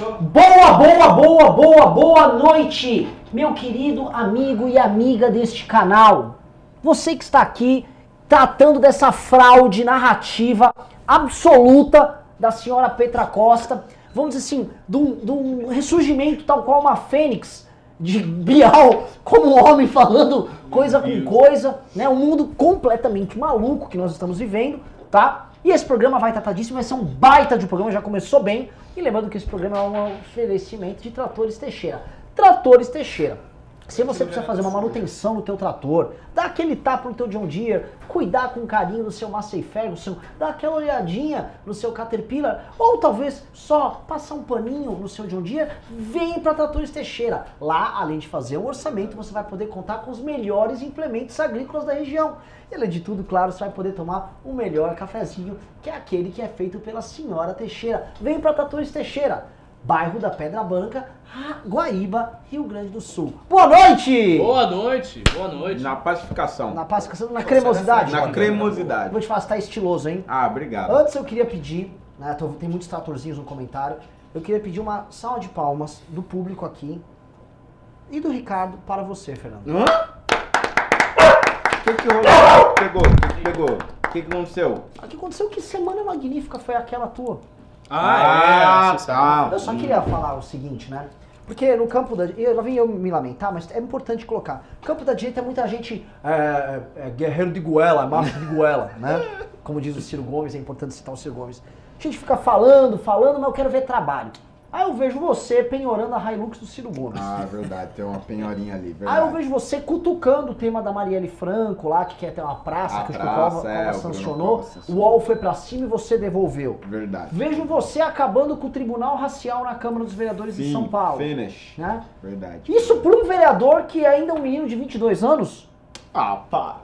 Boa, boa, boa, boa, boa noite, meu querido amigo e amiga deste canal. Você que está aqui tratando dessa fraude narrativa absoluta da senhora Petra Costa, vamos dizer assim, de um, de um ressurgimento tal qual uma fênix de Bial como um homem falando coisa com coisa, né? Um mundo completamente maluco que nós estamos vivendo, tá? E esse programa vai tratar disso, vai ser um baita de programa, já começou bem. E lembrando que esse programa é um oferecimento de Tratores Teixeira. Tratores Teixeira. Se você precisa fazer uma manutenção no teu trator, dar aquele tapa no teu John Deere, cuidar com carinho do seu Massey Ferguson, dar aquela olhadinha no seu Caterpillar, ou talvez só passar um paninho no seu John Deere, vem para Tratores Teixeira. Lá, além de fazer o orçamento, você vai poder contar com os melhores implementos agrícolas da região. E além de tudo, claro, você vai poder tomar o melhor cafezinho, que é aquele que é feito pela senhora Teixeira. Vem para Tratores Teixeira bairro da Pedra Branca, Guaíba, Rio Grande do Sul. Boa noite! Boa noite, boa noite. Na pacificação. Na pacificação, na cremosidade. Na cremosidade. Vou te falar, você tá estiloso, hein? Ah, obrigado. Antes eu queria pedir, né, tô- tem muitos tratorzinhos no comentário, eu queria pedir uma salva de palmas do público aqui e do Ricardo para você, Fernando. Hã? O que que rolou? Pegou, o que que pegou? O que que aconteceu? O que aconteceu? Que semana magnífica foi aquela tua? Ah, é, você sabe. Eu só queria falar o seguinte, né? Porque no campo da eu lá vim eu me lamentar, mas é importante colocar. No campo da direita muita gente é, é guerreiro de goela, macho de goela, né? Como diz o Ciro Gomes, é importante citar o Ciro Gomes. A gente fica falando, falando, mas eu quero ver trabalho. Aí eu vejo você penhorando a Hilux do Ciro Gomes. Ah, verdade, tem uma penhorinha ali, Aí verdade. eu vejo você cutucando o tema da Marielle Franco lá, que quer ter uma praça, A que praça, o Cova é, sancionou. O. UOL foi pra cima e você devolveu. Verdade. Vejo você acabando com o Tribunal Racial na Câmara dos Vereadores de Sim, São Paulo. Finish. Né? Verdade. Isso para um vereador que ainda é um menino de 22 anos? Ah, pá.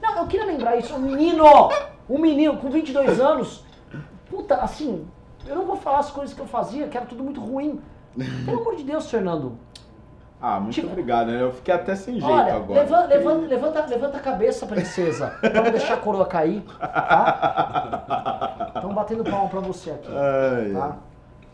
Não, eu queria lembrar isso. Um menino! Um menino com 22 anos. Puta, assim, eu não vou falar as coisas que eu fazia, que era tudo muito ruim. Pelo amor de Deus, Fernando. Ah, muito Tipo- obrigado, né? Eu fiquei até sem jeito Olha, agora. levanta, levanta, levanta, levanta a cabeça, princesa, pra não deixar a coroa cair, tá? Estão batendo palma pra você aqui, Ai, tá?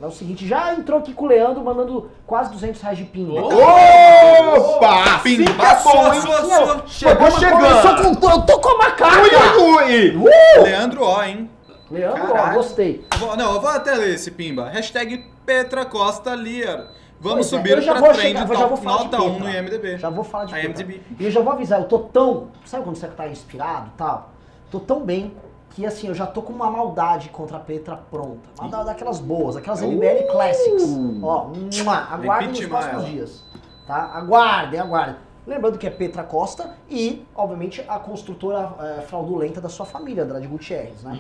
É o seguinte, já entrou aqui com o Leandro mandando quase 200 reais de pinga. Opa! Pimba, Fica bom, hein? sua, sua, sua. Chegou Começou chegando! com, eu tô com uma carga! Ui, ui, ui. Leandro O, hein? Leandro, ó, Caralho. gostei. Eu vou- não, eu vou até ler esse pimba. Hashtag Petra Costa Lear. Vamos Pois é, subir já pra vou trend chegar- eu já vou top falar nota 1 Petra. no IMDB. Já vou falar de. IMDb. E eu já vou avisar, eu tô tão. Sabe quando você tá inspirado e tal? Tô tão bem que assim, eu já tô com uma maldade contra a Petra pronta. Uma da- daquelas boas, aquelas MBL Classics. Ó, mua, aguardem nos próximos ela. dias. Tá? Aguardem, aguardem. Lembrando que é Petra Costa e, obviamente, a construtora eh, fraudulenta da sua família, Andrade Gutierrez, né?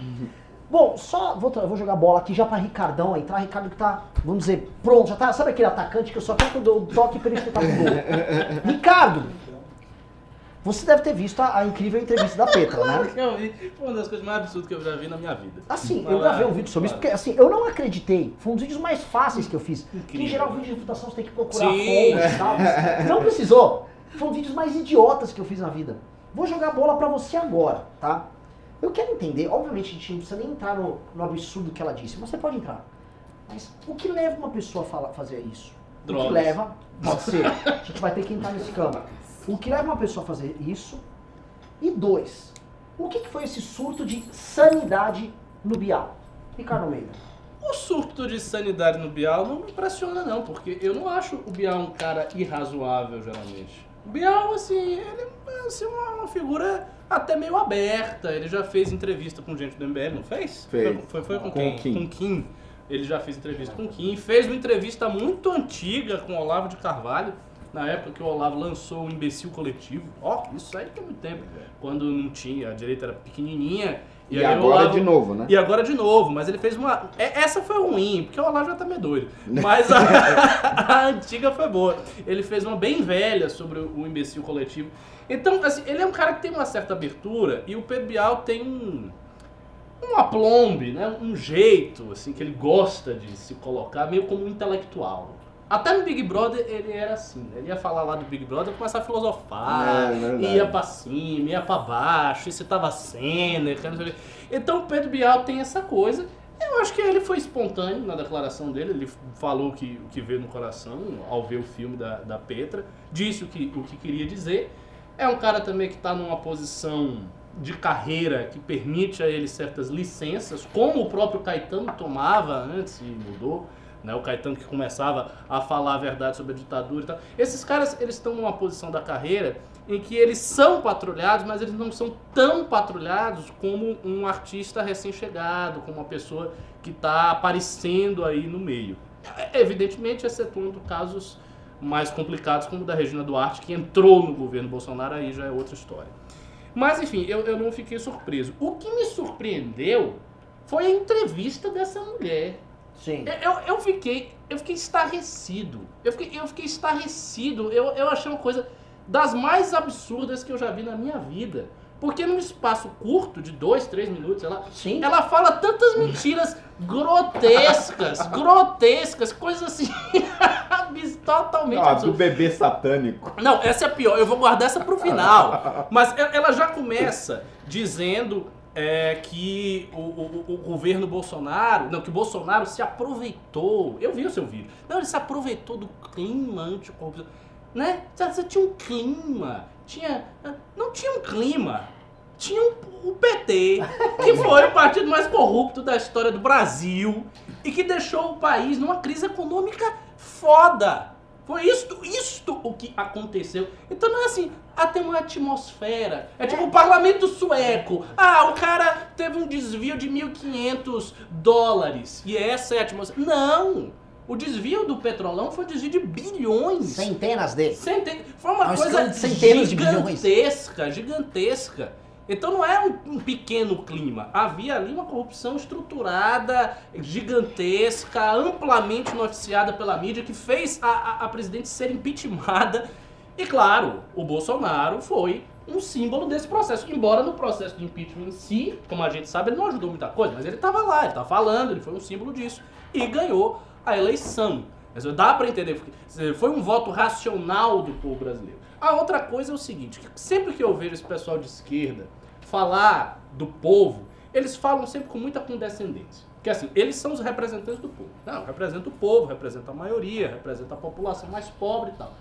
Bom, só vou, vou jogar bola aqui já pra Ricardão entrar. Ricardo que tá, vamos dizer, pronto, já tá. Sabe aquele atacante que eu só quero que eu dou o toque pra ele espetar pro gol? Ricardo, você deve ter visto a, a incrível entrevista da Petra, né? Eu vi, foi uma das coisas mais absurdas que eu já vi na minha vida. Assim, Vai eu gravei um vídeo sobre isso, porque assim, eu não acreditei. Foi um dos vídeos mais fáceis que eu fiz. Que em geral, vídeo de reputação você tem que procurar Sim. fontes e tal. Não precisou. Foi um dos vídeos mais idiotas que eu fiz na vida. Vou jogar a bola pra você agora, tá? Eu quero entender, obviamente a gente não precisa nem entrar no, no absurdo que ela disse, mas você pode entrar. Mas o que leva uma pessoa a fala- fazer isso? O que Drogas. leva, pode ser, a gente vai ter que entrar nesse campo. O que leva uma pessoa a fazer isso? E dois, o que, que foi esse surto de sanidade no Bial? Ricardo Almeida. O surto de sanidade no Bial não me impressiona, não, porque eu não acho o Bial um cara irrazoável, geralmente. O Bial, assim, ele é assim, uma, uma figura até meio aberta. Ele já fez entrevista com gente do MBL, não fez? Fez. Foi, foi, foi com, Com quem? Kim. Com Kim. Ele já fez entrevista com Kim. Fez uma entrevista muito antiga com o Olavo de Carvalho, na época que o Olavo lançou o Imbecil Coletivo. Ó, isso aí tem muito tempo. Quando não tinha, a direita era pequenininha. E, o agora Olavo- de novo, né? e agora de novo, mas ele fez uma. é- Essa foi ruim, porque o Olavo já tá meio doido. Mas a, a antiga foi boa. Ele fez uma bem velha sobre o imbecil coletivo. Então, assim, ele é um cara que tem uma certa abertura e o Pedro Bial tem um. Um aplombe, né? Um jeito, assim, que ele gosta de se colocar meio como um intelectual. Até no Big Brother ele era assim, né? Ele ia falar lá do Big Brother, começar a filosofar, É, verdade. ia pra cima, ia pra baixo, e citava e não sei o quê. Então o Pedro Bial tem essa coisa Eu acho que ele foi espontâneo na declaração dele, ele falou que, o que veio no coração ao ver o filme da, da Petra, disse o que, o que queria dizer. É um cara também que está numa posição de carreira que permite a ele certas licenças, como o próprio Caetano tomava antes e mudou. Né, o Caetano que começava a falar a verdade sobre a ditadura e tal. Esses caras, eles estão numa posição da carreira em que eles são patrulhados, mas eles não são tão patrulhados como um artista recém-chegado, como uma pessoa que está aparecendo aí no meio. É, Evidentemente, excetuando casos mais complicados, como o da Regina Duarte, que entrou no governo Bolsonaro, aí já é outra história. Mas, enfim, eu, eu não fiquei surpreso. O que me surpreendeu foi a entrevista dessa mulher. Sim. Eu, eu, eu fiquei, eu fiquei estarrecido. Eu fiquei, eu fiquei estarrecido. Eu, eu achei uma coisa das mais absurdas que eu já vi na minha vida. Porque num espaço curto, de dois, três minutos, ela, Sim. ela fala tantas mentiras grotescas, grotescas, coisas assim, totalmente Ah, do bebê satânico. Não, essa é a pior. Eu vou guardar essa pro final. Mas ela já começa dizendo é, que o, o- o governo Bolsonaro, não, que o Bolsonaro se aproveitou. Eu vi o seu vídeo. Não, ele se aproveitou do clima anticorrupção. Né? Você tinha um clima. Tinha. Não tinha um clima. Tinha um- o PT, que foi o partido mais corrupto da história do Brasil e que deixou o país numa crise econômica foda. Foi isto, isto o que aconteceu. Então não é assim, ah, tem uma atmosfera. É tipo o parlamento sueco. Ah, o cara teve um desvio de 1.500 dólares. E essa é a atmosfera. Não! O desvio do petrolão foi um desvio de bilhões. Centenas deles. Centen... Foi uma um coisa escândalo de de gigantesca, gigantesca. Então não é um, um pequeno clima. Havia ali uma corrupção estruturada, gigantesca, amplamente noticiada pela mídia, que fez a, a, a presidente ser impeachmentada. E claro, o Bolsonaro foi um símbolo desse processo. Embora no processo de impeachment em si, como a gente sabe, ele não ajudou muita coisa, mas ele estava lá, ele estava falando, ele foi um símbolo disso. E ganhou a eleição. Mas dá para entender, foi um voto racional do povo brasileiro. A outra coisa é o seguinte, que sempre que eu vejo esse pessoal de esquerda falar do povo, eles falam sempre com muita condescendência. Porque assim, eles são os representantes do povo. Não, representa o povo, representa a maioria, representa a população mais pobre e tal.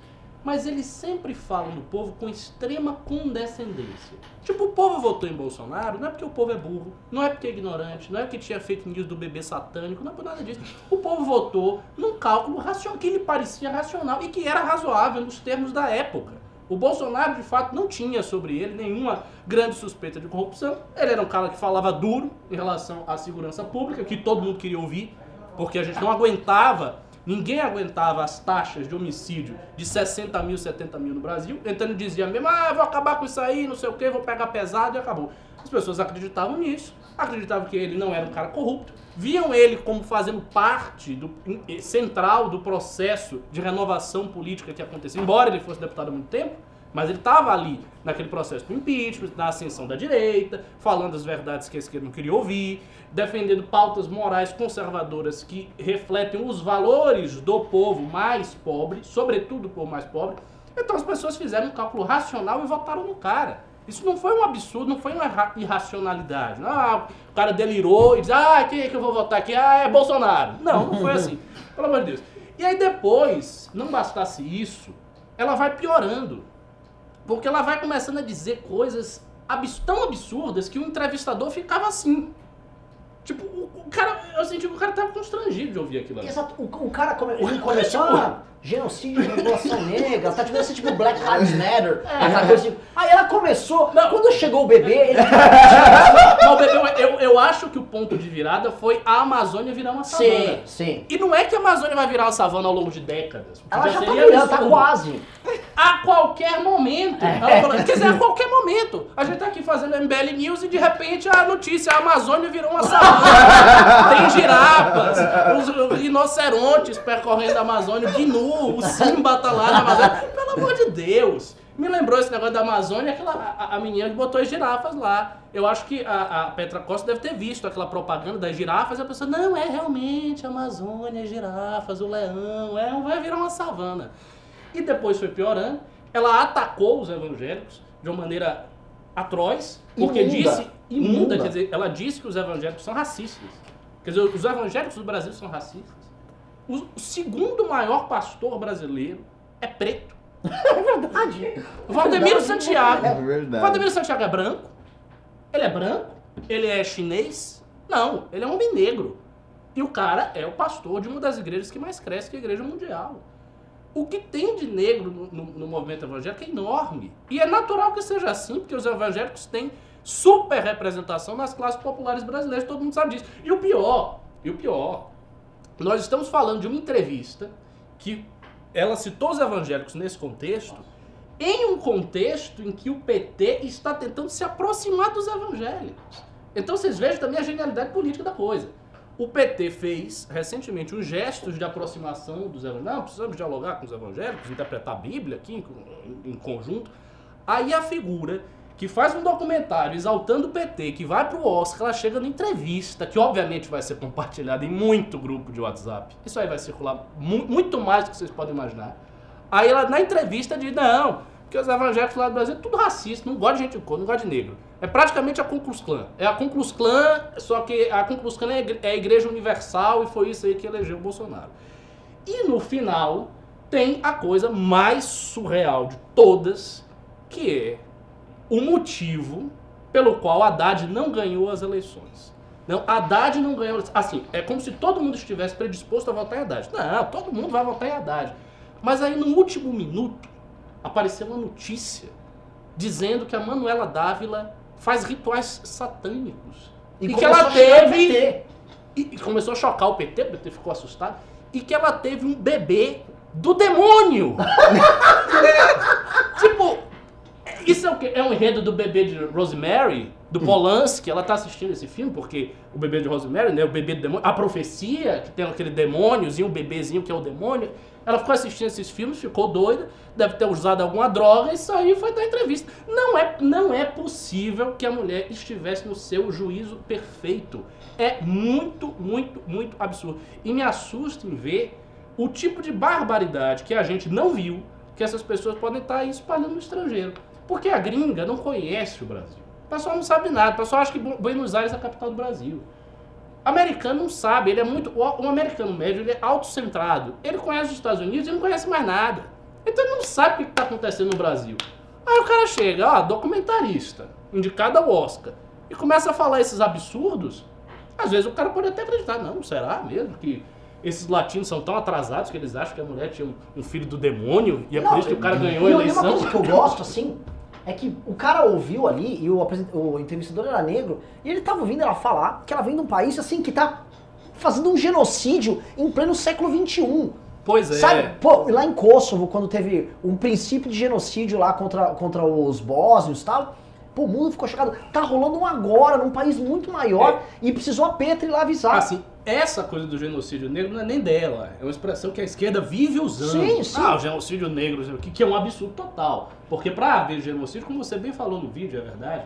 Mas eles sempre falam do povo com extrema condescendência. Tipo, o povo votou em Bolsonaro, não é porque o povo é burro, não é porque é ignorante, não é porque tinha fake news do bebê satânico, não é por nada disso. O povo votou num cálculo racional, que lhe parecia racional e que era razoável nos termos da época. O Bolsonaro, de fato, não tinha sobre ele nenhuma grande suspeita de corrupção. Ele era um cara que falava duro em relação à segurança pública, que todo mundo queria ouvir, porque a gente não aguentava, ninguém aguentava as taxas de homicídio de 60 mil, 70 mil no Brasil. Então ele dizia mesmo, ah, vou acabar com isso aí, não sei o que, vou pegar pesado e acabou. As pessoas acreditavam nisso, acreditavam que ele não era um cara corrupto, viam ele como fazendo parte do, em- central do processo de renovação política que aconteceu, embora ele fosse deputado há muito tempo, mas ele estava ali naquele processo do impeachment, na ascensão da direita, falando as verdades que a esquerda não queria ouvir, defendendo pautas morais conservadoras que refletem os valores do povo mais pobre, sobretudo do povo mais pobre. Então as pessoas fizeram um cálculo racional e votaram no cara. Isso não foi um absurdo, não foi uma irra- irracionalidade. Ah, o cara delirou e diz, ah, quem é que eu vou votar aqui? Ah, é Bolsonaro. Não, não foi assim. Pelo amor de Deus. E aí depois, não bastasse isso, ela vai piorando. Porque ela vai começando a dizer coisas abs- tão absurdas que o entrevistador ficava assim. Tipo, o, o cara, eu senti que o cara tava constrangido de ouvir aquilo ali. Exato. O, o cara come, ele começou a genocídio de população negra, tá tipo esse tipo Black Lives Matter, aquela coisa assim. Aí ela começou, Não. quando chegou o bebê, ele Não, bebê, eu, eu acho que o ponto de virada foi a Amazônia virar uma savana. Sim, sim. E não é que a Amazônia vai virar uma savana ao longo de décadas. Ela já tá seria virando, tá quase. A qualquer momento. Ela falou, quer dizer, a qualquer momento. A gente tá aqui fazendo MBL News e de repente a notícia, a Amazônia virou uma savana. Tem girafas, os rinocerontes percorrendo a Amazônia, o O Simba tá lá na Amazônia. Pelo amor de Deus. Me lembrou esse negócio da Amazônia, aquela, a, a menina que botou as girafas lá. Eu acho que a, a Petra Costa deve ter visto aquela propaganda das girafas e a pessoa, não, é realmente a Amazônia, as girafas, o leão, é, vai virar uma savana. E depois foi piorando. Ela atacou os evangélicos de uma maneira atroz, porque Imunda. disse imunda, Imunda. quer dizer, ela disse que os evangélicos são racistas. Quer dizer, os evangélicos do Brasil são racistas. O, segundo maior pastor brasileiro é preto. É verdade. Valdemiro Santiago. É verdade. Valdemiro Santiago é branco? Ele é branco? Ele é chinês? Não, ele é um homem negro. E o cara é o pastor de uma das igrejas que mais cresce, que é a Igreja Mundial. O que tem de negro no, no- no movimento evangélico é enorme. E é natural que seja assim, porque os evangélicos têm super representação nas classes populares brasileiras, todo mundo sabe disso. E o pior, e o pior, nós estamos falando de uma entrevista que ela citou os evangélicos nesse contexto, em um contexto em que o PT está tentando se aproximar dos evangélicos. Então vocês vejam também a genialidade política da coisa. O PT fez recentemente uns gestos de aproximação dos evangélicos. Não, precisamos dialogar com os evangélicos, interpretar a Bíblia aqui em conjunto. Aí a figura que faz um documentário exaltando o PT, que vai pro Oscar, ela chega na entrevista, que obviamente vai ser compartilhada em muito grupo de WhatsApp. Isso aí vai circular mu- muito mais do que vocês podem imaginar. Aí ela na entrevista diz, não, porque os evangélicos lá do Brasil é tudo racista, não gosta de gente de cor, não gosta de negro. É praticamente a Ku Klux. É a Ku Klux só que a Ku Klux é é a igreja universal e foi isso aí que elegeu o Bolsonaro. E no final tem a coisa mais surreal de todas, que é o motivo pelo qual Haddad não ganhou as eleições. Não, Haddad não ganhou. Assim, é como se todo mundo estivesse predisposto a votar em Haddad. Não, todo mundo vai votar em Haddad. Mas aí no último minuto apareceu uma notícia dizendo que a Manuela Dávila faz rituais satânicos. E, que começou ela teve. E, e começou a chocar o PT, o PT ficou assustado. E que ela teve um bebê do demônio! tipo, isso é o quê? É um enredo do bebê de Rosemary, do Polanski, ela tá assistindo esse filme, porque o bebê de Rosemary, né, o bebê do demônio, a profecia, que tem aquele demôniozinho, o bebezinho que é o demônio, ela ficou assistindo esses filmes, ficou doida, deve ter usado alguma droga e saiu e foi dar entrevista. Não é, não é possível que a mulher estivesse no seu juízo perfeito. É muito, muito, muito absurdo. E me assusta em ver o tipo de barbaridade que a gente não viu, que essas pessoas podem estar aí espalhando no estrangeiro. Porque a gringa não conhece o Brasil. O pessoal não sabe nada. O pessoal acha que Bu- Buenos Aires é a capital do Brasil. O americano não sabe. Ele é muito. O americano médio ele é autocentrado. Ele conhece os Estados Unidos e não conhece mais nada. Então ele não sabe o que está acontecendo no Brasil. Aí o cara chega, ó, documentarista, indicado ao Oscar, e começa a falar esses absurdos. Às vezes o cara pode até acreditar, não, será mesmo que esses latinos são tão atrasados que eles acham que a mulher tinha um, um filho do demônio e é por isso que o cara ganhou a e uma eleição? coisa que eu gosto, assim, é que o cara ouviu ali, e o, o entrevistador era negro, e ele tava ouvindo ela falar que ela vem de um país, assim, que tá fazendo um genocídio em pleno século XXI. Pois é. Sabe, pô, lá em Kosovo, quando teve um princípio de genocídio lá contra, contra os bósnios e tal, pô, o mundo ficou chocado. Tá rolando um agora, num país muito maior, e precisou a Petra ir lá avisar. Assim, essa coisa do genocídio negro não é nem dela. É uma expressão que a esquerda vive usando. Sim, sim. Ah, o genocídio negro, que, que é um absurdo total. Porque para haver genocídio, como você bem falou no vídeo, é verdade,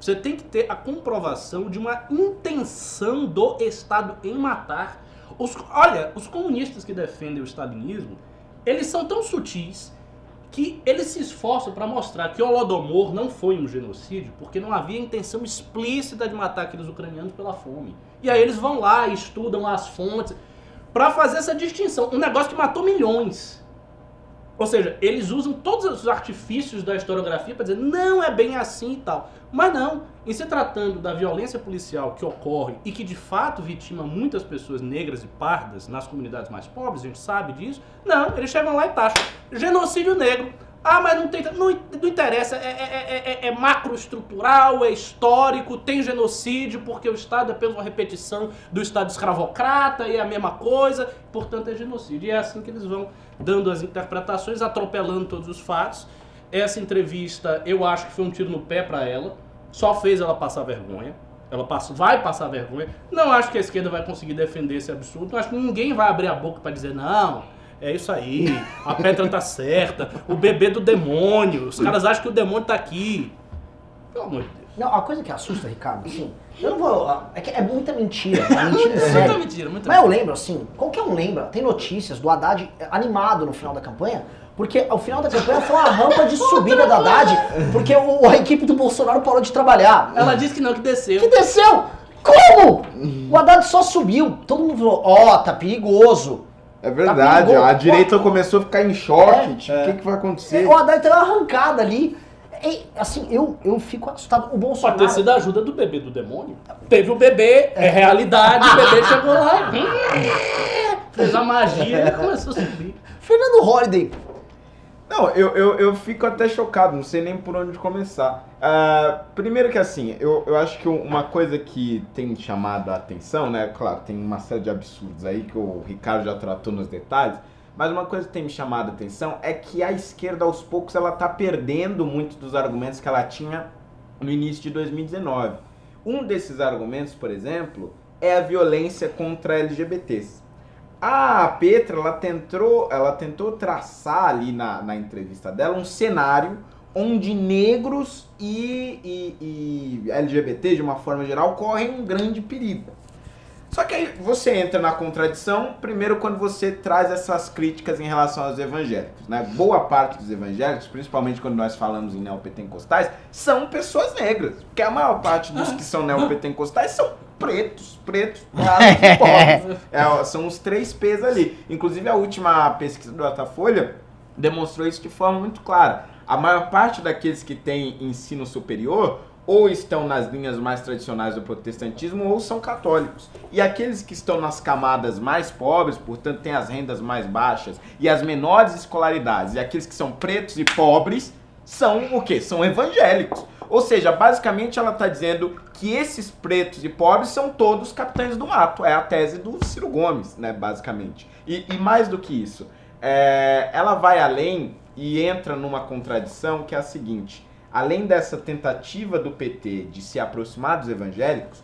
você tem que ter a comprovação de uma intenção do Estado em matar. Os, olha, os comunistas que defendem o stalinismo, eles são tão sutis que eles se esforçam para mostrar que o Holodomor não foi um genocídio, porque não havia intenção explícita de matar aqueles ucranianos pela fome. E aí eles vão lá estudam as fontes para fazer essa distinção. Um negócio que matou milhões. Ou seja, eles usam todos os artifícios da historiografia para dizer não é bem assim e tal. Mas não, em se tratando da violência policial que ocorre e que de fato vitima muitas pessoas negras e pardas nas comunidades mais pobres, a gente sabe disso. Não, eles chegam lá e taxam genocídio negro. Ah, mas não tem. Não, não interessa, é, é, é, é macroestrutural, é histórico, tem genocídio, porque o Estado é apenas uma repetição do Estado escravocrata e é a mesma coisa, portanto é genocídio. E é assim que eles vão dando as interpretações, atropelando todos os fatos. Essa entrevista, eu acho que foi um tiro no pé para ela, só fez ela passar vergonha. Ela passa, vai passar vergonha. Não acho que a esquerda vai conseguir defender esse absurdo. Não acho que ninguém vai abrir a boca para dizer, não, é isso aí, a Petra tá certa, o bebê do demônio, os caras acham que o demônio tá aqui. Pelo amor de Deus. Não, a coisa que assusta, Ricardo, assim, eu não vou. É é muita mentira, é mentira Muita séria. mentira, muita Mas eu lembro, assim, qualquer um lembra, tem notícias do Haddad animado no final da campanha, porque o final da campanha foi uma rampa de subida do Haddad, porque o, a equipe do Bolsonaro parou de trabalhar. Ela disse que não, que desceu. Que desceu! Como? O Haddad só subiu. Todo mundo falou, ó, tá perigoso. É verdade, perigoso. a direita começou a ficar em choque. É, tipo, o que, que vai acontecer? O Haddad teve uma arrancada ali. E, assim, eu, eu fico assustado. O Pode Bolsonaro... ter sido a ajuda do bebê do demônio. Teve o bebê, é realidade, o bebê chegou lá, fez a magia e começou a subir. Fernando Holliday. Não, eu, eu, eu fico até chocado, não sei nem por onde começar. Ah, primeiro que assim, eu, eu acho que uma coisa que tem chamado a atenção, né? Claro, tem uma série de absurdos aí que o Ricardo já tratou nos detalhes, mas uma coisa que tem me chamado a atenção é que a esquerda, aos poucos, ela tá perdendo muito dos argumentos que ela tinha no início de 2019. Um desses argumentos, por exemplo, é a violência contra LGBTs. A Petra, ela tentou, ela tentou traçar ali na, na entrevista dela um cenário onde negros e, e, e LGBT, de uma forma geral, correm um grande perigo. Só que aí você entra na contradição, primeiro quando você traz essas críticas em relação aos evangélicos. Né? Boa parte dos evangélicos, principalmente quando nós falamos em neopentecostais, são pessoas negras. Porque a maior parte dos que são neopentecostais são pretos, pretos, e pobres. É, são os três P's ali. Inclusive a última pesquisa do Datafolha demonstrou isso de forma muito clara. A maior parte daqueles que têm ensino superior ou estão nas linhas mais tradicionais do protestantismo ou são católicos. E aqueles que estão nas camadas mais pobres, portanto têm as rendas mais baixas e as menores escolaridades, e aqueles que são pretos e pobres, são o quê? São evangélicos. Ou seja, basicamente ela está dizendo que esses pretos e pobres são todos capitães do mato. É a tese do Ciro Gomes, né, basicamente. E, e mais do que isso, é, ela vai além e entra numa contradição que é a seguinte: além dessa tentativa do PT de se aproximar dos evangélicos,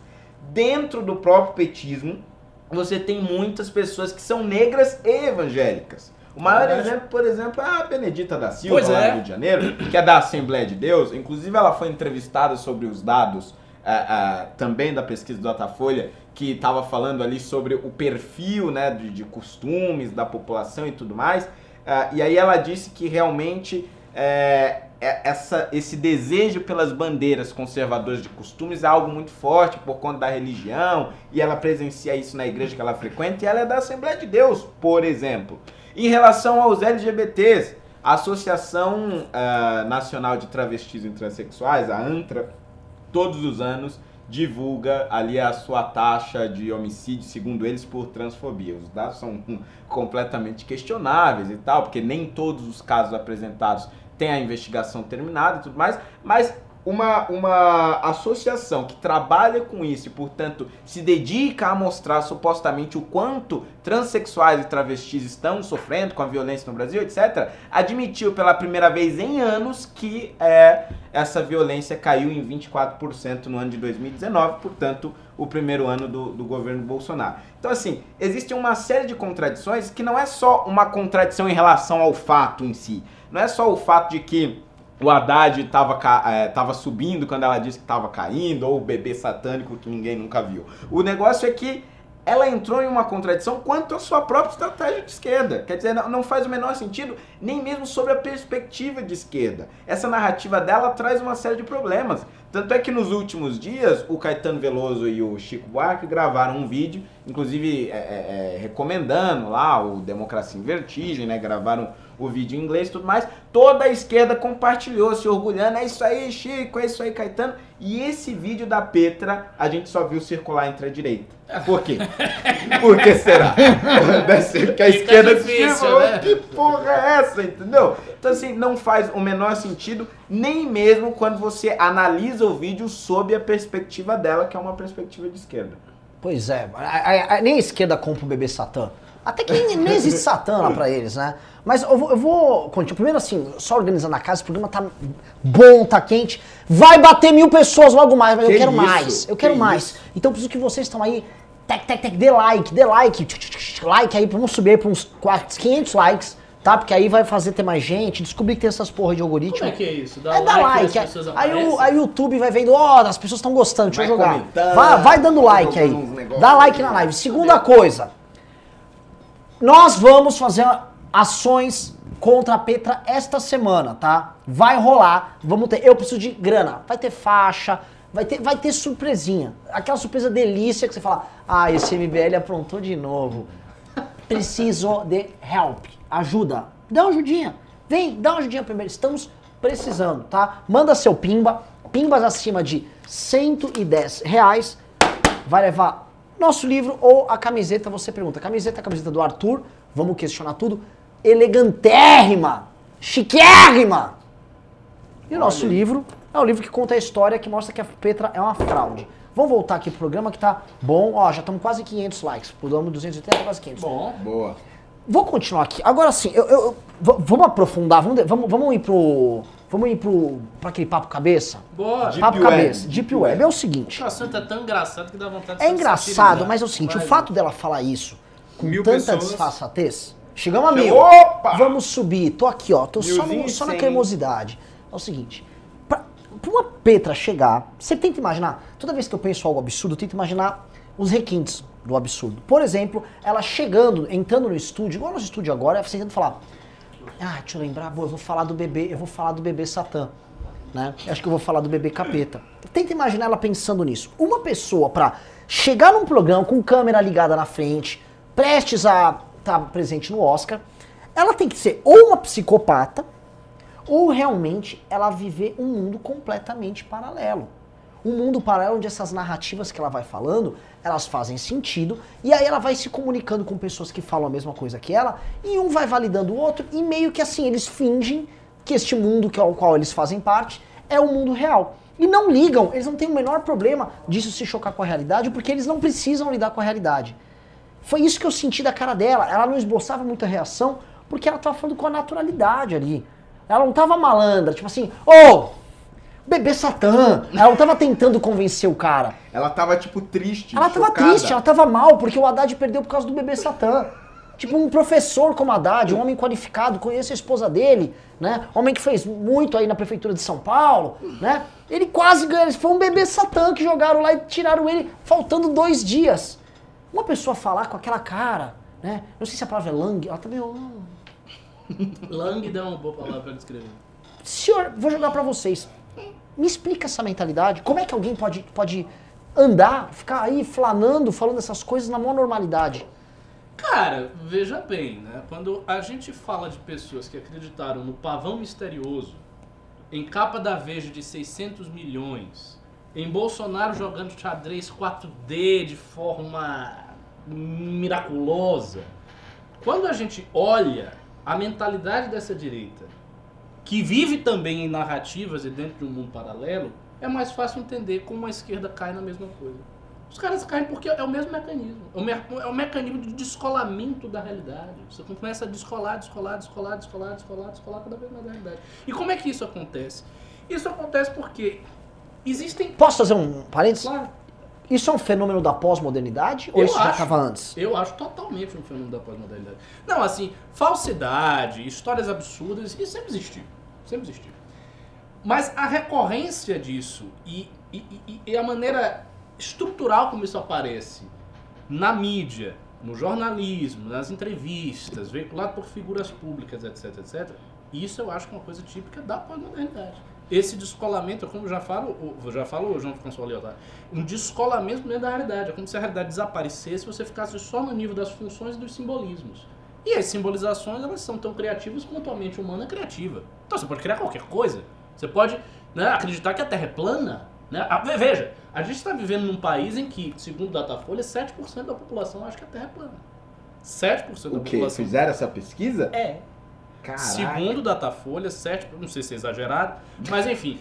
dentro do próprio petismo, você tem muitas pessoas que são negras e evangélicas. O maior Verdade. exemplo, por exemplo, é a Benedita da Silva, Pois lá é. do Rio de Janeiro, que é da Assembleia de Deus. Inclusive, ela foi entrevistada sobre os dados ah, ah, também da pesquisa do Datafolha, que estava falando ali sobre o perfil né, de, de costumes da população e tudo mais. Ah, e aí ela disse que realmente é, é- essa, esse desejo pelas bandeiras conservadoras de costumes é algo muito forte por conta da religião, e ela presencia isso na igreja que ela frequenta, e ela é da Assembleia de Deus, por exemplo. Em relação aos LGBTs, a Associação ah, Nacional de Travestis e Transsexuais, a ANTRA, todos os anos divulga ali a sua taxa de homicídio, segundo eles, por transfobia. Os dados são completamente questionáveis e tal, porque nem todos os casos apresentados têm a investigação terminada e tudo mais, mas uma, uma associação que trabalha com isso e, portanto, se dedica a mostrar supostamente o quanto transexuais e travestis estão sofrendo com a violência no Brasil, etc., admitiu pela primeira vez em anos que é, essa violência caiu em 24% no ano de 2019, portanto, o primeiro ano do, do governo Bolsonaro. Então, assim, existe uma série de contradições que não é só uma contradição em relação ao fato em si, não é só o fato de que o Haddad estava tava subindo quando ela disse que estava caindo, ou o bebê satânico que ninguém nunca viu. O negócio é que ela entrou em uma contradição quanto à sua própria estratégia de esquerda. Quer dizer, não, faz o menor sentido, nem mesmo sobre a perspectiva de esquerda. Essa narrativa dela traz uma série de problemas. Tanto é que nos últimos dias, o Caetano Veloso e o Chico Buarque gravaram um vídeo, inclusive é, é, é, recomendando lá o Democracia em Vertigem, né? Gravaram o vídeo em inglês e tudo mais. Toda a esquerda compartilhou, se orgulhando. É isso aí, Chico, é isso aí, Caetano. E esse vídeo da Petra, a gente só viu circular entre a direita. Por quê? Por que será? Deve ser que a Fica esquerda difícil, tipo, né? que porra é essa, entendeu? Então assim, não faz o menor sentido, nem mesmo quando você analisa o vídeo sob a perspectiva dela, que é uma perspectiva de esquerda. Pois é, a- a- a- nem a esquerda compra o bebê Satã. Até que nem, existe Satã lá pra eles, né? Mas eu vou, eu vou continuar. Primeiro, assim, só organizando a casa, esse programa tá bom, tá quente. Vai bater mil pessoas logo mais, mas eu Que quero isso? mais. Eu Que quero mais. isso? Então, preciso que vocês estão aí. Tec, tec, tec, dê like, dê like. tch, tch, tch, Like aí, vamos subir aí pra uns 400, 500 likes, tá? Porque aí vai fazer ter mais gente, descobrir que tem essas porra de algoritmo. Como é que é isso? Dá É dar like. as pessoas Aí, o, aí o YouTube vai vendo, ó, as pessoas estão gostando, deixa eu Vai jogar. comentando, Vai, vai dando like aí. Dá like na live. Segunda coisa, nós vamos fazer ações contra a Petra esta semana, tá? Vai rolar, vamos ter. Eu preciso de grana. Vai ter faixa, Vai ter, vai ter surpresinha. Aquela surpresa delícia que você fala, ah, esse MBL aprontou de novo. Preciso de help. Ajuda. Dá uma ajudinha. Vem, dá uma ajudinha primeiro. Estamos precisando, tá? Manda seu pimba. Pimbas acima de 110 reais. Vai levar nosso livro ou a camiseta. Você pergunta, camiseta, a camiseta do Arthur. Vamos questionar tudo. Elegantérrima. Chiquérrima. E o nosso livro é um livro que conta a história que mostra que a Petra é uma fraude. Vamos voltar aqui pro programa que tá bom. Ó, já estamos quase 500 likes. Pulamos 280, quase 500. Bom, Boa. Vou continuar aqui. Agora sim, eu, eu- eu- vamos aprofundar, vamos, vamos, vamos ir pro. Vamos ir pro. pra aquele papo cabeça? bora. Deep papo Web, cabeça. Deep Deep Web. É o seguinte. O assunto é tão engraçado que dá vontade de É engraçado, mas é o seguinte, o Vai, fato dela falar isso com Mil tanta pessoas. disfarçatez. Chegamos a mil. Opa! Vamos subir. Tô aqui, ó. Tô só, no- só na cremosidade. É o seguinte. Pra, pra uma Petra chegar, você tenta imaginar. Toda vez que eu penso algo absurdo, eu tento imaginar os requintes do absurdo. Por exemplo, ela chegando, entrando no estúdio, igual nosso estúdio agora, você tenta falar. Ah, deixa eu lembrar, boa, eu vou falar do bebê, eu vou falar do bebê Satã. Né? Acho que eu vou falar do bebê capeta. Tenta imaginar ela pensando nisso. Uma pessoa pra chegar num programa com câmera ligada na frente, prestes a estar presente no Oscar, ela tem que ser ou uma psicopata, ou realmente ela viver um mundo completamente paralelo. Um mundo paralelo onde essas narrativas que ela vai falando, elas fazem sentido, e aí ela vai se comunicando com pessoas que falam a mesma coisa que ela, e um vai validando o outro, e meio que assim, eles fingem que este mundo que ao qual eles fazem parte é o mundo real. E não ligam, eles não têm o menor problema disso se chocar com a realidade, porque eles não precisam lidar com a realidade. Foi isso que eu senti da cara dela. Ela não esboçava muita reação porque ela tava falando com a naturalidade ali. Ela não tava malandra, tipo assim, ô, bebê Satã. Ela não tava tentando convencer o cara. Ela tava, tipo, triste. Ela tava chocada. triste, ela tava mal porque o Haddad perdeu por causa do bebê Satã. Tipo, um professor como Haddad, um homem qualificado, conhece a esposa dele, né? Homem que fez muito aí na prefeitura de São Paulo, né? Ele quase ganhou, ele foi um bebê Satã que jogaram lá e tiraram ele faltando dois dias. Uma pessoa falar com aquela cara, né? Não sei se a palavra é lang, ela tá meio... Lang dá uma boa palavra pra descrever. Senhor, vou jogar pra vocês. Me explica essa mentalidade. Como é que alguém pode, pode andar, ficar aí flanando, falando essas coisas na maior normalidade? Cara, veja bem, né? Quando a gente fala de pessoas que acreditaram no pavão misterioso, em capa da Veja de 600 milhões, em Bolsonaro jogando xadrez 4D de forma miraculosa, quando a gente olha a mentalidade dessa direita, que vive também em narrativas e dentro de um mundo paralelo, é mais fácil entender como a esquerda cai na mesma coisa. Os caras caem porque é o mesmo mecanismo. É o, me- é o mecanismo de descolamento da realidade. Você começa a descolar, descolar, descolar, descolar, descolar, descolar cada vez mais da realidade. E como é que isso acontece? Isso acontece porque existem. Posso fazer um parênteses? Claro, Isso é um fenômeno da pós-modernidade ou Eu isso já acho. estava antes? eu acho totalmente um fenômeno da pós-modernidade. Não, assim, falsidade, histórias absurdas, isso sempre existiu. Sempre existiu. Mas a recorrência disso e, e, e- e a maneira estrutural como isso aparece na mídia, no jornalismo, nas entrevistas, veiculado por figuras públicas, etc, etc, isso eu acho que é uma coisa típica da pós-modernidade. Esse descolamento, como já falo, o- já falo o João François Lyotard, um descolamento dentro da realidade. É como se a realidade desaparecesse e você ficasse só no nível das funções e dos simbolismos. E as simbolizações, elas são tão criativas quanto a mente humana é criativa. Então você pode criar qualquer coisa. Você pode né, acreditar que a Terra é plana. Né? Ah, ve- Veja, a gente está vivendo num país em que, segundo o Datafolha, 7% da população acha que a Terra é plana. 7% da O população. Fizeram essa pesquisa? É. Segundo Datafolha, 7, não sei se é exagerado, mas enfim,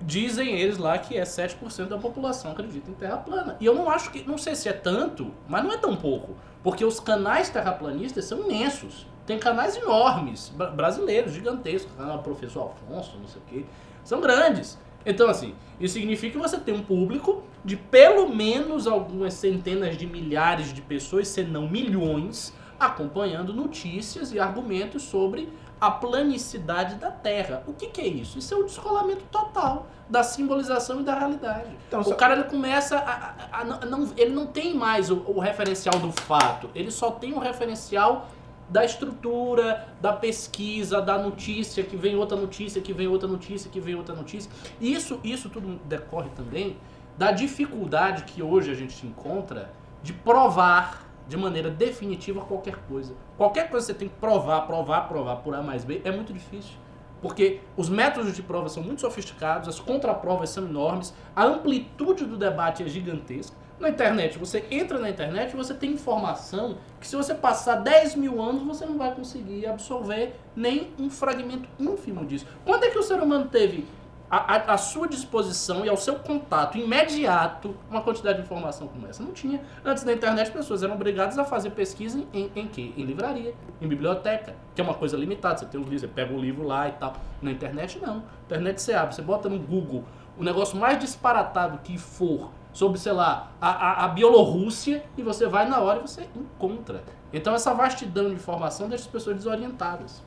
dizem eles lá que é 7% da população acredita em terra plana. E eu não acho que, não sei se é tanto, mas não é tão pouco, porque os canais terraplanistas são imensos. Tem canais enormes, bra- brasileiros, gigantescos, canal Professor Alfonso, não sei o quê, são grandes. Então, assim, isso significa que você tem um público de pelo menos algumas centenas de milhares de pessoas, se não milhões, acompanhando notícias e argumentos sobre a planicidade da Terra. O que, que é isso? Isso é o descolamento total da simbolização e da realidade. Então, o só- cara ele começa a, a- a não- não, ele não tem mais o, o referencial do fato, ele só tem o referencial da estrutura, da pesquisa, da notícia, que vem outra notícia, que vem outra notícia, que vem outra notícia. E isso, isso tudo decorre também da dificuldade que hoje a gente encontra de provar de maneira definitiva qualquer coisa. Qualquer coisa que você tem que provar, provar, provar por A mais B é muito difícil. Porque os métodos de prova são muito sofisticados, as contraprovas são enormes, a amplitude do debate é gigantesca. Na internet, você entra na internet e você tem informação que se você passar 10 mil anos, você não vai conseguir absorver nem um fragmento ínfimo disso. Quando é que o ser humano teve à, sua disposição e ao seu contato imediato uma quantidade de informação como essa. Não tinha. Antes da internet, as pessoas eram obrigadas a fazer pesquisa em, em, em quê? Em livraria, em biblioteca, que é uma coisa limitada. Você tem os livros, você pega o livro lá e tal. Na internet, não. Internet você abre, você bota no Google o negócio mais disparatado que for sobre, sei lá, a, a, a Bielorrússia e você vai na hora e você encontra. Então essa vastidão de informação deixa as pessoas desorientadas.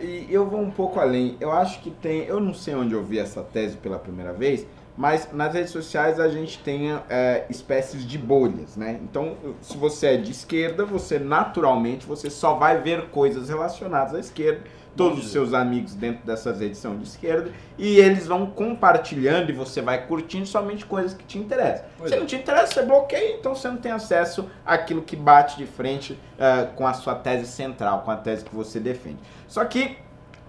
E eu vou um pouco além. Eu acho que tem. Eu não sei onde eu vi essa tese pela primeira vez, mas nas redes sociais a gente tem é, espécies de bolhas, né? Então, se você é de esquerda, você naturalmente você só vai ver coisas relacionadas à esquerda todos os seus amigos dentro dessas edições de esquerda e eles vão compartilhando e você vai curtindo somente coisas que te interessam. Pois Se é. não te interessa, você bloqueia, então você não tem acesso àquilo que bate de frente uh, com a sua tese central, com a tese que você defende. Só que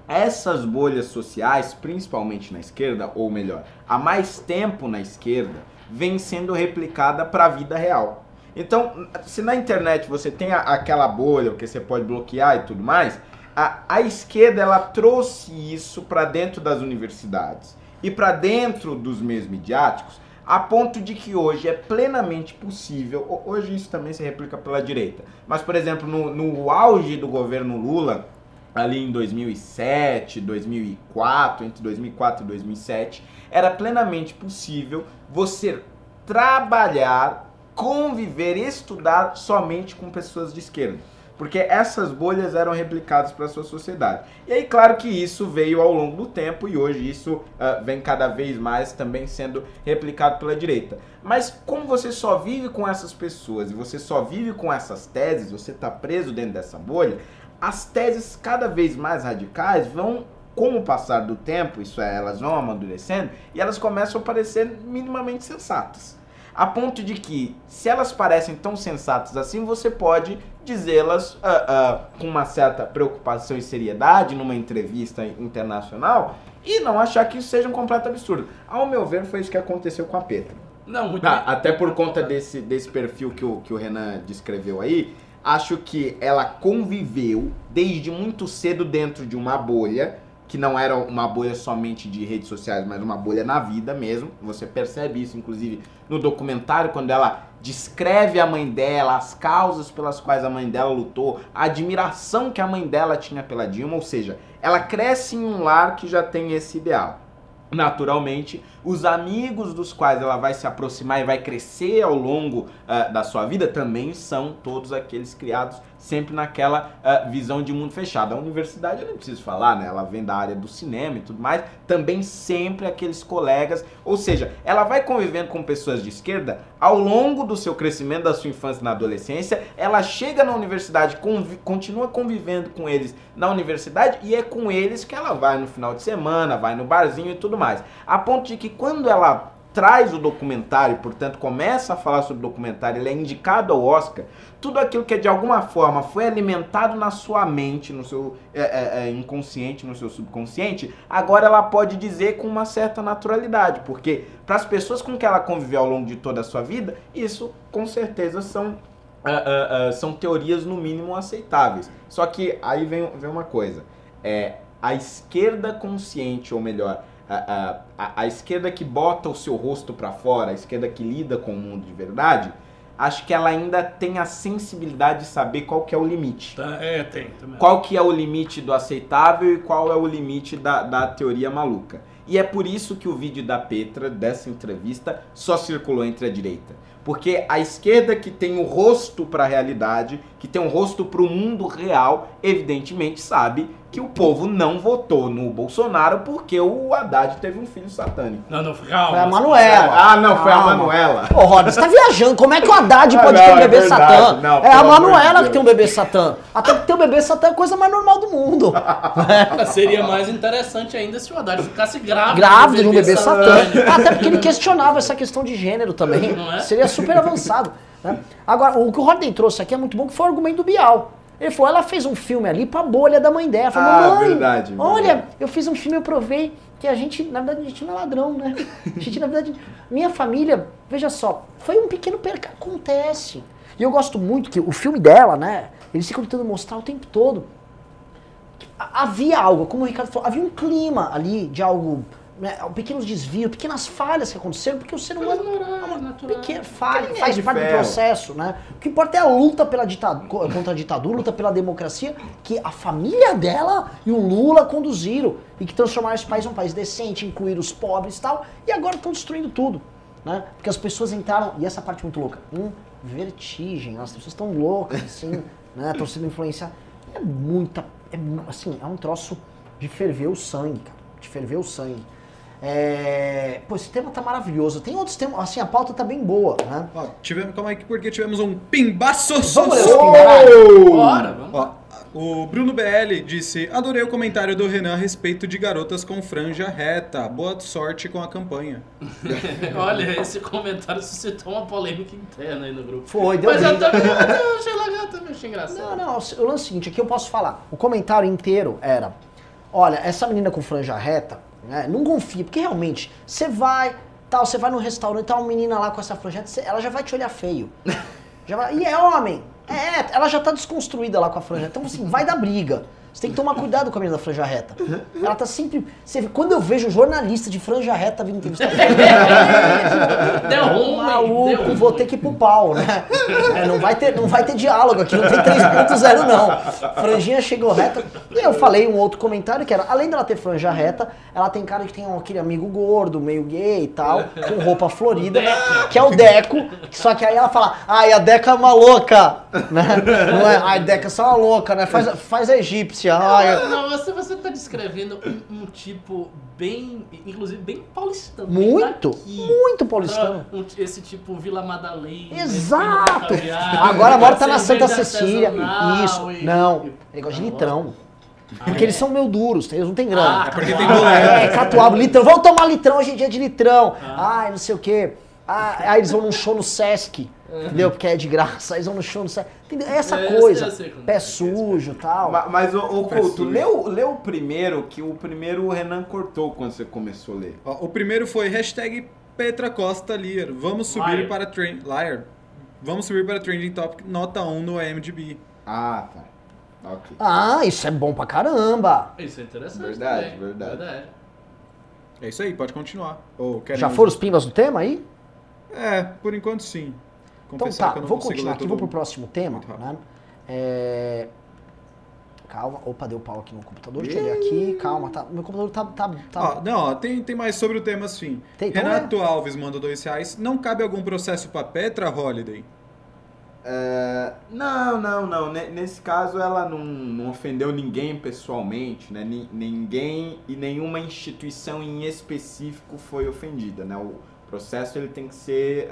essas bolhas sociais, principalmente na esquerda, ou melhor, há mais tempo na esquerda, vem sendo replicada para a vida real. Então, se na internet você tem aquela bolha que você pode bloquear e tudo mais, a, a esquerda ela trouxe isso para dentro das universidades e para dentro dos meios midiáticos, a ponto de que hoje é plenamente possível, hoje isso também se replica pela direita, mas por exemplo, no, no auge do governo Lula, ali em 2007, 2004, entre 2004 e 2007, era plenamente possível você trabalhar, conviver, estudar somente com pessoas de esquerda porque essas bolhas eram replicadas para a sua sociedade. E aí, claro que isso veio ao longo do tempo e hoje isso uh, vem cada vez mais também sendo replicado pela direita. Mas como você só vive com essas pessoas e você só vive com essas teses, você está preso dentro dessa bolha, as teses cada vez mais radicais vão com o passar do tempo, isso é, elas vão amadurecendo e elas começam a parecer minimamente sensatas. A ponto de que, se elas parecem tão sensatas assim, você pode dizê-las uh, uh, com uma certa preocupação e seriedade numa entrevista internacional e não achar que isso seja um completo absurdo. Ao meu ver, foi isso que aconteceu com a Petra. Não, muito ah, Até por conta desse, desse perfil que o, que o Renan descreveu aí, acho que ela conviveu desde muito cedo dentro de uma bolha que não era uma bolha somente de redes sociais, mas uma bolha na vida mesmo. Você percebe isso, inclusive, no documentário, quando ela descreve a mãe dela, as causas pelas quais a mãe dela lutou, a admiração que a mãe dela tinha pela Dilma, ou seja, ela cresce em um lar que já tem esse ideal. Naturalmente, os amigos dos quais ela vai se aproximar e vai crescer ao longo uh, da sua vida também são todos aqueles criados sempre naquela uh, visão de mundo fechado. A universidade, eu nem preciso falar, né? Ela vem da área do cinema e tudo mais, também sempre aqueles colegas, ou seja, ela vai convivendo com pessoas de esquerda ao longo do seu crescimento, da sua infância e na adolescência, ela chega na universidade, continua convivendo com eles na universidade e é com eles que ela vai no final de semana, vai no barzinho e tudo mais. A ponto de que quando ela traz o documentário, portanto começa a falar sobre o documentário, ele é indicado ao Oscar, tudo aquilo que de alguma forma foi alimentado na sua mente, no seu é, é, é, inconsciente, no seu subconsciente, agora ela pode dizer com uma certa naturalidade, porque para as pessoas com que ela conviveu ao longo de toda a sua vida, isso com certeza são uh, uh, são teorias no mínimo aceitáveis. Só que aí vem, vem uma coisa. É, a esquerda consciente, ou melhor, a, a, a, esquerda que bota o seu rosto para fora, a esquerda que lida com o mundo de verdade, acho que ela ainda tem a sensibilidade de saber qual que é o limite. Tá, é, tem. Também. Qual que é o limite do aceitável e qual é o limite da, da teoria maluca. E é por isso que o vídeo da Petra, dessa entrevista, só circulou entre a direita. Porque a esquerda que tem o rosto para a realidade, que tem um rosto pro mundo real, evidentemente sabe que o povo não votou no Bolsonaro porque o Haddad teve um filho satânico. Não, não, calma. Foi a Manuela. Ah, não, foi a. Manuela. Ô, Roda, você tá viajando. Como é que o Haddad pode não, ter um é bebê verdade. satã? Não, é a Manuela que Deus. tem um bebê satã. Até que ter um bebê satã é a coisa mais normal do mundo. Seria mais interessante ainda se o Haddad ficasse grávido. Grávido de um bebê satã. satânico. Até porque ele questionava essa questão de gênero também. Não é? Seria super avançado. Né? Agora, o que o Rodney trouxe aqui é muito bom, que foi o argumento do Bial. Ele falou, ela fez um filme ali pra bolha da mãe dela. Falou, Ah, mãe, verdade, olha, verdade. eu fiz um filme, eu provei que a gente, na verdade, a gente não é ladrão, né? A gente, na verdade, minha família, veja só, foi um pequeno perca, acontece. E eu gosto muito que o filme dela, né, eles ficam tentando mostrar o tempo todo havia algo, como o Ricardo falou, havia um clima ali de algo, né, pequenos desvios, pequenas falhas que aconteceram, porque o ser humano é uma natural. pequena falha, Linha faz de parte do ferro. processo, né? O que importa é a luta pela ditadura, contra a ditadura, luta pela democracia, que a família dela e o Lula conduziram e que transformaram esse país em um país decente, incluir os pobres e tal, e agora estão destruindo tudo, né? Porque as pessoas entraram, e essa parte é muito louca, em vertigem, as pessoas estão loucas, assim, né? Estão sendo influenciadas. É muita, é, assim, é um troço de ferver o sangue, cara, de ferver o sangue. É... Pô, esse tema tá maravilhoso. Tem outros temas, assim, a pauta tá bem boa, né? Ó, tivemos, calma aí, que porque tivemos um pimbaço. Vamos ler pimbaralhos? Bora, vamos. Ó, o Bruno BL disse: Adorei o comentário do Renan a respeito de garotas com franja reta. Boa sorte com a campanha. Olha, esse comentário suscitou uma polêmica interna aí no grupo. Foi, deu Mas eu também eu achei legal, também achei Não, engraçado. não, o lance é o seguinte, aqui eu posso falar. O comentário inteiro era, olha, essa menina com franja reta, né, não confia, porque realmente, você vai, tal, você vai no restaurante, tá uma menina lá com essa você- ela já vai te olhar feio. Já vai, e é homem. É, ela já tá desconstruída lá com a franja. Então, assim, vai dar briga. Você tem que tomar cuidado com a menina da franja reta. Ela tá sempre. Você, quando eu vejo jornalista de franja reta vindo entrevistar. Deu ruim, deu Maluco, vou ter que ir pro pau, né? É, não, vai ter, não vai ter diálogo aqui, não tem 3.0 não. Franjinha chegou reta. E eu falei um outro comentário que era, além dela ter franja reta, ela tem cara que tem um- aquele amigo gordo, meio gay e tal, com roupa florida, que é o Deco. Só que aí ela fala, ai, a Deca é uma louca, né? Não é, ai, Deca é só uma louca, né? Faz, faz a egípcia, Não, você, você tá descrevendo um, um tipo bem, inclusive bem paulistano. bem muito, daqui. muito paulistano. Um- esse tipo Vila Madalena. Exato! Caviar, Agora mora tá na Santa Cecília. Isso. e- Não, e- ele gosta de Ah, litrão. Ah, Porque é? eles são meio duros, eles não têm grana. Ah, É porque Ah, tem É, boleto. catuaba, litrão. Vamos tomar litrão, hoje é dia de litrão. Ah. Ai, não sei o quê. Ah, aí eles vão num show no Sesc, entendeu? Porque é de graça. Aí eles vão no show no Sesc. Entendeu? É essa É, eu sei- coisa. eu sei como Pé é, sujo e tal. Ma- Mas, o, o Peço Couto, leu, leu o primeiro, que o primeiro o Renan cortou quando você começou a ler. Ó, o primeiro foi hashtag Petra Costa Liar. Vamos subir Liar. para trend. Liar. Vamos subir para Trending Topic nota 1 no IMDb. Ah, tá. Ok. Ah, isso é bom pra caramba. Isso é interessante. Verdade, também. verdade. É isso aí, pode continuar. Já foram os pimbas do tema aí? É, por enquanto sim. Então Confessar tá, que eu não vou continuar aqui, vou pro próximo tema. Né? É... Calma, opa, deu pau aqui no computador. Deixa eu ler aqui, calma, tá. Meu computador tá. tá, tá... Ó, não, ó, tem, tem mais sobre o tema sim. Tem, então Renato Alves mandou dois reais. Não cabe algum processo pra Petra Holiday? É, não, não, não. Ne- Nesse caso ela não, não ofendeu ninguém pessoalmente, né? Ni- Ninguém e nenhuma instituição em específico foi ofendida, né? O processo ele tem que ser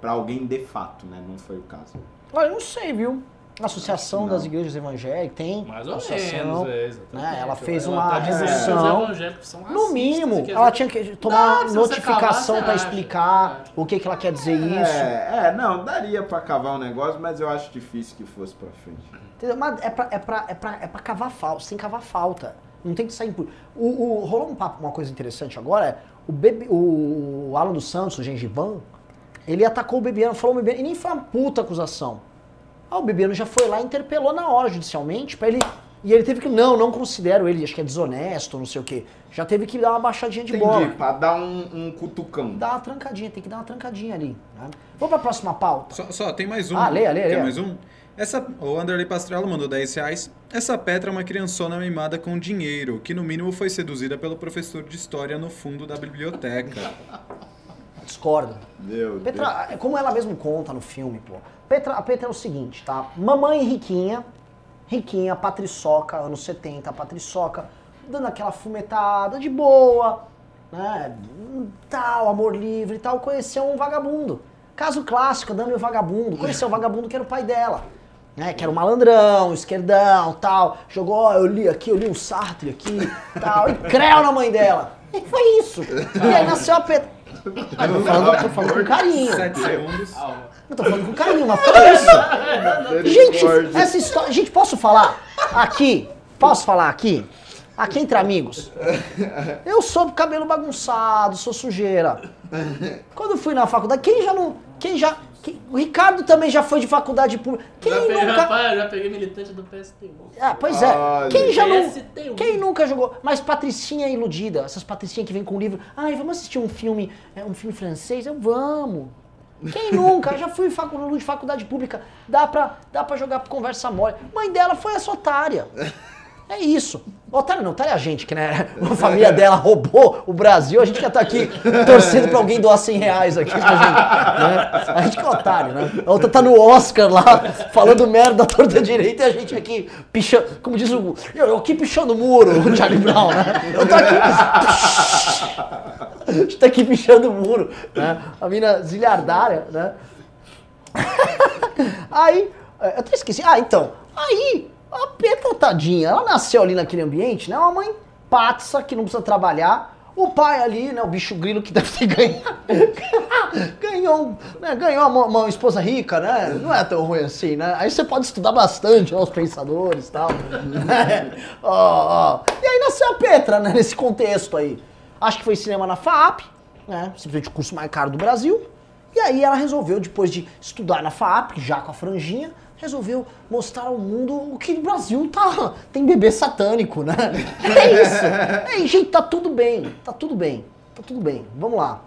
para alguém de fato, né? Não foi o caso. Olha, eu não sei, viu? Associação Não. das Igrejas Evangélicas tem. Mais ou associação. menos, é, exatamente. né, ela fez uma tá evangélicos são No racistas mínimo, que ela tinha que Não, tomar você notificação acha. explicar Acho. o que, que ela quer dizer isso. É, é, não, daria para cavar o negócio, mas eu acho difícil que fosse para frente. Entendeu? Mas é pra, é, pra, é, pra, é pra cavar falta, que cavar falta. Não tem que sair por. O, o, rolou um papo, uma coisa interessante agora, é o, Bebe, o Alan dos Santos, o Gengiban, ele atacou o Bebiano, falou o Bebiano, e nem foi uma puta acusação. Ah, o Bebiano já foi lá e interpelou na hora judicialmente pra ele. E ele teve que, não, não considero ele, acho que é desonesto, não sei o quê. Já teve que dar uma baixadinha de bola. Entendi, para dar um, um cutucão. Dá uma trancadinha, tem que dar uma trancadinha ali. Né? Vamos pra próxima pauta. Só, só, tem mais um. Ah, leia, leia, leia. mais um? Essa, o Anderley Pastrello mandou 10 reais. Essa Petra é uma criançona mimada com dinheiro, que no mínimo foi seduzida pelo professor de história no fundo da biblioteca. Discordo. Meu Deus. Petra, é como ela mesmo conta no filme, pô. Petra, a Petra é o seguinte, tá? Mamãe riquinha, riquinha, patriçoca, anos 70, patriçoca, dando aquela fumetada de boa, né? Tal, amor livre e tal, conheceu um vagabundo. Caso clássico, dame o vagabundo. Conheceu o vagabundo que era o pai dela. Né, que era um malandrão, esquerdão, tal. Jogou, ó, eu li aqui, eu li um Sartre aqui, tal. E creu na mãe dela. E foi isso. E aí nasceu a Petra. Ah, tô falando, tô falando com carinho. Sete segundos. Eu tô falando com carinho, mas foi isso. Gente, essa história. Gente, posso falar aqui? Posso falar aqui? Aqui entre amigos. Eu sou cabelo bagunçado, sou sujeira. Quando eu fui na faculdade, quem já não. Quem já. Quem- o Ricardo também já foi de faculdade pública. Quem já, peguei, nunca. rapaz, já peguei militante do PSTU. Ah, pois é. Olha, quem já não. Quem nunca jogou? Mas Patricinha é iludida. Essas Patricinhas que vêm com livro. Ai, vamos assistir um filme, é, um filme francês? Eu vamos. Quem nunca? Já fui de faculdade pública. Dá pra, dá pra jogar conversa mole. Mãe dela foi essa otária. É isso. Otário não, otário é a gente, que né? A família dela roubou o Brasil, a gente já tá aqui torcendo pra alguém doar 100 reais aqui pra gente. Né? A gente que é otário, né? A outra tá no Oscar lá, falando merda à torta direita e a gente aqui pichando, como diz o. Eu, aqui pichando o muro, o Charlie Brown, né? Eu tô aqui. A gente tá aqui pichando o muro, né? A mina zilhardária, né? Aí, eu até esqueci. Ah, então. Aí, a Petra, tadinha, ela nasceu ali naquele ambiente, né? Uma mãe patsa que não precisa trabalhar. O pai ali, né? O bicho grilo que deve ter ganhado. ganhou, né, ganhou uma, uma esposa rica, né? Não é tão ruim assim, né? Aí você pode estudar bastante, né, os pensadores e tal. Ó, ó. E aí nasceu a Petra, né? Nesse contexto aí. Acho que foi cinema na FAP, né? Simplesmente o curso mais caro do Brasil. E aí ela resolveu, depois de estudar na FAP, já com a franjinha, resolveu mostrar ao mundo o que o Brasil tá. Tem bebê satânico, né? É isso. É, gente, tá tudo bem. Tá tudo bem. Tá tudo bem. Vamos lá.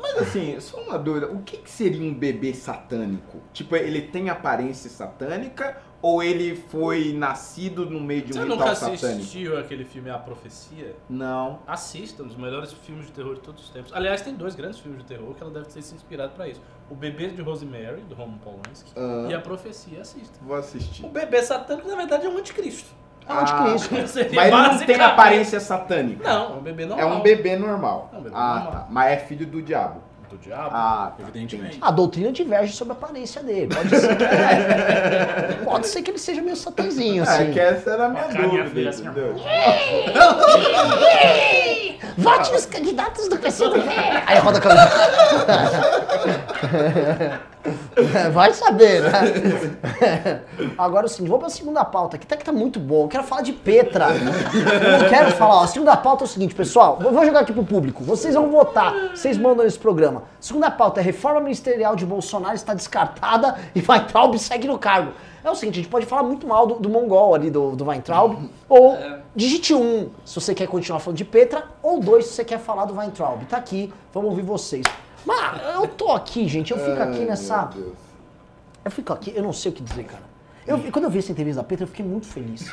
Mas assim, só uma dúvida, o que, que seria um bebê satânico? Tipo, ele tem aparência satânica ou ele foi nascido no meio de um Você ritual nunca satânico? assistiu aquele filme A Profecia? Não. Assista, um dos melhores filmes de terror de todos os tempos. Aliás, tem dois grandes filmes de terror que ela deve ter se inspirado pra isso. O Bebê de Rosemary, do Roman Polanski, Ah. e A Profecia, assista. Vou assistir. O bebê satânico, na verdade, é um anticristo. É o anticristo. Seria Mas ele não tem aparência satânica. Não, é um bebê É normal. um bebê normal. É um bebê ah, normal. tá. Mas é filho do diabo. Do diabo. Ah. Evidentemente. A doutrina diverge sobre a aparência dele. Pode ser que, é, pode ser que ele seja meio satanzinho, assim. É, que essa era a minha A dúvida, assim, entendeu? Vote nos candidatos do PCdoB! Aí roda a câmera. Vai saber, né? Agora sim, vou pra segunda pauta aqui, até que tá muito bom. Eu quero falar de Petra. Eu quero falar, ó. A segunda pauta é o seguinte, pessoal. Vou jogar aqui pro público. Vocês vão votar. Vocês mandam nesse programa. Segunda pauta é reforma ministerial de Bolsonaro está descartada e Weintraub segue no cargo. É o seguinte, a gente pode falar muito mal do, do mongol ali, do, do Weintraub, ou digite um se você quer continuar falando de Petra, ou dois se você quer falar do Weintraub. Tá aqui, vamos ouvir vocês. Mas eu tô aqui, gente, eu fico aqui Ai, nessa... meu Deus. Eu fico aqui, eu não sei o que dizer, cara. Eu, quando eu vi essa entrevista da Petra, eu fiquei muito feliz.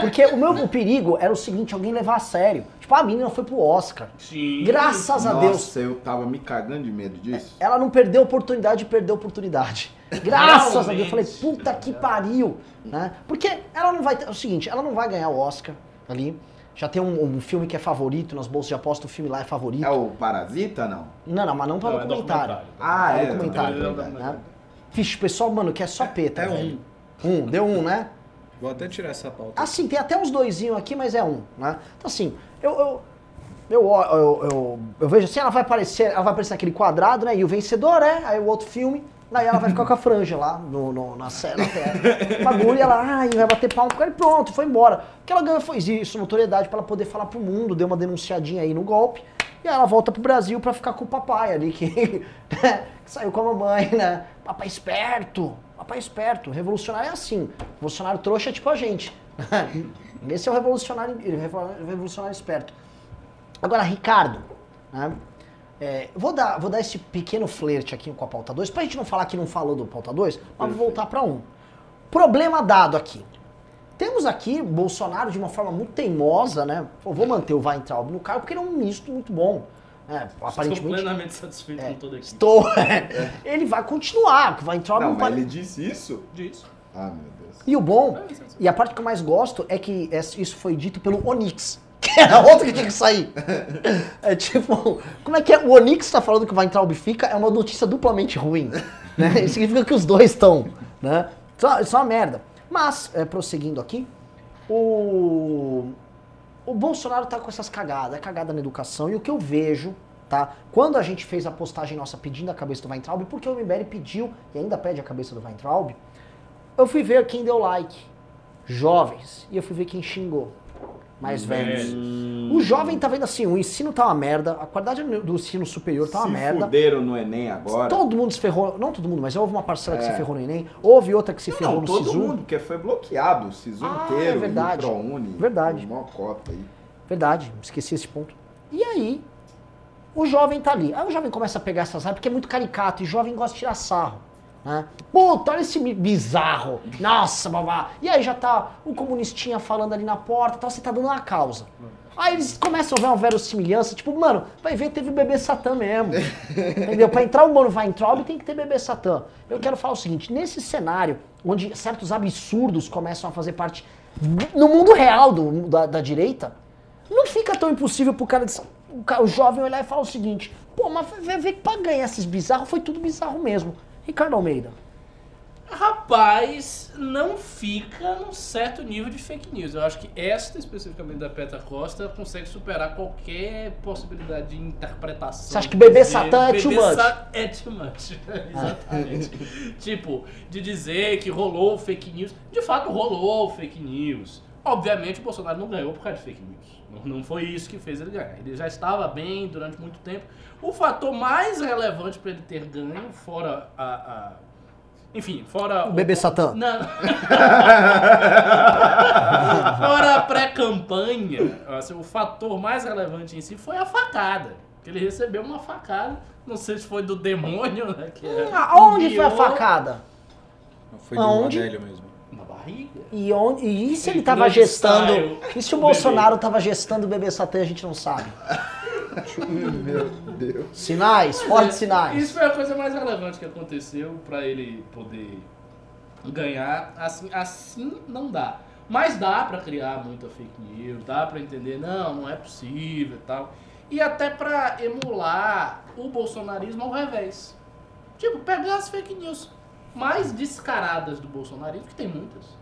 Porque o meu o perigo era o seguinte, alguém levar a sério. Tipo, a menina foi pro Oscar. Sim. Graças a Deus. Nossa, eu tava me cagando de medo disso. Ela não perdeu a oportunidade de perder a oportunidade. Graças a Deus. Eu falei, puta que pariu. Né? Porque ela não vai ter. É o seguinte, ela não vai ganhar o Oscar ali. Já tem um, um filme que é favorito nas bolsas de aposta, o filme lá é favorito. É o Parasita, não? Não, não, mas não para Não, é documentário. documentário. Ah, É é. documentário. é Né? o pessoal, mano, quer só peta. É um. velho. Um, deu um, né? Vou até tirar essa pauta. Assim, tem até uns doisinhos aqui, mas é um, né? Então assim, eu, eu, eu, eu, eu, eu vejo assim, ela vai aparecer, ela vai aparecer naquele quadrado, né? E o vencedor é, aí o outro filme, daí ela vai ficar com a franja lá no, no, na cena, bagulho, e ela, ai, vai bater palma com ele, pronto, foi embora. O que ela ganhou foi isso, notoriedade pra ela poder falar pro mundo, deu uma denunciadinha aí no golpe, e aí ela volta pro Brasil pra ficar com o papai ali, que, né, que saiu com a mamãe, né? Papai esperto, papai esperto, revolucionário é assim, revolucionário trouxa é tipo a gente. Esse é o revolucionário, revolucionário esperto. Agora, Ricardo, né? É, vou, dar, vou dar esse pequeno flerte aqui com a pauta 2, pra gente não falar que não falou do pauta 2, mas vou voltar pra um. Problema dado aqui. Temos aqui Bolsonaro de uma forma muito teimosa, né? Pô, vou manter o Weintraub no cargo porque ele é um ministro muito bom. É, Estou aparentemente. plenamente satisfeito É, com toda a equipe. Estou. ele vai continuar, vai entrar Não, no mas ele disse isso? Disso. Ah, meu Deus. E o bom, É é e a parte que eu mais gosto é que isso foi dito pelo Onix. Que era outro que tinha que sair. É tipo, como é que é? O Onix tá falando que vai entrar o Bifica, é uma notícia duplamente ruim. Né? Isso significa que os dois estão, né? Só, isso é uma merda. Mas, é, prosseguindo aqui, o, o Bolsonaro tá com essas cagadas, é cagada na educação, e o que eu vejo, tá? Quando a gente fez a postagem nossa pedindo a cabeça do Weintraub, porque o MBL pediu, e ainda pede a cabeça do Weintraub, eu fui ver quem deu like. Jovens. E eu fui ver quem xingou. Mais velhos. O jovem tá vendo assim, o ensino tá uma merda, a qualidade do ensino superior tá uma Se merda. fuderam no Enem agora. Todo mundo se ferrou, não todo mundo, mas houve uma parcela que É. se ferrou no Enem, houve outra que se ferrou Não, no todo SISU. mundo, porque foi bloqueado o SISU Ah, inteiro, é verdade. o ProUni. Verdade. Mó cota aí. Verdade, esqueci esse ponto. E aí, o jovem tá ali. Aí o jovem começa a pegar essas raivas porque é muito caricato e jovem gosta de tirar sarro. Né? Puta, olha esse bizarro. Nossa, babá. E aí já tá o comunistinha falando ali na porta, tal, você tá dando uma causa. Aí eles começam a ver uma verossimilhança, tipo, mano, vai ver, teve bebê Satã mesmo. Entendeu? Pra entrar o Mano Weintraub tem que ter bebê Satã. Eu quero falar o seguinte, nesse cenário, onde certos absurdos começam a fazer parte no mundo real do- da, da direita, não fica tão impossível pro cara, o, o jovem olhar e falar o seguinte, pô, mas ver que pra ganhar esses bizarros foi tudo bizarro mesmo. Ricardo Almeida. Rapaz, não fica num certo nível de fake news. Eu acho que esta, especificamente da Petra Costa, consegue superar qualquer possibilidade de interpretação. Você acha que bebê Dizer- Satã é too much? É too much. Exatamente. tipo, de dizer que rolou fake news. De fato, rolou fake news. Obviamente, o Bolsonaro não ganhou por causa de fake news. Não, não foi isso que fez ele ganhar. Ele já estava bem durante muito tempo. O fator mais relevante para ele ter ganho, fora a- a enfim, fora O bebê Satã. não. Fora a pré-campanha, assim, o fator mais relevante em si foi a facada. Que ele recebeu uma facada, não sei se foi do demônio, né? Que é, Aonde foi a facada? Foi do Aonde? Adélio mesmo. E, onde, e se ele Ele tava não gestando. E se o O Bolsonaro tava gestando o bebê Satã, a gente não sabe. Meu Deus. Sinais, fortes É, sinais. Isso foi a coisa mais relevante que aconteceu pra ele poder ganhar. Assim, assim não dá. Mas dá pra criar muita fake news, dá pra entender, não, não é possível e tal. E até pra emular o bolsonarismo ao revés. Tipo, pegar as fake news mais descaradas do bolsonarismo, que tem muitas.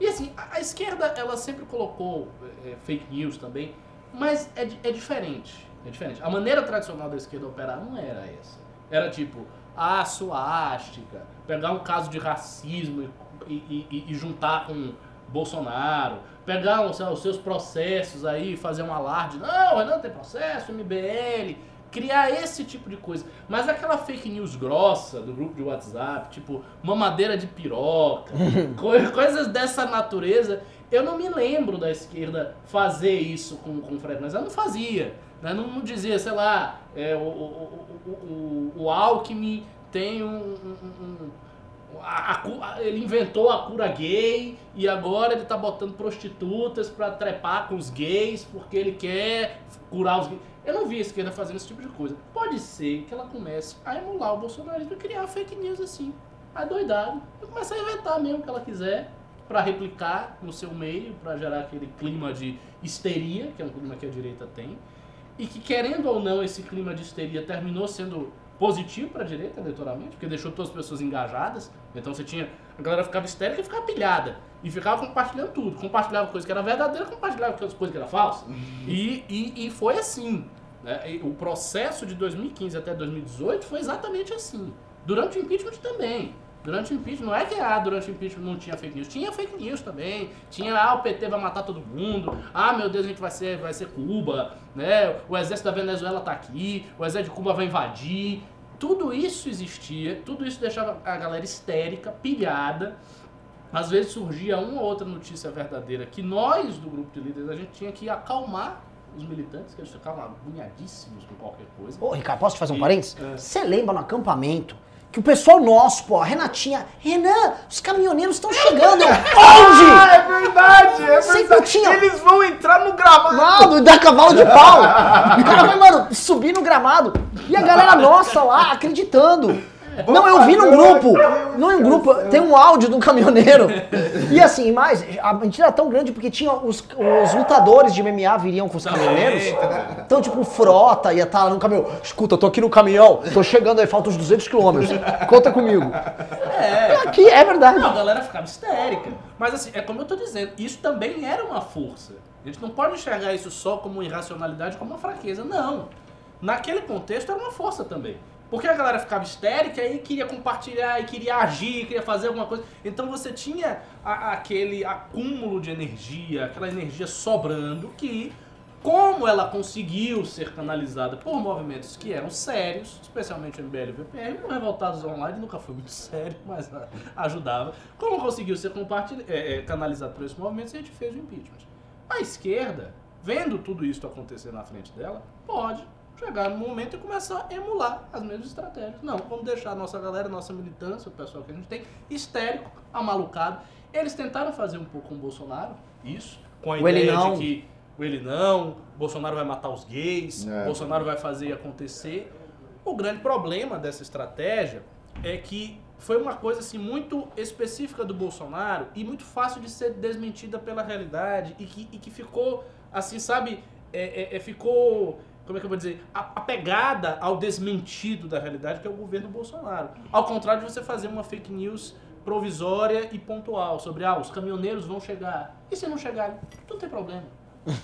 E assim, a, a esquerda, ela sempre colocou é, fake news também, mas é, é diferente. É diferente. A maneira tradicional da esquerda operar não era essa. Era tipo, a suástica, pegar um caso de racismo e, e- e- e juntar com Bolsonaro, pegar os, os seus processos aí fazer um alarde. Não, Renan tem processo, MBL, criar esse tipo de coisa. Mas aquela fake news grossa do grupo de WhatsApp, tipo mamadeira de piroca, co- coisas dessa natureza, eu não me lembro da esquerda fazer isso com, com frequência. Ela não fazia. né? Não, não dizia, sei lá, é, o, o, o, o, Alckmin tem um. um- um- a- a ele inventou a cura gay e agora ele tá botando prostitutas pra trepar com os gays porque ele quer curar os gays. Eu não vi a esquerda fazendo esse tipo de coisa. Pode ser que ela comece a emular o bolsonarismo e criar fake news assim, adoidado. E começa a inventar mesmo o que ela quiser pra replicar no seu meio, pra gerar aquele clima de histeria, que é um clima que a direita tem. E que, querendo ou não, esse clima de histeria terminou sendo positivo para a direita eleitoralmente, porque deixou todas as pessoas engajadas. Então você tinha. A galera ficava histérica e ficava pilhada. E ficava compartilhando tudo. Compartilhava coisa que era verdadeira, compartilhava coisa que era falsa. E, e, e foi assim. né? O processo de 2015 até 2018 foi exatamente assim. Durante o impeachment também. Durante o impeachment, não é que ah, durante o impeachment não tinha fake news, tinha fake news também. Tinha, ah, o PT vai matar todo mundo, ah, meu Deus, a gente vai ser, vai ser Cuba, né? O exército da Venezuela tá aqui, o exército de Cuba vai invadir. Tudo isso existia, tudo isso deixava a galera histérica, pilhada. Às vezes surgia uma ou outra notícia verdadeira que nós, do grupo de líderes, a gente tinha que acalmar os militantes, que eles ficavam agoniadíssimos com qualquer coisa. Ô, Ricardo, posso te fazer um E- parênteses? é. Você lembra no acampamento Que o pessoal nosso, pô, a Renatinha, Renan, os caminhoneiros estão chegando. Eu, Onde? Ah, é verdade, é Sempre verdade. tinha- Eles vão entrar no gramado. Gramado, dá cavalo de pau. O cara vai, mano, subir no gramado. E a galera nossa lá, acreditando. Não, eu vi num grupo. Não em um grupo, tem um áudio de um caminhoneiro. E assim, mais, a mentira era tão grande porque tinha os, os lutadores de MMA viriam com os caminhoneiros. Então, tipo, Frota ia estar lá no caminhão. Escuta, eu tô aqui no caminhão, tô chegando aí, faltam uns 200 quilômetros. Conta comigo. É. Aqui, é verdade. Não, a galera ficava histérica. Mas assim, é como eu tô dizendo, isso também era uma força. A gente não pode enxergar isso só como irracionalidade, como uma fraqueza. Não. Naquele contexto era uma força também. Porque a galera ficava histérica e queria compartilhar, e queria agir, queria fazer alguma coisa. Então você tinha a- aquele acúmulo de energia, aquela energia sobrando que, como ela conseguiu ser canalizada por movimentos que eram sérios, especialmente o MBL e o VPR, o Revoltados Online nunca foi muito sério, mas ajudava. Como conseguiu ser é, é, canalizado por esses movimentos, a gente fez o impeachment. A esquerda, vendo tudo isso acontecer na frente dela, pode chegar no momento e começar a emular as mesmas estratégias. Não, vamos deixar a nossa galera, nossa militância, o pessoal que a gente tem, histérico, amalucado. Eles tentaram fazer um pouco com o Bolsonaro, isso, com a O ele ideia não. de que o ele não, Bolsonaro vai matar os gays, É. Bolsonaro vai fazer acontecer. O grande problema dessa estratégia é que foi uma coisa assim muito específica do Bolsonaro e muito fácil de ser desmentida pela realidade e que, e que ficou assim, sabe, é, é- é- ficou como é que eu vou dizer, apegada ao desmentido da realidade que é o governo Bolsonaro. Ao contrário de você fazer uma fake news provisória e pontual sobre ah, os caminhoneiros vão chegar. E se não chegarem? Não tem problema.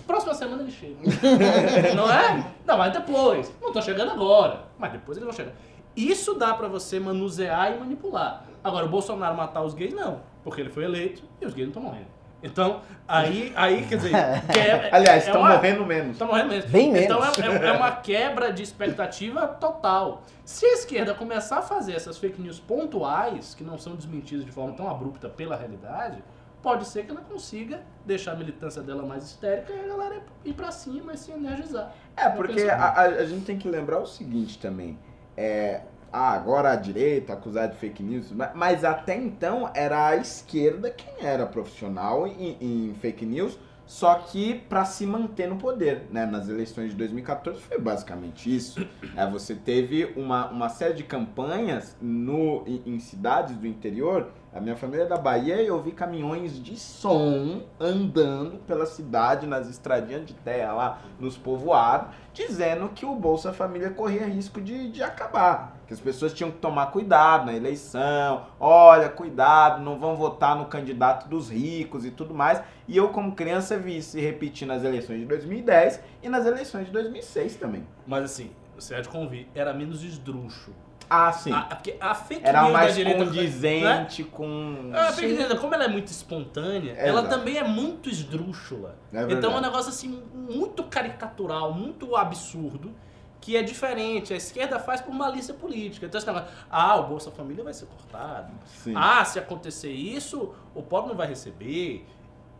Próxima semana eles chegam. não é? Não, mas depois. Não tô chegando agora. Mas depois eles vão chegar. Isso dá pra você manusear e manipular. Agora, o Bolsonaro matar os gays, não. Porque ele foi eleito e os gays não estão morrendo. Então, aí, aí quer dizer. que é- Aliás, é estão uma- morrendo menos. Estão morrendo mesmo. Bem Então menos. é, é- é uma quebra de expectativa total. Se a esquerda começar a fazer essas fake news pontuais, que não são desmentidas de forma tão abrupta pela realidade, pode ser que ela consiga deixar a militância dela mais histérica e a galera ir pra cima e se energizar. É, porque a- a gente tem que lembrar o seguinte também. É, ah, agora a direita acusar de fake news, ma- mas até então era a esquerda quem era profissional em, em fake news, só que para se manter no poder, né? Nas eleições de 2014 foi basicamente isso. É, você teve uma, uma série de campanhas no, em, em cidades do interior. A minha família é da Bahia e eu vi caminhões de som andando pela cidade, nas estradinhas de terra lá, nos povoados, dizendo que o Bolsa Família corria risco de, de acabar. Que as pessoas tinham que tomar cuidado na eleição. Olha, cuidado, não vão votar no candidato dos ricos e tudo mais. E eu, como criança, vi se repetir nas eleições de 2010 e nas eleições de 2006 também. Mas assim, você há de convir, era menos esdrúxulo. Ah, sim. A, porque a fake Era news da mais direita... né? condizente com. A fake news, como ela é muito espontânea, É, ela exato. também é muito esdrúxula. É então é um negócio assim, muito caricatural, muito absurdo, que é diferente. A esquerda faz por malícia política. Então esse negócio, ah, o Bolsa Família vai ser cortado. Sim. Ah, se acontecer isso, o pobre não vai receber.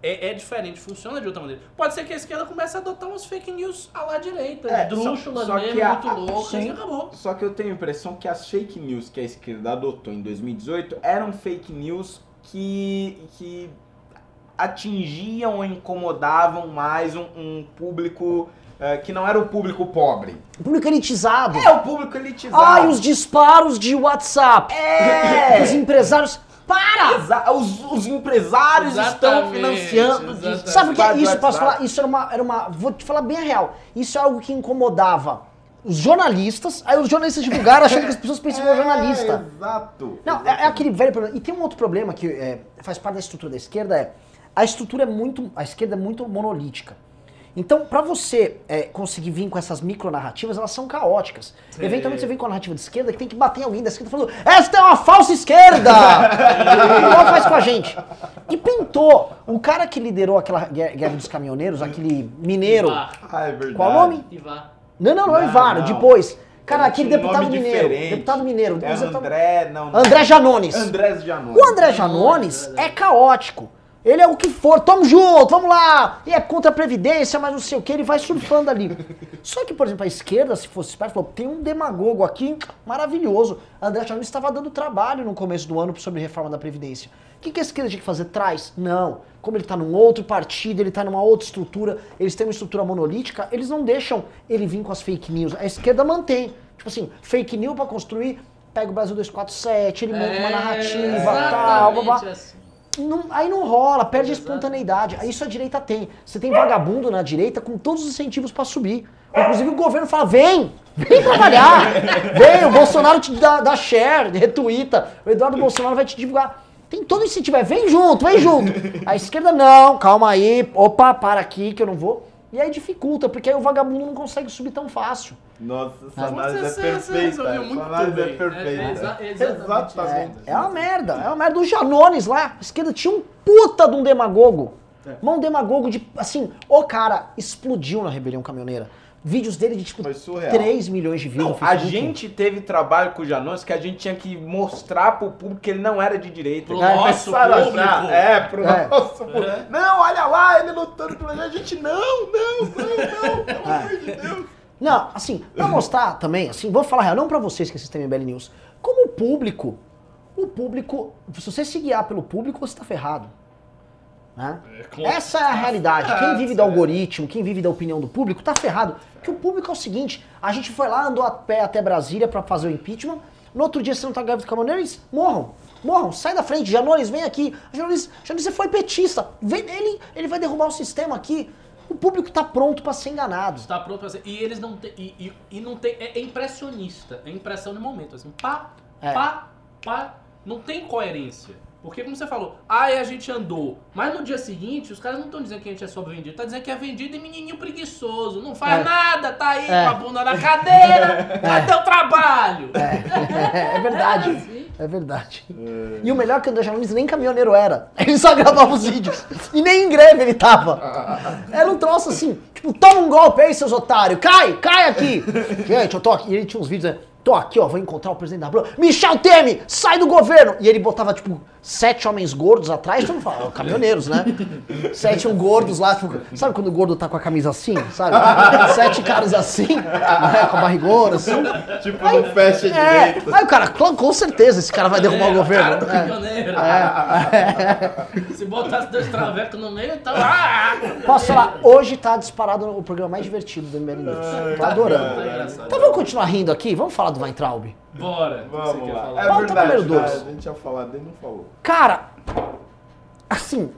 É, é diferente, funciona de outra maneira. Pode ser que a esquerda comece a adotar umas fake news à la direita, É, esdrúxulas só- só mesmo, que a- muito a- loucas, sim. e acabou. Só que eu tenho a impressão que as fake news que a esquerda adotou em 2018 eram fake news que, que atingiam ou incomodavam mais um, um público eh, que não era o público pobre. Público elitizado. É o público elitizado. Ai, os disparos de WhatsApp. É! Os empresários. Para! Exa- Os, os empresários estão Exatamente, financiando. exatamente. Sabe o que é isso? Posso falar? Isso era uma, era uma. Vou te falar bem a real. Isso é algo que incomodava os jornalistas. Aí os jornalistas divulgaram achando que as pessoas pensavam É, jornalista. Exato. Não, é, é aquele velho problema. E tem um outro problema que é, faz parte da estrutura da esquerda é a estrutura é muito, a esquerda é muito monolítica. Então, pra você é, conseguir vir com essas micronarrativas, elas são caóticas. Sim. Eventualmente você vem com a narrativa de esquerda que tem que bater em alguém da esquerda falando esta é uma falsa esquerda! Igual faz com a gente. E pintou. O cara que liderou aquela guerra dos caminhoneiros, aquele mineiro. Ivar. Ah, é verdade. Qual o nome? Ivar. Não, não, não, é Não, Ivar, não. depois. Cara, Ele aquele deputado mineiro. Deputado mineiro. É André, não. André Janones. Andrés Janones. O André Janones é caótico. Ele é o que for, tamo junto, vamos lá! E é contra a Previdência, mas não sei o que, ele vai surfando ali. Só que, por exemplo, a esquerda, se fosse esperto, falou: tem um demagogo aqui maravilhoso. André Janones estava dando trabalho no começo do ano sobre reforma da Previdência. O que, que a esquerda tinha que fazer? Traz. Não. Como ele está num outro partido, ele está numa outra estrutura, eles têm uma estrutura monolítica, eles não deixam ele vir com as fake news. A esquerda mantém. Tipo assim, fake news para construir, pega o Brasil 247, ele monta uma narrativa, tal, blá, blá. assim. Não- aí não rola, perde a espontaneidade. Aí isso a direita tem. Você tem vagabundo na direita com todos os incentivos pra subir. Inclusive o governo fala: vem, vem trabalhar. Vem, o Bolsonaro te dá, dá share, retuita. O Eduardo Bolsonaro vai te divulgar. Tem todo incentivo, é vem junto, vem junto. A esquerda, não, calma aí, opa, para aqui que eu não vou. E aí dificulta, porque aí o vagabundo não consegue subir tão fácil. Nossa, essa análise é perfeita. Essa muito análise bem. é perfeita. É, é exa- É, exatamente é uma merda, é uma merda. O Janones lá, a esquerda tinha um puta de um demagogo. Mas um demagogo de, assim, o cara explodiu na rebelião caminhoneira. Vídeos dele de tipo Foi surreal. 3 milhões de views Não, no a gente teve trabalho com o Janones que a gente tinha que mostrar pro público que ele não era de direita. Pro Eles nosso começaram a público. achar- É, pro É. nosso público. Não, olha lá, ele lutando pela gente. A gente, não, não, não, não, pelo amor de Deus. Não, assim, pra mostrar também, assim, vou falar real, não pra vocês que assistem MBL News. Como o público, o público, se você se guiar pelo público, você tá ferrado. Né? É, com- Essa é a realidade. Quem ferrado, vive do é. algoritmo, quem vive da opinião do público, tá ferrado. Porque o público é o seguinte: a gente foi lá, andou a pé até Brasília pra fazer o impeachment. No outro dia, você não tá grávida com a maneira, eles morram. Morram, sai da frente. Janones, vem aqui. Janones, Janones, você foi petista. Vem, ele, ele vai derrubar o sistema aqui. O público tá pronto pra ser enganado. Está pronto pra ser. E eles não tem. E, e, e não tem. É, é impressionista. É impressão no momento. Assim, pá, É. pá, pá. Não tem coerência. Porque, como você falou, ai, a gente andou. Mas no dia seguinte, os caras não estão dizendo que a gente é sobrevendido. Tá dizendo que é vendido e menininho preguiçoso. Não faz É. nada, tá aí É. com a bunda na cadeira. Cadê o trabalho? É, verdade. assim. É verdade. E o melhor é que o André Janones nem caminhoneiro era. Ele só gravava os vídeos. E nem em greve ele tava. Era um troço assim, tipo, toma um golpe aí, seus otários. Cai, cai aqui. Gente, eu tô aqui. E ele tinha uns vídeos, né? Tô aqui, ó, vou encontrar o presidente da Bruna. Michel Temer, sai do governo! E ele botava, tipo, sete homens gordos atrás, todo mundo fala, "Ó, caminhoneiros, né? Sete um gordos lá, tipo, sabe quando o gordo tá com a camisa assim, sabe? Sete caras assim, né, com a barrigona, assim. Tipo, não fecha É, direito. aí o cara, com com certeza esse cara vai derrubar o governo. Cara do É. caminhoneiro. É. Se botasse dois travecos no meio, então. Ah! Posso falar, hoje tá disparado o programa mais divertido do MBL News. Tô adorando. Tá. Então vamos continuar rindo aqui? Vamos falar do Weintraub? Bora. Vamos lá. falar? É Pauta verdade, número dois. né? A gente ia falar dele, não falou. Cara, assim,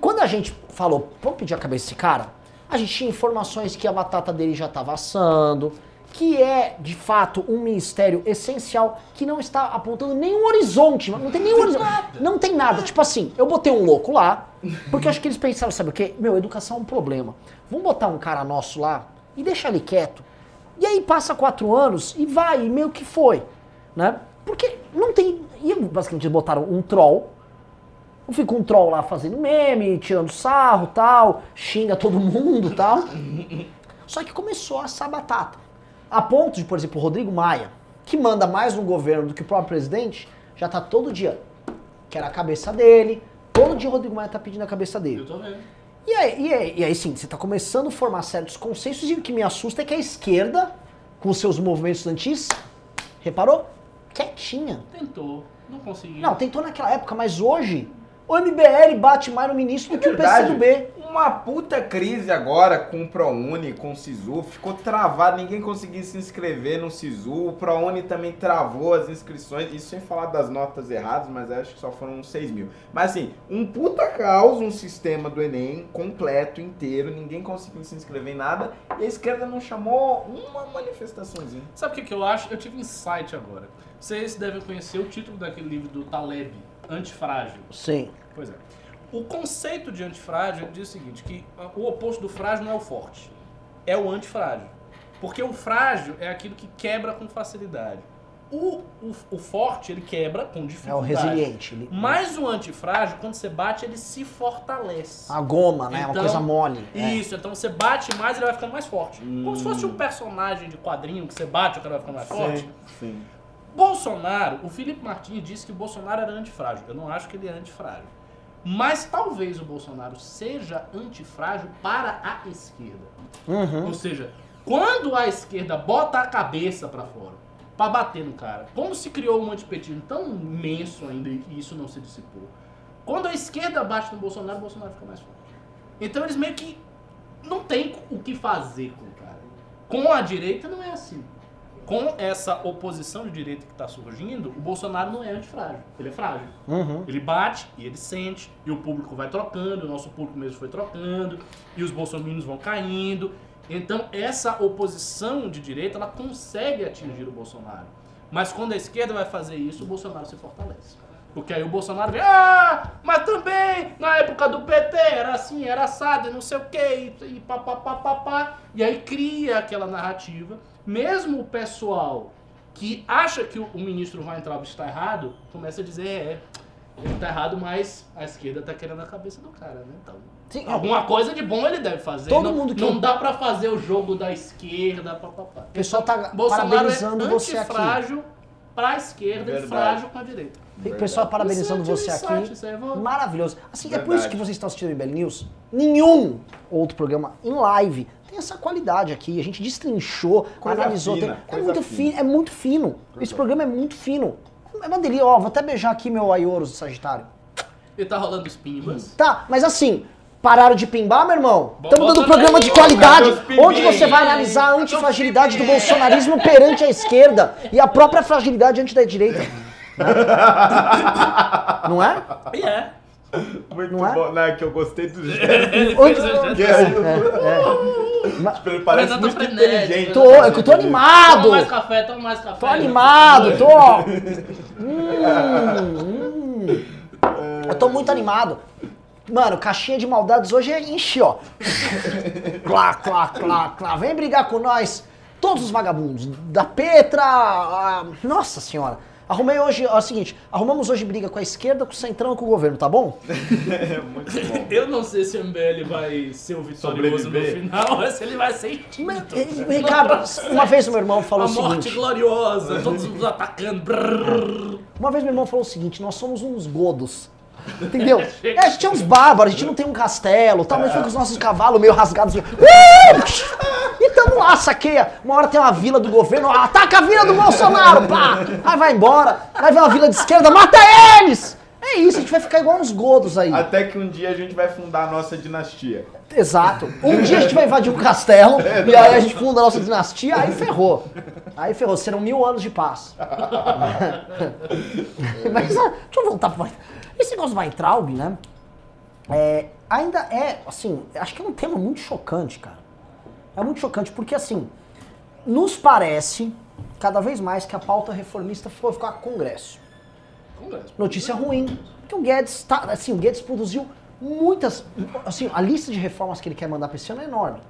quando a gente falou, vamos pedir a cabeça desse cara, a gente tinha informações que a batata dele já estava assando, que é, de fato, um ministério essencial que não está apontando nenhum horizonte, não tem nenhum horizonte. Não tem nada. Tipo assim, eu botei um louco lá, porque acho que eles pensaram, sabe o quê? Meu, educação é um problema. Vamos botar um cara nosso lá e deixar ele quieto. E aí passa quatro anos e vai, e meio que foi, né? Porque não tem... E basicamente eles botaram um troll, Fica um troll lá fazendo meme, tirando sarro tal, xinga todo mundo tal. Só que começou a assar batata. A ponto de, por exemplo, o Rodrigo Maia, que manda mais no governo do que o próprio presidente, já tá todo dia. Quer a cabeça dele. Todo dia o Rodrigo Maia tá pedindo a cabeça dele. Eu tô vendo. E aí, e aí, e aí, sim, você está começando a formar certos consensos e o que me assusta é que a esquerda, com seus movimentos estudantis, reparou? Quietinha. Tentou. Não conseguiu. Não, tentou naquela época, mas hoje o MBL bate mais no ministro do que o PCdoB. Uma puta crise agora com o ProUni, com o SISU, ficou travado, ninguém conseguia se inscrever no SISU, o ProUni também travou as inscrições, isso sem falar das notas erradas, mas acho que só foram uns 6 mil. Mas assim, um puta caos, um sistema do Enem completo, inteiro, ninguém conseguiu se inscrever em nada, e a esquerda não chamou uma manifestaçãozinha. Sabe o que, que eu acho? Eu tive insight agora. Vocês devem conhecer o título daquele livro do Taleb, Antifrágil. Sim. Pois é. O conceito de antifrágil diz o seguinte, que o oposto do frágil não é o forte, é o antifrágil. Porque o frágil é aquilo que quebra com facilidade. O, o, o forte, ele quebra com É o dificuldade. resiliente. ele- Mas o antifrágil, quando você bate, ele se fortalece. A goma, né? uma Então, coisa mole. é. Isso, então você bate mais ele vai ficando mais forte. Como se fosse um personagem de quadrinho que você bate o cara vai ficando mais forte. sim. Bolsonaro, o Felipe Martins disse que o Bolsonaro era antifrágil. Eu não acho que ele é antifrágil. Mas talvez o Bolsonaro seja antifrágil para a esquerda. Uhum. Ou seja, quando a esquerda bota a cabeça pra fora pra bater no cara, como se criou um antipetismo tão imenso ainda e isso não se dissipou, quando a esquerda bate no Bolsonaro, o Bolsonaro fica mais forte. Então eles meio que não tem o que fazer com o cara. Com a direita não é assim. Com essa oposição de direita que está surgindo, o Bolsonaro não é antifrágil, ele é frágil. Uhum. Ele bate e ele sente, e o público vai trocando, o nosso público mesmo foi trocando, e os bolsominions vão caindo. Então, essa oposição de direita, ela consegue atingir o Bolsonaro. Mas quando a esquerda vai fazer isso, o Bolsonaro se fortalece. Porque aí o Bolsonaro vem, ah, mas também na época do PT era assim, era assado não sei o que, e, e pá, pá, pá, pá, pá. E aí cria aquela narrativa. Mesmo o pessoal que acha que o, ministro vai entrar está errado, começa a dizer, é, ele tá errado, mas a esquerda tá querendo a cabeça do cara, né? Então, Sim, alguma coisa de bom ele deve fazer. Todo não, mundo que- não dá pra fazer o jogo da esquerda, papapá. O pessoal tá Bolsonaro parabenizando é você aqui. antifrágil pra esquerda e Verdade. frágil com a direita. O pessoal parabenizando Isso é você aqui. vou- Maravilhoso. Assim, é por Verdade. isso que vocês estão assistindo o MBL News. Nenhum outro programa em live tem essa qualidade aqui. A gente destrinchou, Coisa analisou. fina, tem- é muito fina. fino, é muito fino. Esse programa é muito fino. É uma delícia. Ó, vou até beijar aqui meu Aioros do Sagitário. E tá rolando os pimbas. Tá, mas assim, pararam de pimbar, meu irmão? Estamos dando bota programa aí, de qualidade, onde você vai analisar a antifragilidade do bolsonarismo perante a esquerda e a própria fragilidade anti da direita. Não é? E é. Muito Não é? bom, né? Que eu gostei do jeito. Ele Onde- Que jeito- é, tipo, ele parece Mas eu tô muito inteligente. Tô, é eu tô Toma animado. mais café, toma mais café. Tô animado, tô. Hum, hum. Eu tô muito animado. Mano, caixinha de maldades hoje é enche, ó. Clá, clá, clá, clá. Vem brigar com nós. Todos os vagabundos. Da Petra. a- Nossa senhora. Arrumei hoje, ó, é o seguinte, arrumamos hoje briga com a esquerda, com o centrão e com o governo, tá bom? É muito bom. Eu não sei se o MBL vai ser o vitorioso no Sobreviver. final ou se ele vai ser extinto. Mas, eh, Ricardo, uma vez o meu irmão falou A o morte seguinte. gloriosa, todos nos atacando. Brrr. Uma vez meu irmão falou o seguinte, nós somos uns godos. Entendeu? É, a gente é uns bárbaros, a gente não tem um castelo, tal, mas fica com os nossos cavalos meio rasgados. assim, tamo lá, saqueia. Uma hora tem uma vila do governo, ataca a vila do Bolsonaro, pá! Aí vai embora, aí vem uma vila de esquerda, mata eles! É isso, a gente vai ficar igual uns godos aí. Até que um dia a gente vai fundar a nossa dinastia. Exato. Um dia a gente vai invadir um castelo e aí a gente funda a nossa dinastia, aí ferrou. Aí ferrou, serão mil anos de paz. Mas ah, deixa eu voltar pro Esse negócio do Weintraub, né? é, ainda é, assim, acho que é um tema muito chocante, cara. É muito chocante porque, assim, nos parece cada vez mais que a pauta reformista foi ficar com o Congresso. Congresso. Notícia ruim, porque o Guedes tá, assim, o Guedes produziu muitas, assim, a lista de reformas que ele quer mandar para esse ano é enorme.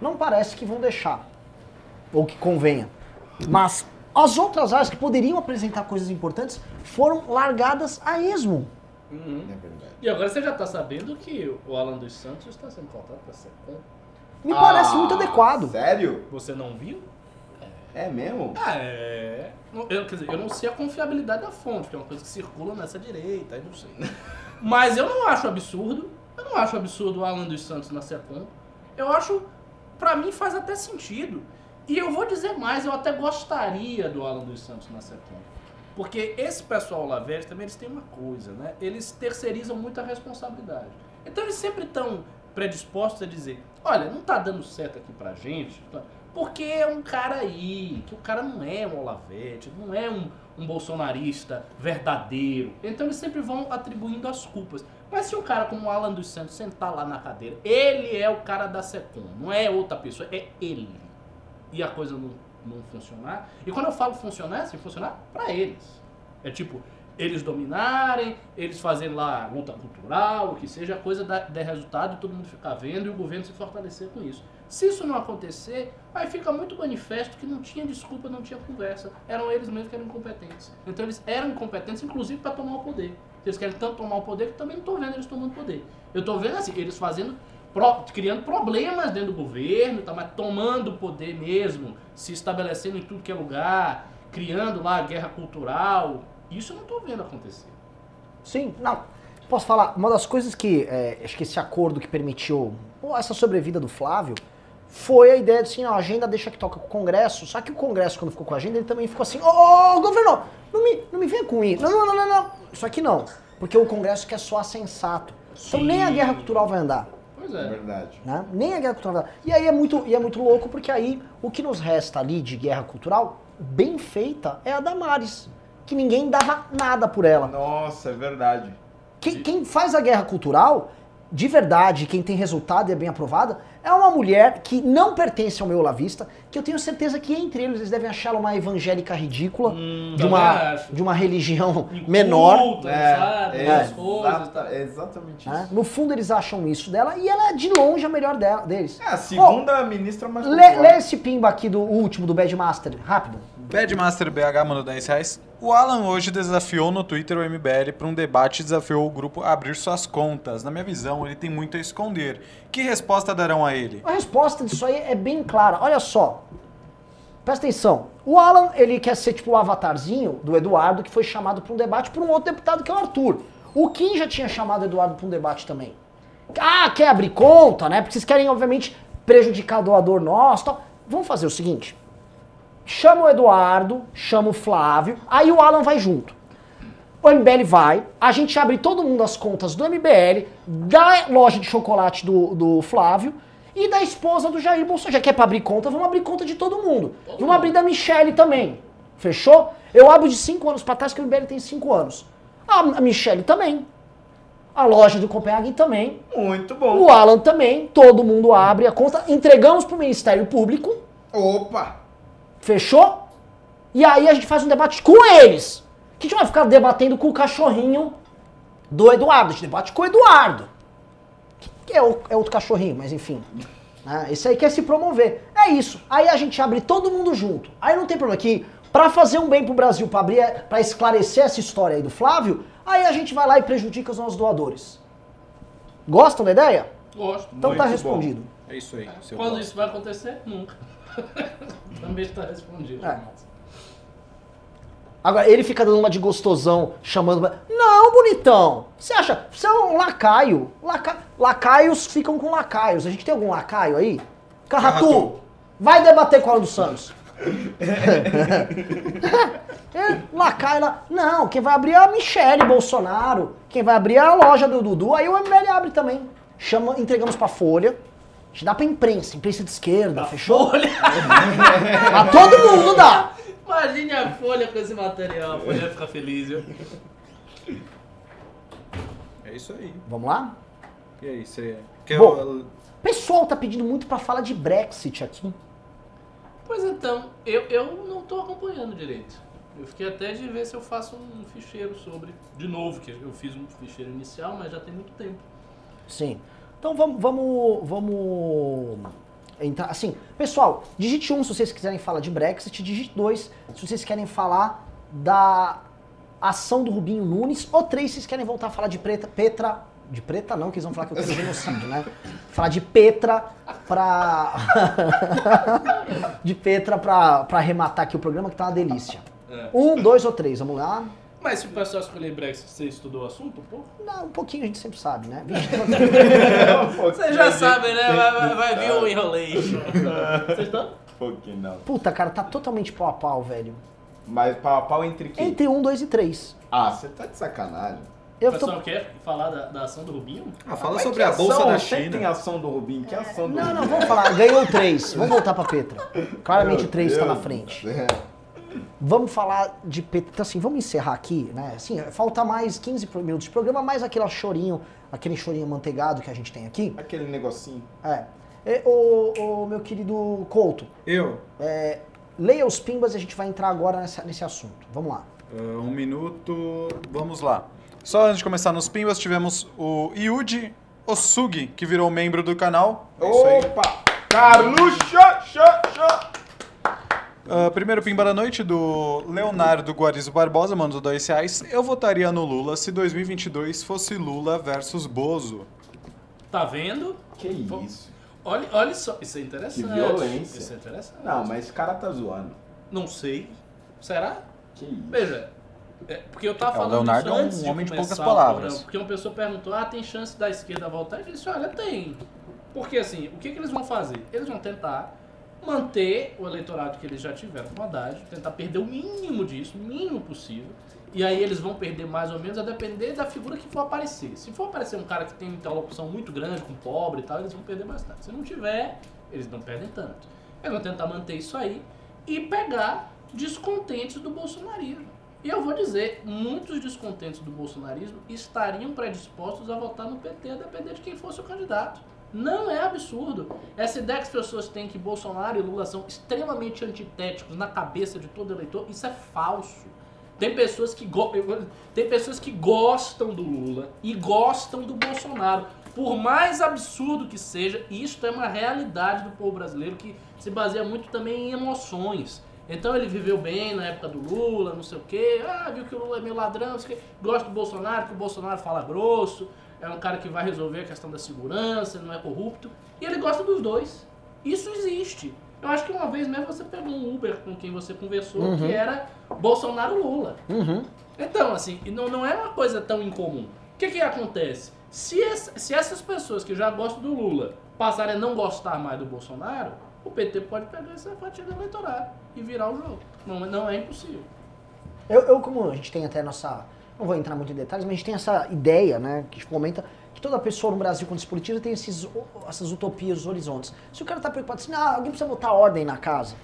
Não parece que vão deixar ou que convenha. Mas as outras áreas que poderiam apresentar coisas importantes foram largadas a esmo. É verdade. E agora você já tá sabendo que o Alan dos Santos está sendo contratado para ser Me parece Ah, muito adequado. Sério? Você não viu? É mesmo? Ah, é. Não- Eu, quer dizer, eu não sei a confiabilidade da fonte, que é uma coisa que circula nessa direita, aí não sei. Mas eu não acho absurdo. Eu não acho absurdo o Alan dos Santos na SECOM. Eu acho, pra mim, faz até sentido. E eu vou dizer mais, eu até gostaria do Alan dos Santos na SECOM. Porque esse pessoal lá velho também eles têm uma coisa, né? Eles terceirizam muita responsabilidade. Então eles sempre estão predispostos a dizer, olha, não tá dando certo aqui pra gente, tá? porque é um cara aí, que o cara não é um Olavete, não é um, um bolsonarista verdadeiro. Então eles sempre vão atribuindo as culpas. Mas se um cara como o Alan dos Santos sentar lá na cadeira, ele é o cara da SECOM, não é outra pessoa, é ele. E a coisa não, não funcionar. E quando eu falo funcionar, é assim, funcionar pra eles. É tipo, eles dominarem, eles fazerem lá luta cultural, o que seja, a coisa der resultado, todo mundo ficar vendo e o governo se fortalecer com isso. Se isso não acontecer, aí fica muito manifesto que não tinha desculpa, não tinha conversa. Eram eles mesmos que eram incompetentes. Então eles eram incompetentes, inclusive, para tomar o poder. Eles querem tanto tomar o poder que também não estou vendo eles tomando poder. Eu estou vendo assim, eles fazendo, criando problemas dentro do governo, tá, mas tomando poder mesmo, se estabelecendo em tudo que é lugar, criando lá guerra cultural. Isso eu não estou vendo acontecer. Sim, não. Posso falar? Uma das coisas que, é, acho que esse acordo que permitiu essa sobrevida do Flávio foi a ideia de assim, ó, a agenda deixa que toca com o Congresso, só que o Congresso, quando ficou com a agenda, ele também ficou assim, ô, ô, ô, governador, não me, não me venha com isso, não, não, não, não, não, isso aqui não, porque o Congresso quer soar sensato. Então Sim. nem a guerra cultural vai andar. Pois É é. verdade. né? Nem a guerra cultural. E aí é muito, e é muito louco porque aí o que nos resta ali de guerra cultural bem feita é a Damares, que ninguém dava nada por ela. Nossa, é verdade. Quem, quem faz a guerra cultural, de verdade, quem tem resultado e é bem aprovada, é uma mulher que não pertence ao meu Olavista, que eu tenho certeza que entre eles eles devem achá-la uma evangélica ridícula, Hum, de, uma, de uma religião menor. Inculta, sabe? é, As coisas. exata- tá. é exatamente isso. né? No fundo eles acham isso dela e ela é de longe a melhor dela- deles. É a segunda ministra mais Lê, lê esse pimba aqui do último, do Bad Master, rápido. Badmaster BH mandou 10 reais. O Alan hoje desafiou no Twitter o MBL para um debate e desafiou o grupo a abrir suas contas. Na minha visão, ele tem muito a esconder. Que resposta darão a ele? A resposta disso aí é bem clara. Olha só. Presta atenção. O Alan, ele quer ser tipo o avatarzinho do Eduardo, que foi chamado para um debate por um outro deputado, que é o Arthur. O Kim já tinha chamado o Eduardo para um debate também. Ah, quer abrir conta, né? Porque vocês querem, obviamente, prejudicar doador nosso tal. Vamos fazer o seguinte. Chama o Eduardo, chama o Flávio, aí o Alan vai junto. O MBL vai, a gente abre todo mundo as contas do MBL, da loja de chocolate do, do Flávio e da esposa do Jair Bolsonaro. Já que é pra abrir conta, vamos abrir conta de todo mundo. vamos abrir da Michelle também. Fechou? Eu abro de 5 anos pra trás, que o MBL tem 5 anos. A, a Michelle também. A loja do Copenhagen também. Muito bom. O Alan também. Todo mundo abre a conta. Entregamos pro Ministério Público. Opa! Fechou? E aí a gente faz um debate com eles. Que a gente vai ficar debatendo com o cachorrinho do Eduardo. A gente debate com o Eduardo. Que é, o- é outro cachorrinho, mas enfim. Né? Esse aí quer se promover. É isso. Aí a gente abre todo mundo junto. Aí não tem problema aqui. Pra fazer um bem pro Brasil, pra abrir, para esclarecer essa história aí do Flávio, aí a gente vai lá e prejudica os nossos doadores. Gostam da ideia? Gosto. Então tá Muito respondido. É isso aí. Quando isso vai acontecer? Nunca. Também está respondido. É. Agora, ele fica dando uma de gostosão, chamando. Não, bonitão! Você acha? Você é um lacaio. Laca... Lacaios ficam com lacaios. A gente tem algum lacaio aí? Carratu, Carratu. vai debater com o dos Santos. é, lacaio lá. Não, quem vai abrir é a Michele Bolsonaro. Quem vai abrir é a loja do Dudu. Aí o MBL abre também. Chama, entregamos pra Folha. A gente dá pra imprensa, imprensa de esquerda, fechou? Folha. A todo mundo dá. Imagine a Folha com esse material. A Folha ia ficar feliz, viu? É isso aí. Vamos lá? E aí, você quer Bom. o- O pessoal tá pedindo muito pra falar de Brexit aqui. Pois então, eu, eu não tô acompanhando direito. Eu fiquei até de ver se eu faço um ficheiro sobre. De novo, que eu fiz um ficheiro inicial, mas já tem muito tempo. Sim. Então vamos, vamos, vamos entrar. Assim, pessoal, digite um se vocês quiserem falar de Brexit, digite dois se vocês querem falar da ação do Rubinho Nunes, ou três se vocês querem voltar a falar de preta, Petra. De preta não, que eles vão falar que eu tenho genocídio, né? Falar de Petra pra. de Petra pra, pra arrematar aqui o programa, que tá uma delícia. É. Um, dois ou três, vamos lá. Mas se o pessoal escolher Brexit, você estudou o assunto, pô? Não, um pouquinho a gente sempre sabe, né? Vocês já sabem, né? Vai, vai, vir o enrolation. Vocês estão? Pouquinho não. Puta, cara, tá totalmente pau a pau, velho. Mas pau a pau entre quem? Entre um, dois e três. Ah, você tá de sacanagem. O Eu tô... pessoal quer falar da, da ação do Rubinho? Ah, fala Mas sobre a bolsa ação? da Sempre tem China. ação do Rubinho. Que ação do Não, Rubinho? não, vamos falar. Ganhou três. Vamos voltar pra Petra. Claramente o Meu três tá na Deus frente. céu. Vamos falar de. Então, assim, vamos encerrar aqui, né? Assim, falta mais 15 pro- minutos de programa, mais aquele chorinho, aquele chorinho manteigado que a gente tem aqui. Aquele negocinho. É. É, ô, ô, meu querido Couto, Eu, é, leia os pimbas e a gente vai entrar agora nessa- nesse assunto. Vamos lá. ah, um minuto, vamos lá. Só antes de começar nos pimbas, tivemos o Yuji Osugi, que virou membro do canal. É. Opa! Carluxa! Xá, xá. Ah, primeiro pimba da noite do Leonardo Guarizo Barbosa, mandou dois reais. Eu votaria no Lula se 2022 fosse Lula versus Bozo. Tá vendo? Que isso? Olha, olha só, isso é interessante. Que violência. Isso é interessante. Não, mas esse cara tá zoando. Não sei. Será? Que isso? Veja, É, porque eu tava É, o falando Leonardo isso é um antes de homem de poucas palavras. programa, porque uma pessoa perguntou, ah, tem chance da esquerda voltar? Eu disse, olha, tem. Porque assim, o que, que eles vão fazer? Eles vão tentar manter o eleitorado que eles já tiveram com Haddad, tentar perder o mínimo disso, o mínimo possível. E aí eles vão perder mais ou menos a depender da figura que for aparecer. Se for aparecer um cara que tem uma interlocução muito grande com pobre e tal, eles vão perder bastante. Se não tiver, eles não perdem tanto. Eles vão tentar manter isso aí e pegar descontentes do bolsonarismo. E eu vou dizer, muitos descontentes do bolsonarismo estariam predispostos a votar no PT, a depender de quem fosse o candidato. Não é absurdo. Essa ideia que as pessoas têm que Bolsonaro e Lula são extremamente antitéticos na cabeça de todo eleitor, isso é falso. Tem pessoas que, go- tem pessoas que gostam do Lula e gostam do Bolsonaro. Por mais absurdo que seja, isto é uma realidade do povo brasileiro que se baseia muito também em emoções. Então ele viveu bem na época do Lula, não sei o quê. Ah, viu que o Lula é meio ladrão, não sei o quê. Gosta do Bolsonaro, que o Bolsonaro fala grosso. É um cara que vai resolver a questão da segurança, não é corrupto. E ele gosta dos dois. Isso existe. Eu acho que uma vez mesmo você pegou um Uber com quem você conversou, que era Bolsonaro-Lula. Uhum. Então, assim, não, não é uma coisa tão incomum. O que que acontece? Se, se essas pessoas que já gostam do Lula passarem a não gostar mais do Bolsonaro, o PT pode pegar essa fatia do eleitorado e virar o jogo. Não, é- não é impossível. Eu, eu, como a gente tem até nossa. Não vou entrar muito em detalhes, mas a gente tem essa ideia, né, que a gente comenta, que toda pessoa no Brasil, quando se politiza, tem esses, essas utopias, os horizontes. Se o cara tá preocupado assim, ah, alguém precisa botar ordem na casa.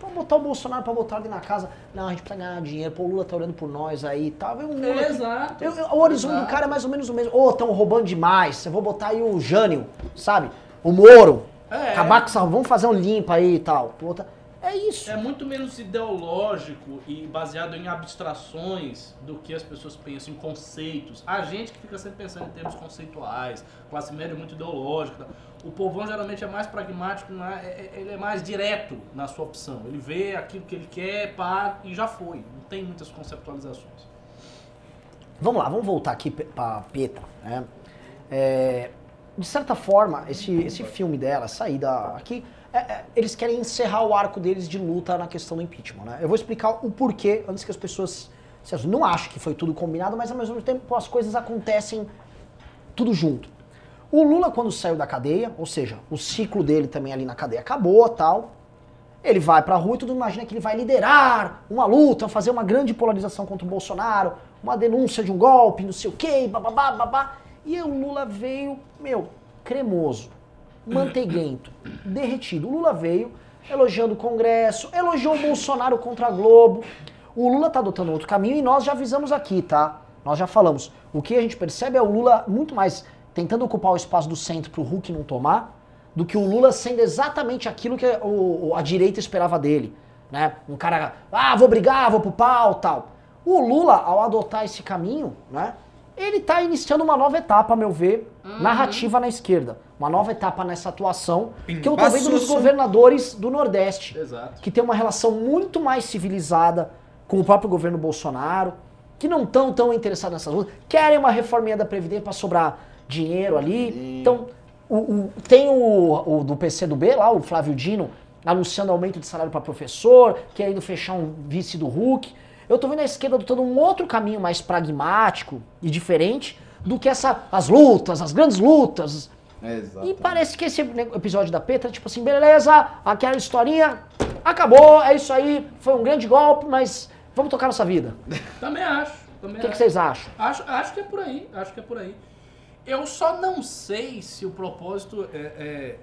Vamos botar o Bolsonaro pra botar ordem na casa. Não, a gente precisa ganhar dinheiro, pô, o Lula tá olhando por nós aí e tal. Um Lula que- Exato. Eu- eu- o horizonte do Exato. cara é mais ou menos o mesmo. Ô, estão roubando demais. Eu vou botar aí o Jânio, sabe? O Moro. É. Acabar com essa. Vamos fazer um limpo aí e tal. Puta. É isso. É muito menos ideológico e baseado em abstrações do que as pessoas pensam em conceitos. A gente que fica sempre pensando em termos conceituais, classe média é muito ideológica. O povão geralmente é mais pragmático? É- é- ele é mais direto na sua opção. Ele vê aquilo que ele quer, pá, e já foi. Não tem muitas conceptualizações. Vamos lá, vamos voltar aqui pe- pra Petra. Né? É, de certa forma, esse, esse filme dela, saída aqui, é- é, eles querem encerrar o arco deles de luta na questão do impeachment. Né? Eu vou explicar o porquê antes que as pessoas. Não acho que foi tudo combinado, mas ao mesmo tempo as coisas acontecem tudo junto. O Lula, quando saiu da cadeia, ou seja, o ciclo dele também ali na cadeia acabou tal. Ele vai pra rua e todo mundo imagina que ele vai liderar uma luta, fazer uma grande polarização contra o Bolsonaro, uma denúncia de um golpe, não sei o quê, bababá, babá. E o Lula veio, meu, cremoso, manteiguento, derretido. O Lula veio elogiando o Congresso, elogiou o Bolsonaro contra a Globo. O Lula tá adotando outro caminho e nós já avisamos aqui, tá? Nós já falamos. O que a gente percebe é o Lula muito mais tentando ocupar o espaço do centro pro Hulk não tomar, do que o Lula sendo exatamente aquilo que o- o- a direita esperava dele. Né? Um cara, ah, vou brigar, vou pro pau, tal. O Lula, ao adotar esse caminho, né, ele tá iniciando uma nova etapa, a meu ver, narrativa na esquerda. Uma nova etapa nessa atuação que eu tô vendo nos governadores do Nordeste Exato. que tem uma relação muito mais civilizada com o próprio governo Bolsonaro, que não estão tão interessados nessas lutas, querem uma reforminha da Previdência para sobrar dinheiro ali. Então, o, o- tem o, o do PCdoB lá, o Flávio Dino, anunciando aumento de salário para professor, querendo fechar um vice do Hulk. Eu tô vendo a esquerda adotando um outro caminho mais pragmático e diferente do que essa, as lutas, as grandes lutas, Exato. e parece que esse episódio da Petra, tipo assim, beleza, aquela historinha acabou, é isso aí, foi um grande golpe, mas vamos tocar nossa vida. Também acho. Também O que, que acho. vocês acham? Acho, acho que é por aí, acho que é por aí. Eu só não sei se o propósito é, é,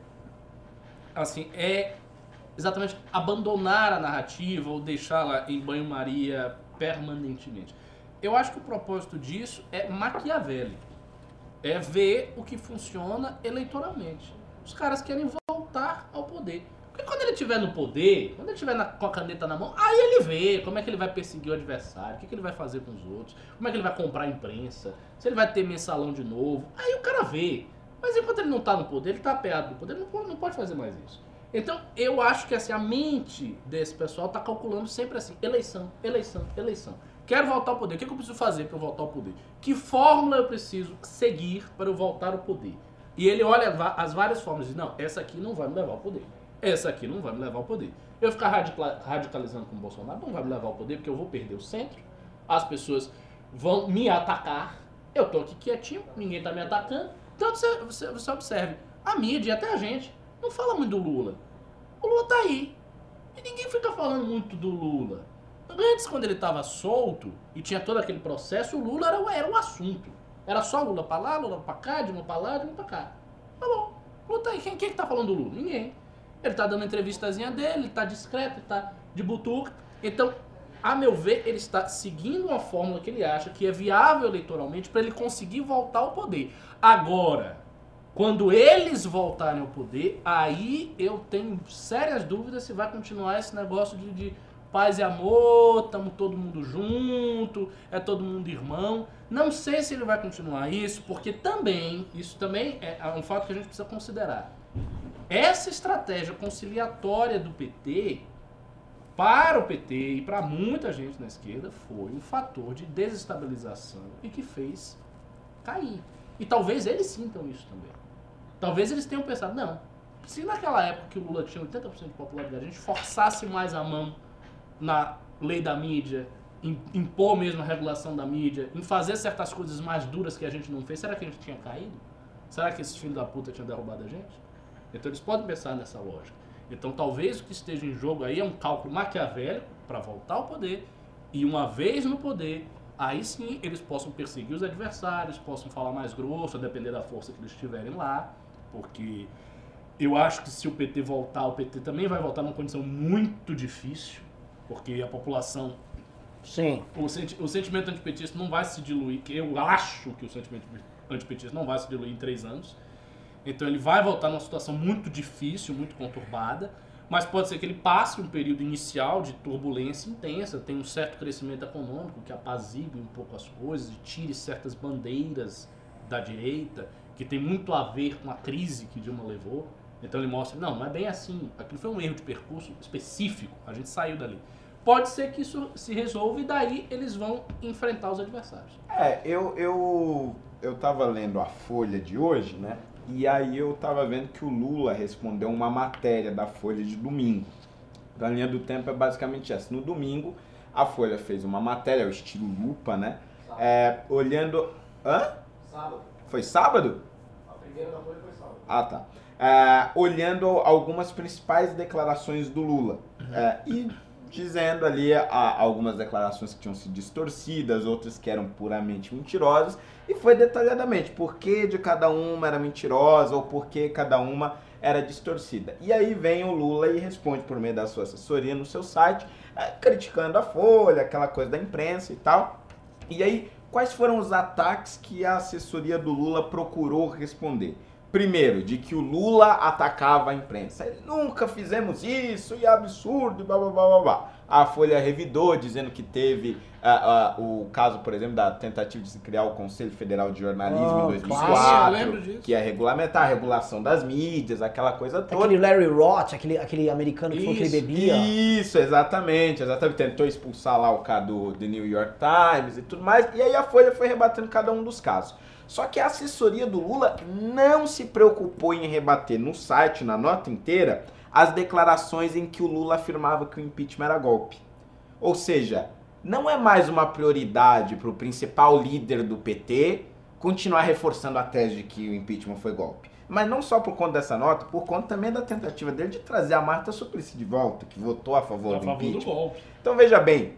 assim, é exatamente abandonar a narrativa ou deixá-la em banho-maria permanentemente. Eu acho que o propósito disso é maquiavélico. É ver o que funciona eleitoralmente. Os caras querem voltar ao poder. Porque quando ele estiver no poder, quando ele estiver na- com a caneta na mão, aí ele vê como é que ele vai perseguir o adversário, o que, que ele vai fazer com os outros, como é que ele vai comprar a imprensa, se ele vai ter mensalão de novo. Aí o cara vê. Mas enquanto ele não tá no poder, ele tá apeado no poder, ele não não pode fazer mais isso. Então, eu acho que assim, a mente desse pessoal tá calculando sempre assim, eleição, eleição, eleição. Quero voltar ao poder. O que, que eu preciso fazer para eu voltar ao poder? Que fórmula eu preciso seguir para eu voltar ao poder? E ele olha as várias fórmulas e diz, não, essa aqui não vai me levar ao poder. Essa aqui não vai me levar ao poder. Eu ficar radicalizando com o Bolsonaro não vai me levar ao poder porque eu vou perder o centro. as pessoas vão me atacar. Eu tô aqui quietinho, ninguém tá me atacando. Então você, você, você observe, a mídia, até a gente, não fala muito do Lula. O Lula tá aí. E ninguém fica falando muito do Lula. Antes, quando ele estava solto e tinha todo aquele processo, o Lula era, era o assunto. Era só Lula pra lá, Lula pra cá, de uma pra lá, de uma pra cá. Tá bom. Lula tá aí. Quem, quem que tá falando do Lula? Ninguém. Ele tá dando entrevistazinha dele, ele tá discreto, tá de butuca. Então, a meu ver, ele está seguindo uma fórmula que ele acha que é viável eleitoralmente para ele conseguir voltar ao poder. Agora, quando eles voltarem ao poder, aí eu tenho sérias dúvidas se vai continuar esse negócio de, de paz e amor, estamos todo mundo junto, é todo mundo irmão. Não sei se ele vai continuar isso, porque também, isso também é um fato que a gente precisa considerar. Essa estratégia conciliatória do PT, para o PT e para muita gente na esquerda, foi um fator de desestabilização e que fez cair. E talvez eles sintam isso também. Talvez eles tenham pensado, não, se naquela época que o Lula tinha 80% de popularidade, a gente forçasse mais a mão na lei da mídia, em impor mesmo a regulação da mídia, em fazer certas coisas mais duras que a gente não fez, será que a gente tinha caído? Será que esses filhos da puta tinham derrubado a gente? Então eles podem pensar nessa lógica. Então talvez o que esteja em jogo aí é um cálculo maquiavélico para voltar ao poder e uma vez no poder, aí sim eles possam perseguir os adversários, possam falar mais grosso, a depender da força que eles tiverem lá, porque eu acho que se o PT voltar, o PT também vai voltar numa condição muito difícil, porque a população. Sim. O, senti o sentimento antipetista não vai se diluir, que eu acho que o sentimento antipetista não vai se diluir em três anos. Então ele vai voltar numa situação muito difícil, muito conturbada, mas pode ser que ele passe um período inicial de turbulência intensa, tenha um certo crescimento econômico que apazigue um pouco as coisas e tire certas bandeiras da direita, que tem muito a ver com a crise que Dilma levou. Então ele mostra, não, não é bem assim, aquilo foi um erro de percurso específico, a gente saiu dali. Pode ser que isso se resolva e daí eles vão enfrentar os adversários. É, eu, eu, eu tava lendo a Folha de hoje, né? E aí eu tava vendo que o Lula respondeu uma matéria da Folha de domingo. Então, a linha do tempo é basicamente essa. No domingo, a Folha fez uma matéria, o estilo lupa, né? É, olhando. Hã? Sábado. Foi sábado? Ah, tá. É, olhando algumas principais declarações do Lula. É, e dizendo ali a, algumas declarações que tinham sido distorcidas, outras que eram puramente mentirosas, e foi detalhadamente por que de cada uma era mentirosa ou por que cada uma era distorcida. E aí vem o Lula e responde por meio da sua assessoria no seu site, é, criticando a Folha, aquela coisa da imprensa e tal. E aí, quais foram os ataques que a assessoria do Lula procurou responder? Primeiro, de que o Lula atacava a imprensa. Nunca fizemos isso, e é absurdo, blá blá blá blá blá. A Folha revidou, dizendo que teve uh, uh, o caso, por exemplo, da tentativa de se criar o Conselho Federal de Jornalismo Oh, em claro, 2004, eu lembro disso. que é regulamentar a regulação das mídias, aquela coisa toda. Aquele Larry Roth, aquele, aquele americano que falou que ele Isso, bebia. Isso, exatamente, exatamente. Tentou expulsar lá o cara do The New York Times e tudo mais. E aí a Folha foi rebatendo cada um dos casos. Só que a assessoria do Lula não se preocupou em rebater no site, na nota inteira, as declarações em que o Lula afirmava que o impeachment era golpe. Ou seja, não é mais uma prioridade para o principal líder do PT continuar reforçando a tese de que o impeachment foi golpe. Mas não só por conta dessa nota, por conta também da tentativa dele de trazer a Marta Suplicy de volta, que votou a favor A do favor do impeachment. golpe. Então veja bem,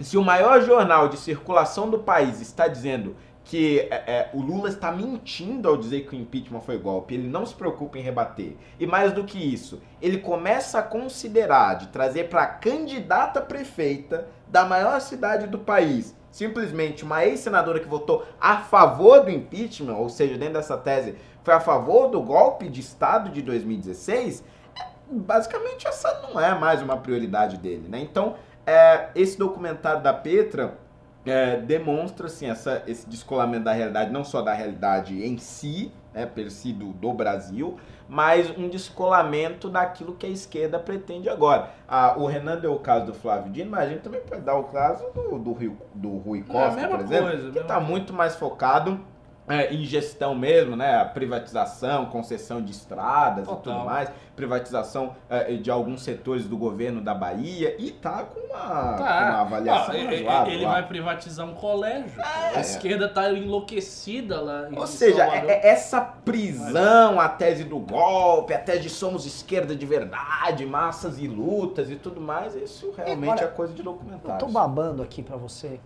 se o maior jornal de circulação do país está dizendo que é, é, o Lula está mentindo ao dizer que o impeachment foi golpe, ele não se preocupa em rebater. E mais do que isso, ele começa a considerar de trazer para a candidata prefeita da maior cidade do país simplesmente uma ex-senadora que votou a favor do impeachment, ou seja, dentro dessa tese, foi a favor do golpe de Estado de 2016, é, basicamente essa não é mais uma prioridade dele, né? Então, é, esse documentário da Petra é, demonstra assim, essa, esse descolamento da realidade, não só da realidade em si, né, per si do, do Brasil, mas um descolamento daquilo que a esquerda pretende agora. Ah, o Renan deu o caso do Flávio Dino, mas a gente também pode dar o caso do, do, Rio, do Rui É Costa, mesma por exemplo, coisa, que está muito mais focado é, em gestão mesmo, né? A privatização, concessão de estradas e Total. tudo mais, privatização é, de alguns setores do governo da Bahia e tá com uma, com uma avaliação Ó, e- e- razoável ele lá. vai privatizar um colégio. A esquerda tá enlouquecida lá. em Ou seja, é- é essa prisão, a tese do golpe, a tese de somos esquerda de verdade, massas e lutas e tudo mais, isso realmente olha, é coisa de Eu documentário. tô babando aqui pra você.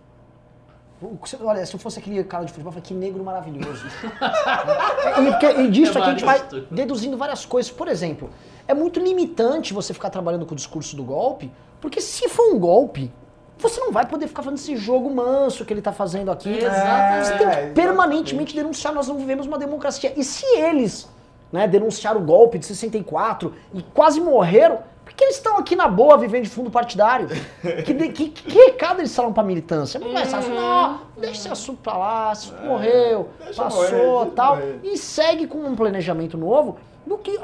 O que você- Olha, se eu fosse aquele cara de futebol, eu falei, que negro maravilhoso. e, porque, e disso aqui a gente vai deduzindo várias coisas. Por exemplo, é muito limitante você ficar trabalhando com o discurso do golpe, porque se for um golpe, você não vai poder ficar fazendo esse jogo manso que ele tá fazendo aqui. Exatamente. Você tem que É, permanentemente denunciar, nós não vivemos uma democracia. E se eles né, denunciaram o golpe de 64 e quase morreram, por que eles estão aqui na boa vivendo de fundo partidário? Que, que, que recado eles falam pra militância? É muito mais fácil, não, deixa esse assunto pra lá, se morreu, É, deixa passou morrer, tal, morrer. e segue com um planejamento novo do que.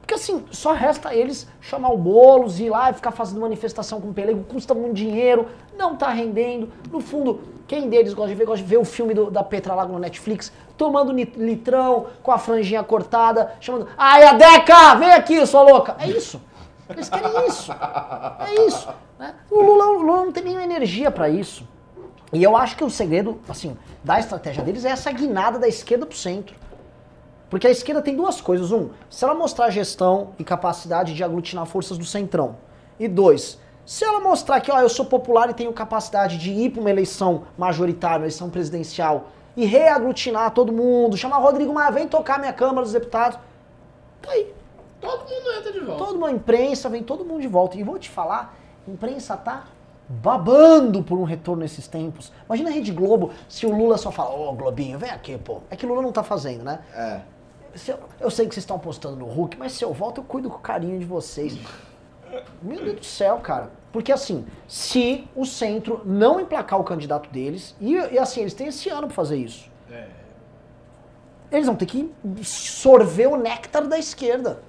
Porque assim, só resta eles chamar o Boulos, ir lá e ficar fazendo manifestação com o Pelego, custa muito dinheiro, não tá rendendo. No fundo, quem deles gosta de ver, gosta de ver o filme do- da Petra Lago no Netflix, tomando litrão, com a franjinha cortada, chamando, ai, a Deca, vem aqui, sua louca. É isso. Eles querem isso. É isso. né? O, Lula, o Lula não tem nenhuma energia pra isso. E eu acho que o segredo, assim, da estratégia deles é essa guinada da esquerda pro centro. Porque a esquerda tem duas coisas. Um, se ela mostrar gestão e capacidade de aglutinar forças do centrão. E dois, se ela mostrar que ó, eu sou popular e tenho capacidade de ir para uma eleição majoritária, uma eleição presidencial, e reaglutinar todo mundo, chamar Rodrigo Maia, vem tocar minha Câmara dos Deputados. Tá aí. Todo mundo entra de volta. Toda uma imprensa, vem todo mundo de volta. E vou te falar, a imprensa tá babando por um retorno nesses tempos. Imagina a Rede Globo se o Lula só fala, ô Globinho, vem aqui, pô. É que o Lula não tá fazendo, né? É. Se eu, eu sei que vocês estão apostando no Hulk, mas se eu volto, eu cuido com carinho de vocês. Meu Deus do céu, cara. Porque assim, se o centro não emplacar o candidato deles, e, e assim, eles têm esse ano pra fazer isso. É. Eles vão ter que sorver o néctar da esquerda.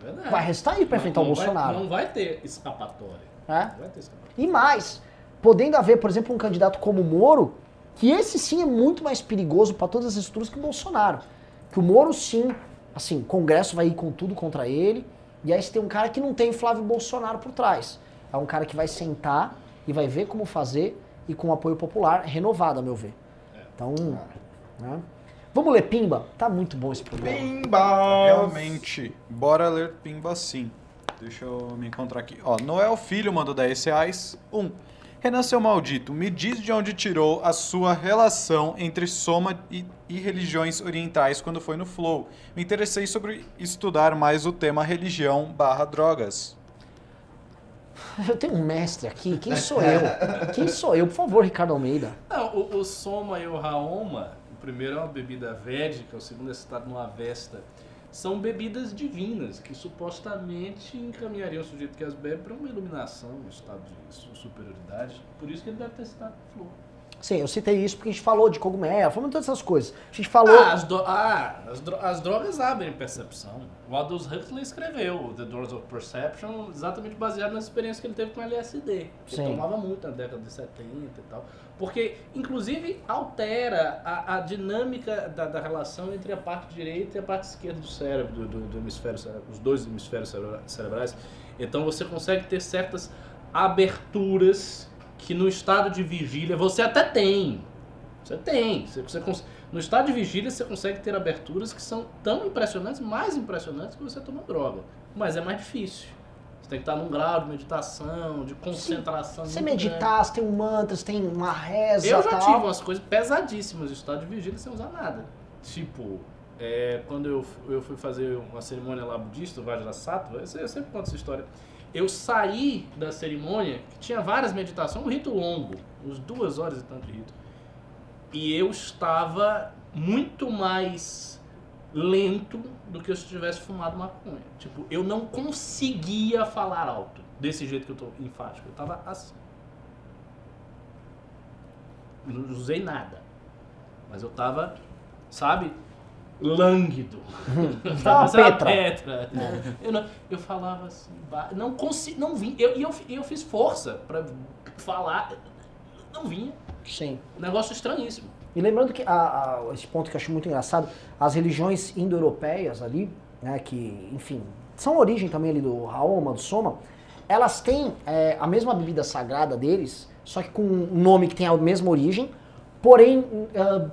É verdade. Vai restar aí pra Não- enfrentar o não vai- Bolsonaro. não vai ter escapatória. É? Não vai ter escapatória. E mais, podendo haver, por exemplo, um candidato como o Moro, que esse sim é muito mais perigoso para todas as estruturas que o Bolsonaro. Que o Moro sim, assim, o Congresso vai ir com tudo contra ele, e aí você tem um cara que não tem Flávio Bolsonaro por trás. É um cara que vai sentar e vai ver como fazer e com apoio popular renovado, a meu ver. Então, né? Vamos ler Pimba? Tá muito bom esse programa. Pimba! Realmente, bora ler Pimba sim. Deixa eu me encontrar aqui. Ó, Noel Filho mandou 10 reais. Um. Renan, seu maldito, me diz de onde tirou a sua relação entre soma e, e religiões orientais quando foi no Flow. Me interessei sobre estudar mais o tema religião barra drogas. Eu tenho um mestre aqui, quem sou eu? Quem sou eu? Por favor, Ricardo Almeida. Não, o, o Soma e o Raoma, primeiro é uma bebida védica, o segundo é citado no Avesta, são bebidas divinas que supostamente encaminhariam o sujeito que as bebe para uma iluminação, um estado de su- superioridade. Por isso que ele deve ter citado flor. Sim, eu citei isso porque a gente falou de cogumelo, falamos de todas essas coisas. A gente falou. Ah, as, do- ah, as, dro- as drogas abrem percepção. O Aldous Huxley escreveu The Doors of Perception exatamente baseado na experiência que ele teve com LSD. Sim. ele tomava muito na década de 70 e tal. Porque, inclusive, altera a, a dinâmica da, da relação entre a parte direita e a parte esquerda do cérebro, do, do- do hemisfério os dois hemisférios cerebra- cerebrais. Então você consegue ter certas aberturas que no estado de vigília você até tem. Você tem. Você, você no estado de vigília você consegue ter aberturas que são tão impressionantes, mais impressionantes que você toma droga. Mas é mais difícil. Você tem que estar num grau de meditação, de concentração. Você meditar, você tem um mantra, você tem uma reza. Eu já tal. tive umas coisas pesadíssimas no estado de vigília sem usar nada. Tipo, é, quando eu, eu fui fazer uma cerimônia lá budista, o Vajrasattva, eu, eu sempre conto essa história. Eu saí da cerimônia, que tinha várias meditações, um rito longo, uns duas horas e tanto de rito. E eu estava muito mais lento do que se eu tivesse fumado maconha. Tipo, eu não conseguia falar alto, desse jeito que eu tô enfático. Eu tava assim. Não usei nada. Mas eu tava, sabe, lânguido. Sabe, Petra. Petra. Eu, não- eu falava assim, não consigo, não vim. Eu, e eu, fi- eu fiz força pra falar, não vinha. Sim. Um negócio estranhíssimo. E lembrando que a- a- esse ponto que eu acho muito engraçado, as religiões indo-europeias ali, né, que, enfim, são origem também ali do Raoma, do Soma, elas têm é, a mesma bebida sagrada deles, só que com um nome que tem a mesma origem, porém ah,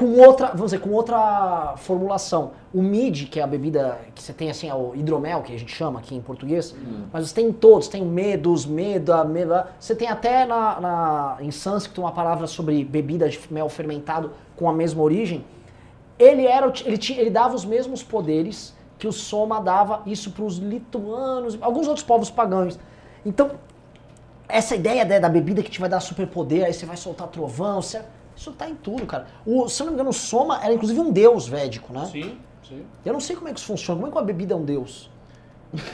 com outra, vamos dizer, com outra formulação. O mid, que é a bebida que você tem assim, é o hidromel, que a gente chama aqui em português, mas você tem em todos, tem o medos, meda, meda. Você tem até na, na, em sânscrito uma palavra sobre bebida de mel fermentado com a mesma origem. Ele, era, ele, tinha, ele dava os mesmos poderes que o Soma dava isso para os lituanos, alguns outros povos pagãos. Então, essa ideia né, da bebida que te vai dar superpoder, aí você vai soltar trovão, você- isso tá em tudo, cara. O, se eu não me engano, o Soma era inclusive um deus védico, né? Sim, sim. Eu não sei como é que isso funciona, como é que uma bebida é um deus?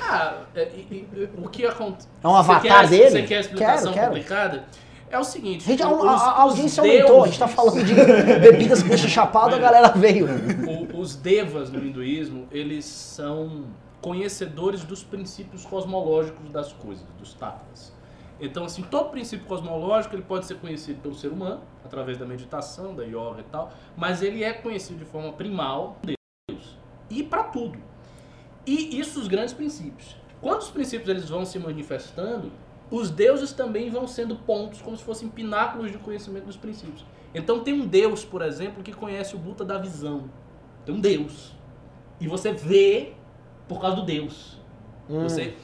Ah, é, e- e- o que acontece. É um avatar dele? Você quer a explicação Quero, quero. complicada? É o seguinte: gente, os- a- a audiência aumentou, a gente tá falando de bebidas que deixam chapado, a galera veio. O- os devas no hinduísmo, eles são conhecedores dos princípios cosmológicos das coisas, dos tattvas. Então, assim, todo princípio cosmológico ele pode ser conhecido pelo ser humano, através da meditação, da yoga e tal, mas ele é conhecido de forma primal Deus. E para tudo. E isso os grandes princípios. Quando os princípios eles vão se manifestando, os deuses também vão sendo pontos como se fossem pináculos de conhecimento dos princípios. Então tem um deus, por exemplo, que conhece o Buda da visão. Tem um deus. E você vê por causa do deus. Você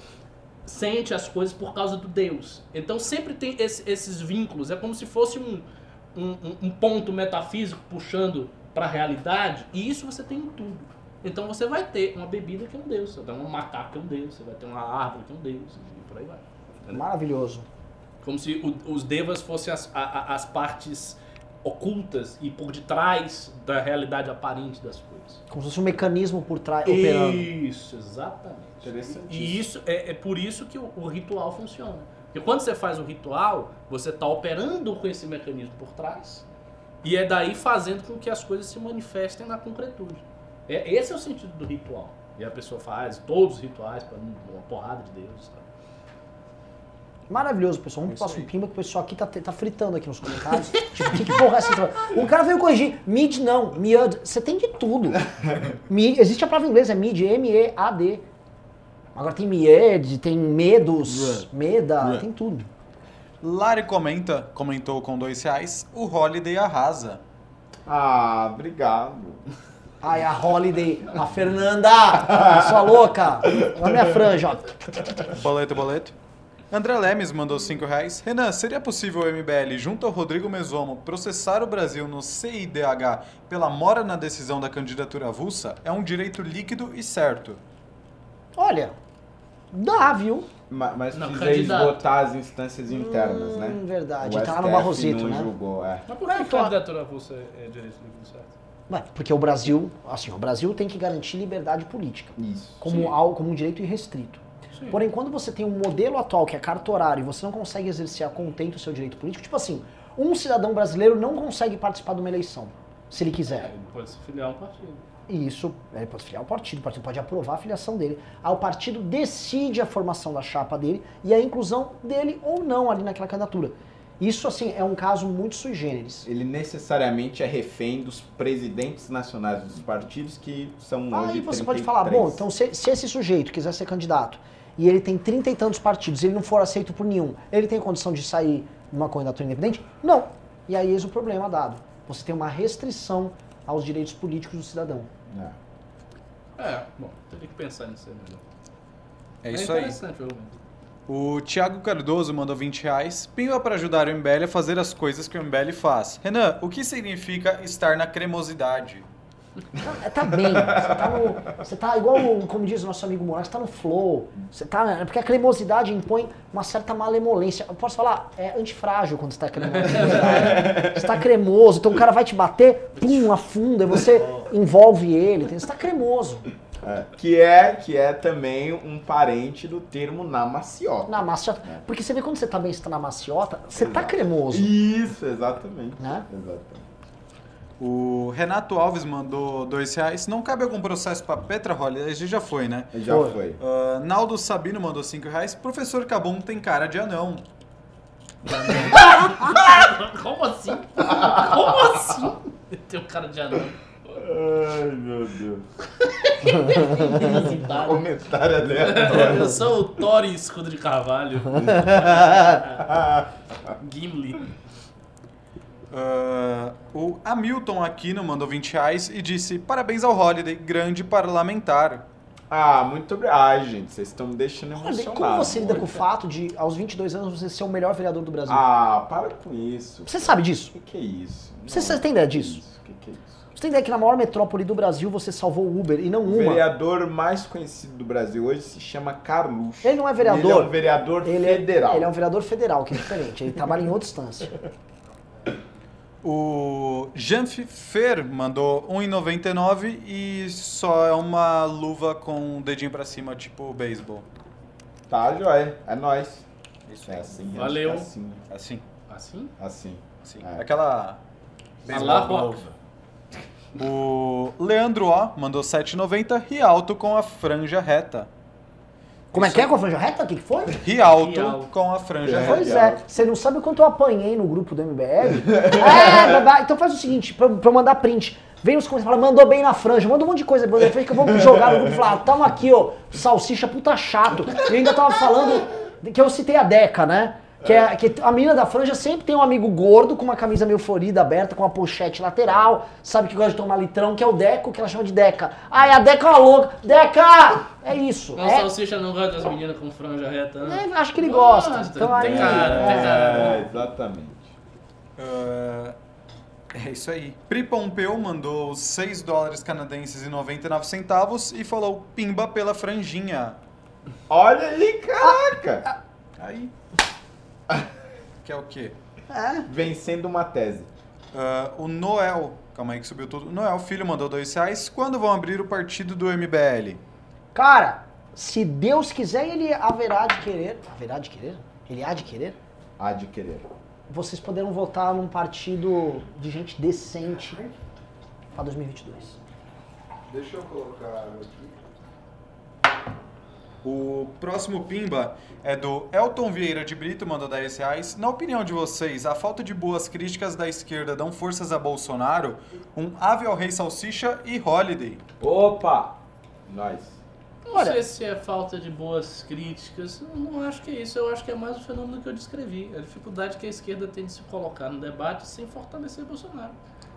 sente as coisas por causa do deus. Então sempre tem esse- esses vínculos. É como se fosse um, um, um- ponto metafísico puxando para a realidade. E isso você tem em tudo. Então você vai ter uma bebida que é um deus, você vai ter um macaco que é um deus, você vai ter uma árvore que é um deus, e por aí vai. Entendeu? Maravilhoso. Como se o- os devas fossem as, a- as partes ocultas e por detrás da realidade aparente das coisas. Como se fosse um mecanismo por trás operando. Isso, exatamente. E isso é, é por isso que o, o ritual funciona. Porque quando você faz o ritual, você está operando com esse mecanismo por trás e é daí fazendo com que as coisas se manifestem na concretude. É, esse é o sentido do ritual. E a pessoa faz todos os rituais para uma porrada de deuses. Tá? Maravilhoso, pessoal. Vamos É próximo aí. pimba que o pessoal aqui tá, tá fritando aqui nos comentários. tipo, que, que porra é essa? O cara veio corrigir. Mid não, miad. Você tem de tudo. Mi- existe a palavra em inglês, é mid, M-E-A-D. Agora tem mied, tem medos, meda, tem tudo. Lari comenta, comentou com dois reais, o Holiday arrasa. Ah, obrigado. Ai, a Holiday, a Fernanda, sua louca. Olha a minha franja, ó. Boleto, boleto. André Lemes mandou 5 reais. Renan, seria possível o MBL, junto ao Rodrigo Mesomo, processar o Brasil no CIDH pela mora na decisão da candidatura avulsa? É um direito líquido e certo. Olha, dá, viu? Ma- Mas Não, precisa candidato. esgotar as instâncias internas, né? Hum, verdade. O Tá lá no Barrosito, não né? julgou, é. Mas por que a então- candidatura avulsa é direito líquido certo? Ué, Porque o Brasil, assim, o Brasil tem que garantir liberdade política. Isso. como, algo, como um direito irrestrito. Sim. Porém, quando você tem um modelo atual que é carta horária e você não consegue exercer a contento o seu direito político, tipo assim, um cidadão brasileiro não consegue participar de uma eleição, se ele É, quiser. ele pode se filiar a um partido. E isso, ele pode filiar ao partido, o partido pode aprovar a filiação dele. Aí o partido decide a formação da chapa dele e a inclusão dele ou não ali naquela candidatura. Isso, assim, é um caso muito sui generis. Ele necessariamente é refém dos presidentes nacionais dos partidos que são hoje Aí você 33. pode falar, bom, então se, se esse sujeito quiser ser candidato e ele tem trinta e tantos partidos ele não for aceito por nenhum, ele tem condição de sair numa candidatura independente? Não. E aí eis o problema dado. Você tem uma restrição aos direitos políticos do cidadão. É. É, bom, teria que pensar nisso aí melhor. É isso aí. interessante o argumento. O Thiago Cardoso mandou 20 reais. Pimba para ajudar o MBL a fazer as coisas que o MBL faz. Renan, o que significa estar na cremosidade? Tá, tá bem, você tá no. Você tá igual, como diz o nosso amigo Moraes, você tá no flow. Você tá. é Porque a cremosidade impõe uma certa malemolência. Eu posso falar, é antifrágil quando você tá cremoso. Você tá cremoso, então o cara vai te bater, pum, afunda, e você envolve ele. Você tá cremoso. É. Que é que é também um parente do termo na maciota. Na maciota. Porque você vê quando você tá bem, você tá na maciota, você tá cremoso. Isso, exatamente. Né? Exatamente. O Renato Alves mandou 2 reais. Não cabe algum processo para Petra Holiday? A gente já foi, né? Já Foi. foi. Ah, Naldo Sabino mandou 5 reais. Professor Cabum tem cara de anão. Como assim? Como assim? Tem um cara de anão. Ai, meu Deus. Comentário aleatório. Eu sou o Thor Escudo de Carvalho. Gimli. Ah, o Hamilton Aquino mandou 20 reais e disse: Parabéns ao Holiday, grande parlamentar. Ah, muito obrigado. Ai, gente, vocês estão me deixando emocionado. como você lida com o hoje. fato de, aos 22 anos, você ser o melhor vereador do Brasil? Ah, para com isso. Você sabe disso? O que, que é isso? Você- Não, você tem ideia disso? O que, que é isso? Você tem ideia que na maior metrópole do Brasil você salvou o Uber e não O uma? vereador mais conhecido do Brasil hoje se chama Carluxo. Ele não é vereador. Ele é um vereador Ele é- federal. ele é um vereador federal, que é diferente. Ele trabalha em outra instância. O Janf Fer mandou 1,99 e só é uma luva com o dedinho pra cima, tipo beisebol. Tá, joia. É nóis. Isso É assim. acho Valeu. que é assim. Assim, Assim? Assim. assim. É. Aquela. Glove. O Leandro O mandou 7,90 Rialto com a franja reta. Como é que é com a franja reta? O que, que foi? Rialto, Rialto. com a franja reta. Pois é, você não sabe o quanto eu apanhei no grupo do MBL? é, babá. então faz o seguinte, pra, pra eu mandar print. Vem nos comentários e fala, mandou bem na franja, manda um monte de coisa, manda que eu vou jogar no grupo e falar, tamo aqui, ó, salsicha puta chato. Eu ainda tava falando que eu citei a Deca, né? Que, é, que a menina da franja sempre tem um amigo gordo com uma camisa meio florida, aberta, com uma pochete lateral, sabe que gosta de tomar litrão, que é o Deco, que ela chama de Deca. Ai, a Deca é uma louca. Deca! É isso. Não, é, salsicha não gosta das meninas com franja reta, né? é, acho que ele gosta. Gosta, Então, tem aí, cara, é. tem cara. É, exatamente. Ah, é isso aí. Pri Pompeu mandou 6 dólares canadenses e 99 centavos e falou pimba pela franjinha. Olha aí, caraca! Aí. Que é o quê? É. Vencendo uma tese. Ah, o Noel, calma aí que subiu tudo. Noel Filho mandou 2 reais. Quando vão abrir o partido do MBL? Cara, se Deus quiser, ele haverá de querer. Haverá de querer? Ele há de querer? Há de querer. Vocês poderão votar num partido de gente decente pra 2022. Deixa eu colocar aqui. O próximo Pimba é do Elton Vieira de Brito, mandou 10 reais. Na opinião de vocês, a falta de boas críticas da esquerda dão forças a Bolsonaro? Um ave ao rei salsicha e holiday. Opa! Nós. Não Olha- sei se é falta de boas críticas, eu não acho que é isso, eu acho que é mais o fenômeno que eu descrevi, a dificuldade que a esquerda tem de se colocar no debate sem fortalecer Bolsonaro.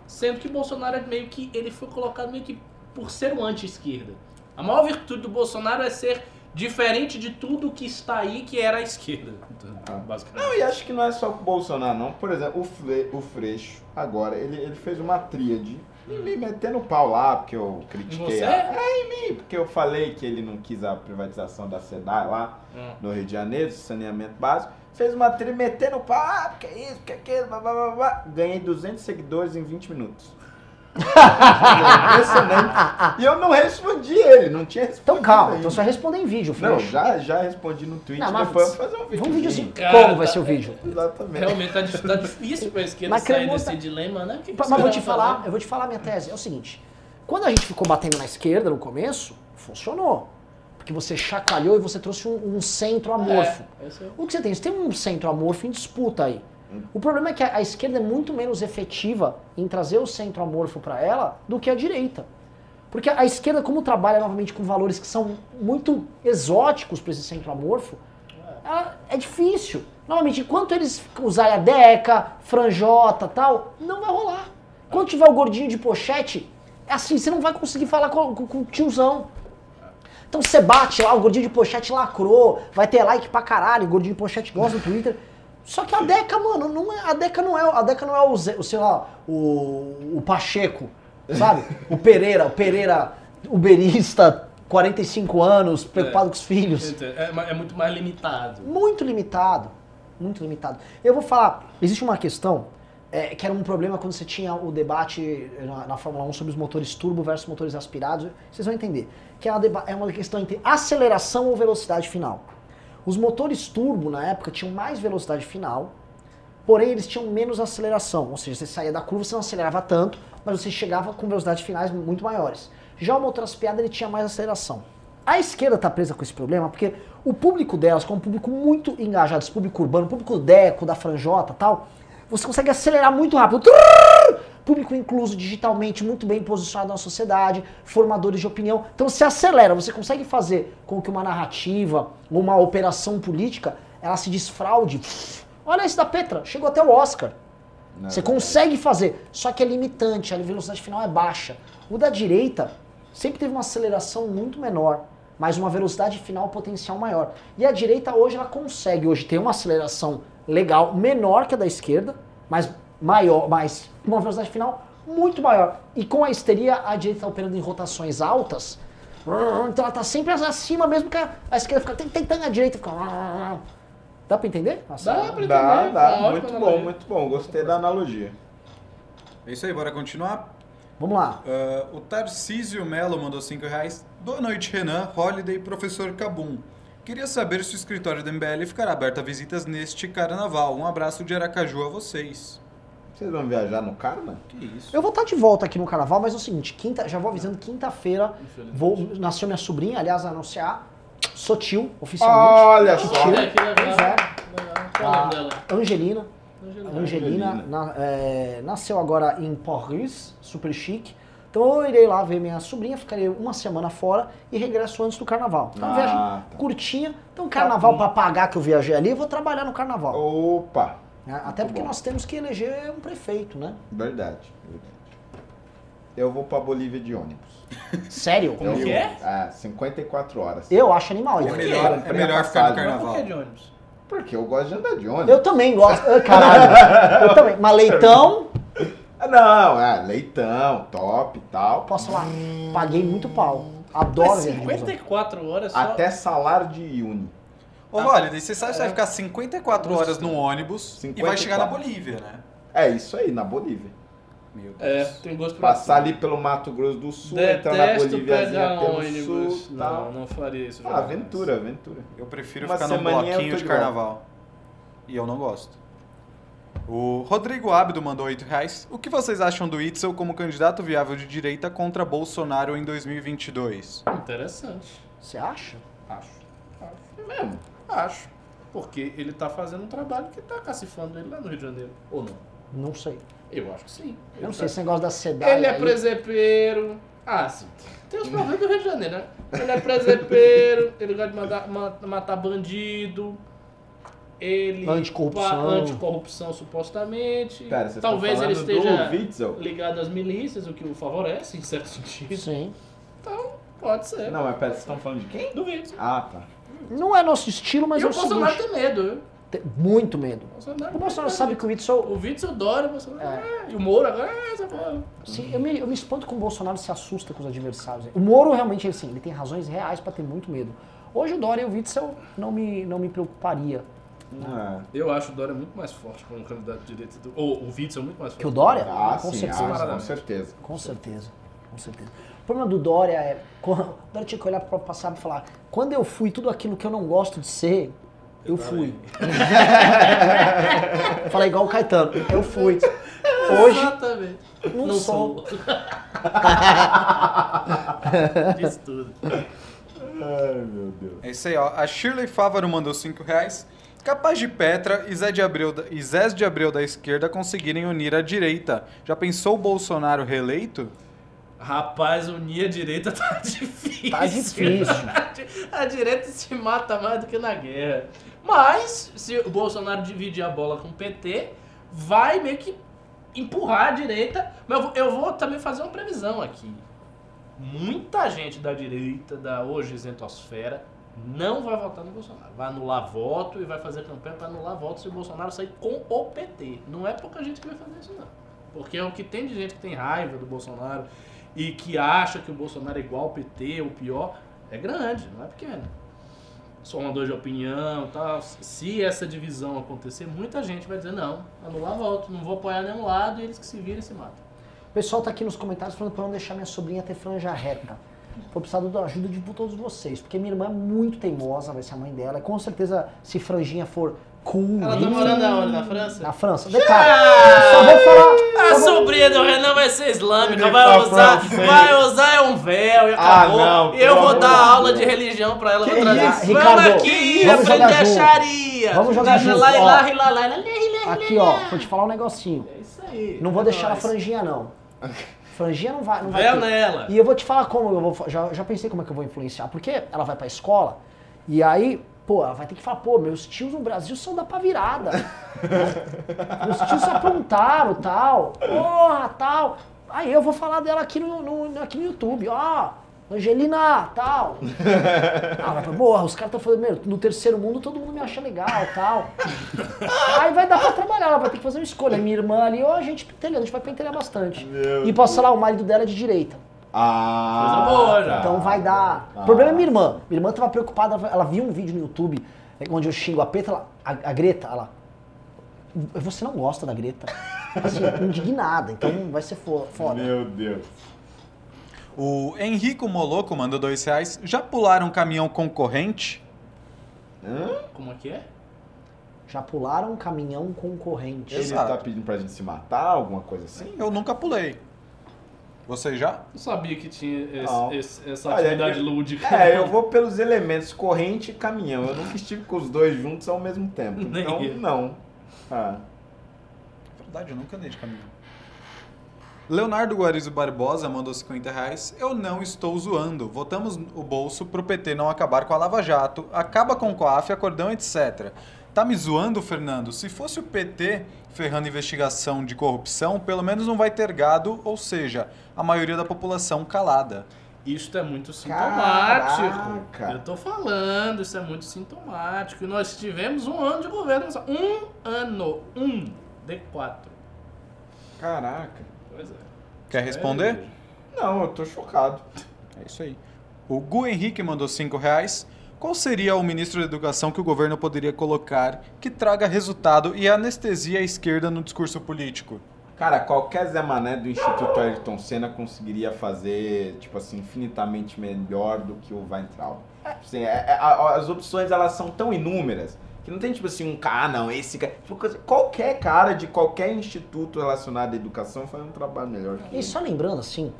Sendo que Bolsonaro é meio que, ele foi colocado meio que por ser um anti-esquerda. A maior virtude do Bolsonaro é ser diferente de tudo que está aí, que era a esquerda. Então, Ah. basicamente. Não, e acho que não é só o Bolsonaro, não. Por exemplo, o, Fle, o Freixo, agora, ele, ele fez uma tríade me metendo pau lá, porque eu critiquei. Você? A, é, em mim, porque eu falei que ele não quis a privatização da SEDAI lá Hum. no Rio de Janeiro, saneamento básico. Fez uma trilha metendo pau, ah, porque é isso, porque é aquilo, blá, blá, blá, blá. Ganhei 200 seguidores em 20 minutos. Impressionante. E eu não respondi ele, não tinha respondido. Então calma, ainda. então você vai responder em vídeo, Não, Freixo. já, já respondi no Twitter, Não, mas depois eu vou fazer um vídeo. Vamos um vídeo assim. Cara, Como vai ser o vídeo? Exatamente. Realmente tá, tá difícil pra esquerda Mas sair cremosa- desse dilema, né? Que que Mas vou te falar, fazer? eu vou te falar minha tese. É o seguinte: quando a gente ficou batendo na esquerda no começo, funcionou. Porque você chacalhou e você trouxe um, um centro amorfo. É, esse é o- O que você tem? Você tem um centro amorfo em disputa aí. O problema é que a, esquerda é muito menos efetiva em trazer o centro amorfo para ela do que a direita. Porque a, esquerda, como trabalha novamente com valores que são muito exóticos para esse centro amorfo, é difícil. Novamente, enquanto eles usarem a Deca, franjota tal, não vai rolar. Quando tiver o gordinho de pochete, é assim, você não vai conseguir falar com, com- com o tiozão. Então você bate lá, o gordinho de pochete lacrou, vai ter like pra caralho, o gordinho de pochete gosta do Twitter. Só que a Deca, mano, não é, a Deca não é, a Deca não é o, Zé- o sei lá, o, o Pacheco, sabe? O Pereira, o Pereira uberista, 45 anos, preocupado É. com os filhos. É, ma- é muito mais limitado. Muito limitado, muito limitado. Eu vou falar, existe uma questão é, que era um problema quando você tinha o debate na, na Fórmula 1 sobre os motores turbo versus motores aspirados. Vocês vão entender que é uma, é uma questão entre aceleração ou velocidade final. Os motores turbo na época tinham mais velocidade final, porém eles tinham menos aceleração. Ou seja, você saía da curva, você não acelerava tanto, mas você chegava com velocidades finais muito maiores. Já o motor aspirado ele tinha mais aceleração. A esquerda tá presa com esse problema porque o público delas, que é um público muito engajado, esse público urbano, público deco, da franjota tal, você consegue acelerar muito rápido. Público incluso digitalmente, muito bem posicionado na sociedade, formadores de opinião. Então você acelera, você consegue fazer com que uma narrativa, uma operação política, ela se desfraude. Olha esse da Petra, chegou até o Oscar. Não, Você consegue fazer, só que é limitante, a velocidade final é baixa. O da direita sempre teve uma aceleração muito menor, mas uma velocidade final potencial maior. E a direita hoje ela consegue hoje ter uma aceleração legal, menor que a da esquerda, mas maior, mas uma velocidade final muito maior. E com a histeria, a direita está operando em rotações altas. Então ela está sempre acima, mesmo que a a esquerda fica tentando a direita fica. Dá pra entender? Nossa, Dá pra Dá, entender. dá. Ótima Muito bom, analogia. muito bom. Gostei da analogia. É isso aí, bora continuar. Vamos lá. Ah, o Tarcísio Melo mandou 5 reais. Boa noite, Renan, Holiday e professor Cabum. Queria saber se o escritório do MBL ficará aberto a visitas neste carnaval. Um abraço de Aracaju a vocês. Vocês vão viajar no Karma? Que isso? Eu vou estar de volta aqui no carnaval, mas é o seguinte, quinta, já vou avisando, quinta-feira vou nasceu minha sobrinha, aliás, anunciar, sou tio, oficialmente. Olha só. Olha que legal. Pois é. Legal. Qual é o nome dela? Angelina, Angelina. Angelina, Angelina. na- é, nasceu agora em Paris, super chique. Então eu irei lá ver minha sobrinha, ficarei uma semana fora e regresso antes do carnaval. Então Ah, viagem tá. curtinha. Então carnaval pra pagar que eu viajei ali, eu vou trabalhar no carnaval. Opa! Né? Até muito porque bom. nós temos que eleger um prefeito, né? Verdade, verdade. Eu vou pra Bolívia de ônibus. Sério? Como Eu que é? É, 54 horas. Eu acho animal. É isso. melhor, é melhor ficar no. Mas por que carnaval. de ônibus? Porque eu gosto de andar de ônibus. Eu também gosto. Ah, Caralho. Eu também. Mas leitão, Ah, Não, é, leitão, top e tal. posso falar, paguei muito pau. Adoro Mas viajar de busão. 54 horas só. Até salário de uni. Ô, Holiday, você sabe que você vai ficar 54 horas no ônibus e vai chegar na 54. Bolívia, né? É isso aí, na Bolívia. Meu É, Deus. tem gosto pra Passar tudo. ali pelo Mato Grosso do Sul, entrar na Detesto Bolíviazinha pegar pelo ônibus. sul não, tal. não faria isso. Ah, jamais. aventura, aventura. Eu prefiro Uma ficar num semaninha eu bloquinho tô de carnaval. E eu não gosto. O Rodrigo Abdo mandou 8 reais. O que vocês acham do Itzel como candidato viável de direita contra Bolsonaro em 2022? Interessante. Você acha? Acho. Acho. Mesmo. Acho. Porque ele tá fazendo um trabalho que tá cacifando ele lá no Rio de Janeiro. Ou não? Não sei. Eu acho que sim. Eu não Ele sei tá- esse negócio da cidade. Ele é presepeiro. Ah, sim. Tem os problemas do Rio de Janeiro, né? Ele é presepeiro, ele gosta de mandar- ma- matar bandido. Ele. Anticorrupção. Anticorrupção, supostamente. Pera, vocês Talvez estão ele falando esteja do Witzel? ligado às milícias, o que o favorece, em certo sentido. Sim. Então, pode ser. Não, mas pera, vocês estão falando de quem? Duvido. Ah, tá. Não é nosso estilo, mas e é o o Bolsonaro seguinte. tem medo, viu? tem muito medo. O Bolsonaro, O Bolsonaro sabe medo. que o Witzel. O Witzel adora o Bolsonaro. É. É, E o Moro agora é essa porra. Sim, eu me, eu me espanto como o Bolsonaro se assusta com os adversários. O Moro realmente, assim, ele tem razões reais pra ter muito medo. Hoje o Dória e o Witzel não me, não me preocuparia. Ah, Eu acho o Dória muito mais forte como candidato de direita. Do, ou o Witzel muito mais forte. Que o Dória? ah com sim, certeza. ah, com certeza. Com certeza. Com certeza. O problema do Dória é. quando- O Dória tinha que olhar pro passado e falar: quando eu fui tudo aquilo que eu não gosto de ser, eu fui. Fala igual o Caetano: eu fui. Hoje, Exatamente. não sou. Diz tudo. Ai, meu Deus. É isso aí, ó. A Shirley Fávaro mandou 5 reais. Capaz de Petra e Zé de Abreu da, e Zés de Abreu da esquerda conseguirem unir a direita. Já pensou o Bolsonaro reeleito? Rapaz, unir a direita tá difícil. Tá difícil. A direita se mata mais do que na guerra. Mas, se o Bolsonaro dividir a bola com o PT, vai meio que empurrar a direita. Mas eu vou, eu vou também fazer uma previsão aqui. Muita gente da direita, da hoje isentosfera, não vai votar no Bolsonaro. Vai anular voto e vai fazer campanha para anular voto se o Bolsonaro sair com o PT. Não é pouca gente que vai fazer isso, não. Porque é o que tem de gente que tem raiva do Bolsonaro e que acha que o Bolsonaro é igual ao PT ou pior, é grande, não é pequeno. Formador de opinião tal. Se essa divisão acontecer, muita gente vai dizer, não, anular voto, não vou apoiar nenhum lado e eles que se viram e se matam. O pessoal tá aqui nos comentários falando pra não deixar minha sobrinha ter franja reta. Vou precisar da ajuda de todos vocês, porque minha irmã é muito teimosa, vai ser a mãe dela. Com certeza, se franjinha for cool. Ela tá morando aonde? Na França? Na França. Detalhe, só vou falar. A sobrinha do Renan vai ser islâmica, Ele vai tá usar, vai usar é um véu e Ah, acabou. não, e eu vou amor dar aula Deus. de religião pra ela, Que vou trazer. isso? Vamos Ricardo, aqui, vamos jogar a junto. Vamos jogar junto, lá, lá, lá, lá, lá, lá, lá, Aqui, ó, vou te falar um negocinho. É isso aí. Não vou é deixar a franjinha, não. Franjinha não vai, não vai ter. nela. E eu vou te falar como eu vou. Já, já pensei como é que eu vou influenciar. Porque ela vai pra escola e aí, pô, ela vai ter que falar, pô, meus tios no Brasil são da pá virada. meus tios se aprontaram tal. Porra, tal. Aí eu vou falar dela aqui no, no- aqui no YouTube, ó. Angelina, tal. Ah, vai porra, os caras estão falando, meu, no terceiro mundo todo mundo me acha legal, tal. Aí vai dar pra trabalhar, ela vai ter que fazer uma escolha. Minha irmã ali, ó, a gente pentelhando, a gente vai pentelhar bastante. Meu e posso falar, o marido dela é de direita. Ah, Coisa boa já. Então vai dar. Ah. O problema é minha irmã. Minha irmã tava preocupada, ela viu um vídeo no YouTube é, onde eu xingo a Petra, ela- a, a Greta, ela. Você não gosta da Greta? Assim, indignada, então vai ser fo- foda. Meu Deus. O Henrico Moloco mandou dois reais. Já pularam um caminhão concorrente? Hã? Como é que é? Já pularam um caminhão concorrente. Ele Exato. tá pedindo pra gente se matar, alguma coisa assim? Eu nunca pulei. Você já? Não sabia que tinha esse- esse- essa Olha, atividade eu- lúdica. É, eu vou pelos elementos corrente e caminhão. Eu nunca estive com os dois juntos ao mesmo tempo. Nem Então, eu. não. Ah. Verdade, eu nunca andei de caminhão. Leonardo Guarizo Barbosa mandou 50 reais. Eu não estou zoando. Votamos o bolso pro PT não acabar com a Lava Jato, acaba com o COAF, acordão, etc. Tá me zoando, Fernando? Se fosse o PT ferrando investigação de corrupção, pelo menos não vai ter gado, ou seja, a maioria da população calada. Isto é muito sintomático. Caraca. Eu tô falando, isso é muito sintomático. E nós tivemos um ano de governo. Um ano. Um. D4. Caraca. Pois é. Quer responder? Não, eu tô chocado. É isso aí. O Gu Henrique mandou 5 reais. Qual seria o ministro da Educação que o governo poderia colocar que traga resultado e anestesia a esquerda no discurso político? Cara, qualquer Zé Mané do Instituto Ayrton Senna conseguiria fazer, tipo assim, infinitamente melhor do que o Weintraub. Assim, é- é- as opções, elas são tão inúmeras que não tem, tipo assim, um cara, ah, não, esse cara... Tipo, qualquer cara de qualquer instituto relacionado à educação faz um trabalho melhor que E só lembrando, assim,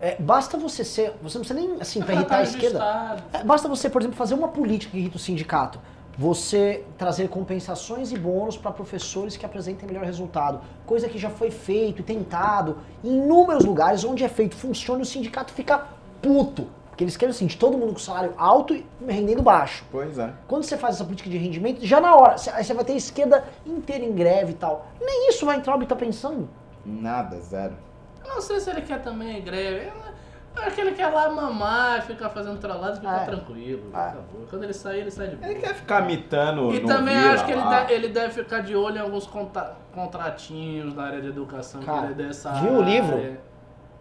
é, basta você ser. Você não precisa nem, assim, pra irritar a esquerda. É, basta você, por exemplo, fazer uma política que irrita o sindicato. Você trazer compensações e bônus para professores que apresentem melhor resultado. Coisa que já foi feito e tentado em inúmeros lugares onde é feito, funciona e o sindicato fica puto. Porque eles querem assim, de todo mundo com salário alto e rendendo baixo. Pois é. Quando você faz essa política de rendimento, já na hora, aí você vai ter a esquerda inteira em greve e tal. Nem isso o Weintraub tá pensando. Nada, zero. Não sei se ele quer também greve. Eu Acho que ele quer lá mamar, ficar fazendo trollado e ficar É. tranquilo. É. acabou. Quando ele sair, ele sai de boa. Ele quer ficar mitando E também Vila acho que ele, deve, ele deve ficar de olho em alguns conta- contratinhos na área de educação Cara, que ele é dessa viu o livro? área.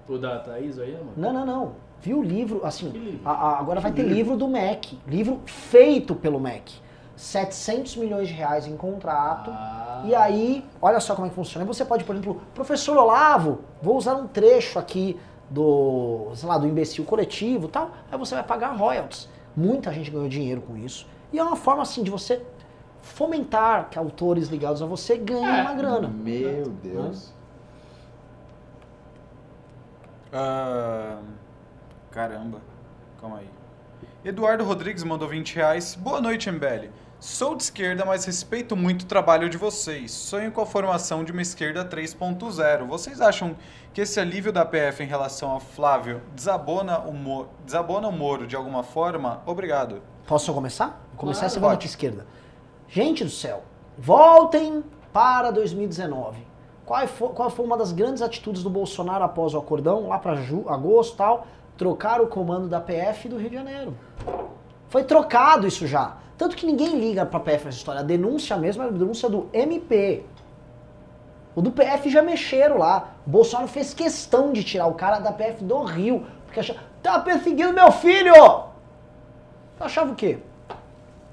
O da Thaís aí, mano? Não, não, não. Viu o livro, assim, Que livro? a- a- agora vai ter livro do MEC, livro feito pelo MEC. 700 milhões de reais em contrato. Ah. E aí, olha só como é que funciona. Você pode, por exemplo, professor Olavo, vou usar um trecho aqui do, sei lá, do imbecil coletivo e tal. Aí você vai pagar royalties. Muita gente ganhou dinheiro com isso. E é uma forma, assim, de você fomentar que autores ligados a você ganhem É. uma grana. Meu Deus. Ah, caramba, calma aí. Eduardo Rodrigues mandou 20 reais. Boa noite, MBL. Sou de esquerda, mas respeito muito o trabalho de vocês. Sonho com a formação de uma esquerda 3.0. Vocês acham que esse alívio da PF em relação ao Flávio desabona o, Mo- desabona o Moro de alguma forma? Obrigado. Posso começar? Vou começar Claro. à esquerda. Gente do céu, voltem para 2019. Qual foi, qual foi uma das grandes atitudes do Bolsonaro após o acordão, lá para agosto e tal? Trocar o comando da PF do Rio de Janeiro. Foi trocado isso já. Tanto que ninguém liga pra PF nessa história. A denúncia mesmo é a denúncia do MP. O do PF já mexeram lá. O Bolsonaro fez questão de tirar o cara da PF do Rio. Porque achava, tá perseguindo meu filho! Achava o quê?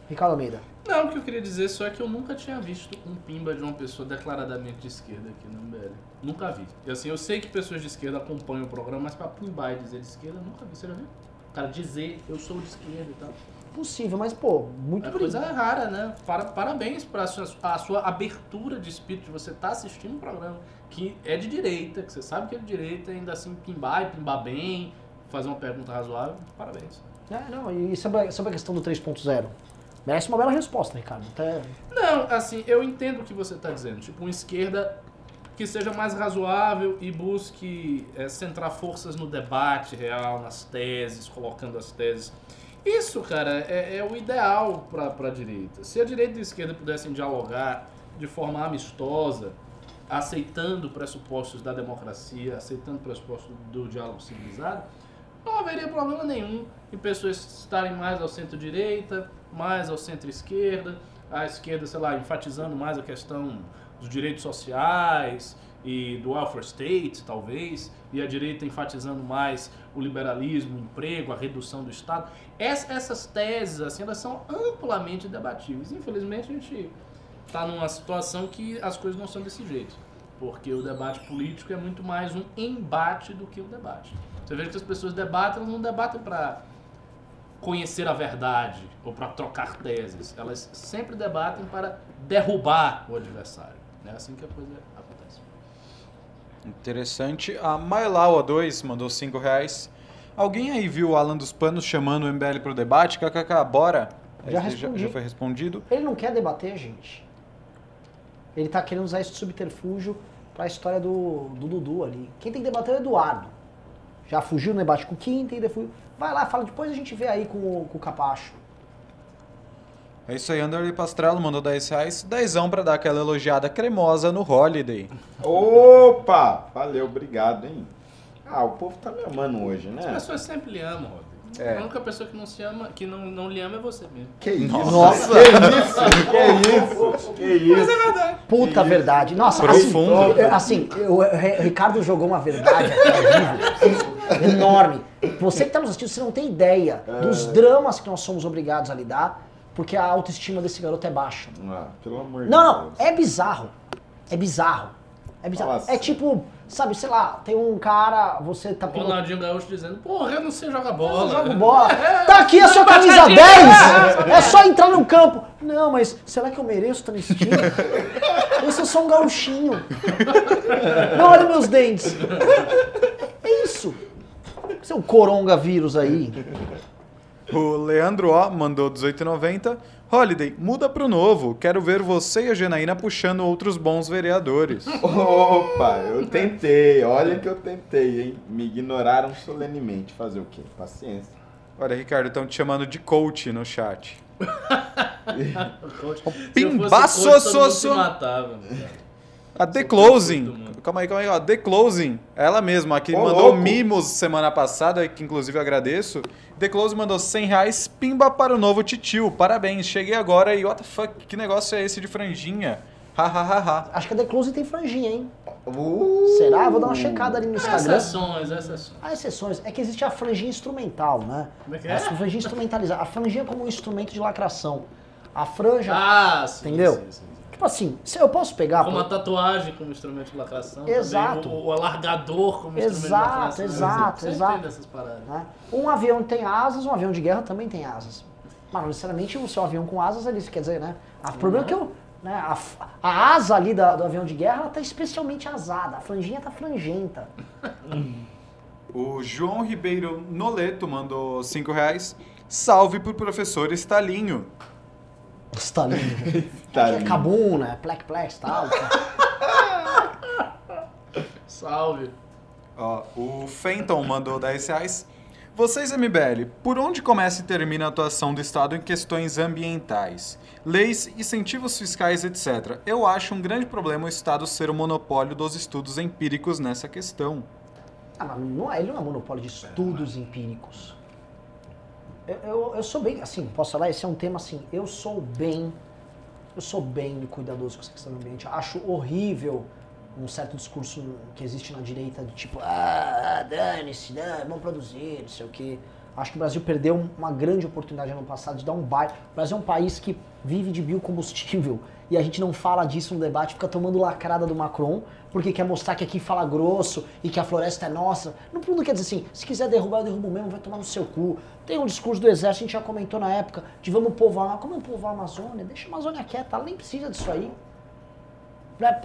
Ricardo Almeida. Não, o que eu queria dizer só é que eu nunca tinha visto um pimba de uma pessoa declaradamente de esquerda aqui no MBL. Nunca vi. E assim, eu sei que pessoas de esquerda acompanham o programa, mas pra pimbar e dizer de esquerda, nunca vi. Você já viu? cara dizer eu sou de esquerda e tal. Possível, mas, pô, muito É coisa rara, né? Para, parabéns para sua, a sua abertura de espírito de você estar assistindo um programa que é de direita, que você sabe que é de direita, ainda assim pimbar e pimbar bem, fazer uma pergunta razoável. Parabéns. É, não, e sobre a, sobre a questão do 3.0? Merece uma bela resposta, Ricardo. Até... Não, assim, eu entendo o que você está dizendo. Tipo, uma esquerda que seja mais razoável e busque é, centrar forças no debate real, nas teses, colocando as teses. Isso, cara, é, é o ideal para a direita. Se a direita e a esquerda pudessem dialogar de forma amistosa, aceitando pressupostos da democracia, aceitando pressupostos do diálogo civilizado, não haveria problema nenhum em pessoas estarem mais ao centro-direita, mais ao centro-esquerda, a esquerda, sei lá, enfatizando mais a questão dos direitos sociais e do welfare state, talvez, e a direita enfatizando mais o liberalismo, o emprego, a redução do Estado. Ess- essas teses, assim, elas são amplamente debatíveis. Infelizmente, a gente está numa situação que as coisas não são desse jeito. Porque o debate político é muito mais um embate do que um debate. Você vê que as pessoas debatem, elas não debatem para conhecer a verdade ou para trocar teses. Elas sempre debatem para derrubar o adversário. É assim que a coisa acontece. Interessante. A Mailaua 2 mandou 5 reais. Alguém aí viu o Alan dos Panos chamando o MBL pro debate? KKK, bora? Já respondi. já foi respondido. Ele não quer debater, gente. Ele tá querendo usar esse subterfúgio pra história do, do Dudu ali. Quem tem que debater é o Eduardo. Já fugiu no debate com o Kim, tem defu- Vai lá, fala, depois a gente vê aí com, o- com o Capacho. É isso aí, Anderley Pastrello mandou 10 reais. Dezão pra dar aquela elogiada cremosa no Holiday. Opa! Valeu, obrigado, hein? Ah, o povo tá me amando hoje, As né? pessoas sempre lhe amam, Rodrigo. É. A única pessoa que não se ama, que não, não lhe ama é você mesmo. Que isso? Nossa. Que isso? Que isso? Que isso? É verdade. Puta verdade. Nossa, Profundo. assim, eu- assim eu- o Re- Ricardo jogou uma verdade aqui ao vivo, enorme. Você que tá nos assistindo, você não tem ideia dos dramas que nós somos obrigados a lidar, porque a autoestima desse garoto é baixa. Ah, pelo amor de Não, não, Deus. é bizarro. É bizarro. É bizarro. Fala É assim. tipo, sabe, sei lá, tem um cara, você tá pilotando. Ronaldinho Gaúcho dizendo, porra, eu não sei jogar Eu bola. jogo bola. É, Tá aqui a sua não camisa a 10! dica. É só entrar no campo. Não, mas será que eu mereço estar nesse time? Eu sou só um gauchinho. Não, olha meus dentes. É isso. Seu coronavírus aí. O Leandro O mandou 18,90. Holiday, muda pro novo. Quero ver você e a Janaína puxando outros bons vereadores. Opa, eu tentei. Olha que eu tentei, hein? Me ignoraram solenemente. Fazer o quê? Paciência. Olha, Ricardo, estão te chamando de coach no chat. Coach. Se eu fosse Pimbaço, coach, todo A The Sou Closing. Calma aí, calma aí. Ó. The Closing. Ela mesma, que Ô, mandou louco. mimos semana passada, que inclusive eu agradeço. The Closing mandou 100 reais. Pimba para o novo titio. Parabéns. Cheguei agora e what the fuck? Que negócio é esse de franjinha? Ha, ha, ha, ha. Acho que a The Close tem franjinha, hein? Uh, Será? Vou dar uma checada ali no Instagram. Exceções, exceções. Há exceções. É que existe a franjinha instrumental, né? Como é que A é? franjinha instrumentalizada. A franjinha como um instrumento de lacração. A franja. Ah, sim. Entendeu? sim, sim, sim. Tipo assim, se eu posso pegar. Como a por- tatuagem como instrumento de lacração. Exato. também O, o alargador como instrumento de Exato, lacração. exato, exato. tem dessas paradas. né? Um avião tem asas, um avião de guerra também tem asas. Mas não necessariamente o seu avião com asas é isso, quer dizer, né? O problema é que eu, né, a, a asa ali da- do avião de guerra ela tá especialmente asada, a franjinha tá frangenta. O João Ribeiro Noleto mandou 5 reais. Salve pro professor Estalinho. Stalin. É lindo. Cabum, né? Plec Plex tal. Salve. Ó, o Fenton mandou 10 reais. Vocês, MBL, por onde começa e termina a atuação do Estado em questões ambientais? Leis, incentivos fiscais, etc. Eu acho um grande problema o Estado ser o monopólio dos estudos empíricos nessa questão. Ah, mas não é, ele não é monopólio de estudos empíricos. Eu, eu, eu sou bem, assim, posso falar, esse é um tema assim, eu sou bem, eu sou bem cuidadoso com essa questão do ambiente. Acho horrível um certo discurso que existe na direita do tipo, ah, dane-se, né, vamos produzir, não sei o quê. Acho que o Brasil perdeu uma grande oportunidade ano passado de dar um baile. O Brasil é um país que vive de biocombustível e a gente não fala disso no debate, fica tomando lacrada do Macron, porque quer mostrar que aqui fala grosso e que a floresta é nossa. No fundo quer dizer assim, se quiser derrubar, eu derrubo mesmo, vai tomar no seu cu. Tem um discurso do exército, a gente já comentou na época, de vamos povoar, como é povoar a Amazônia? Deixa a Amazônia quieta, ela nem precisa disso aí.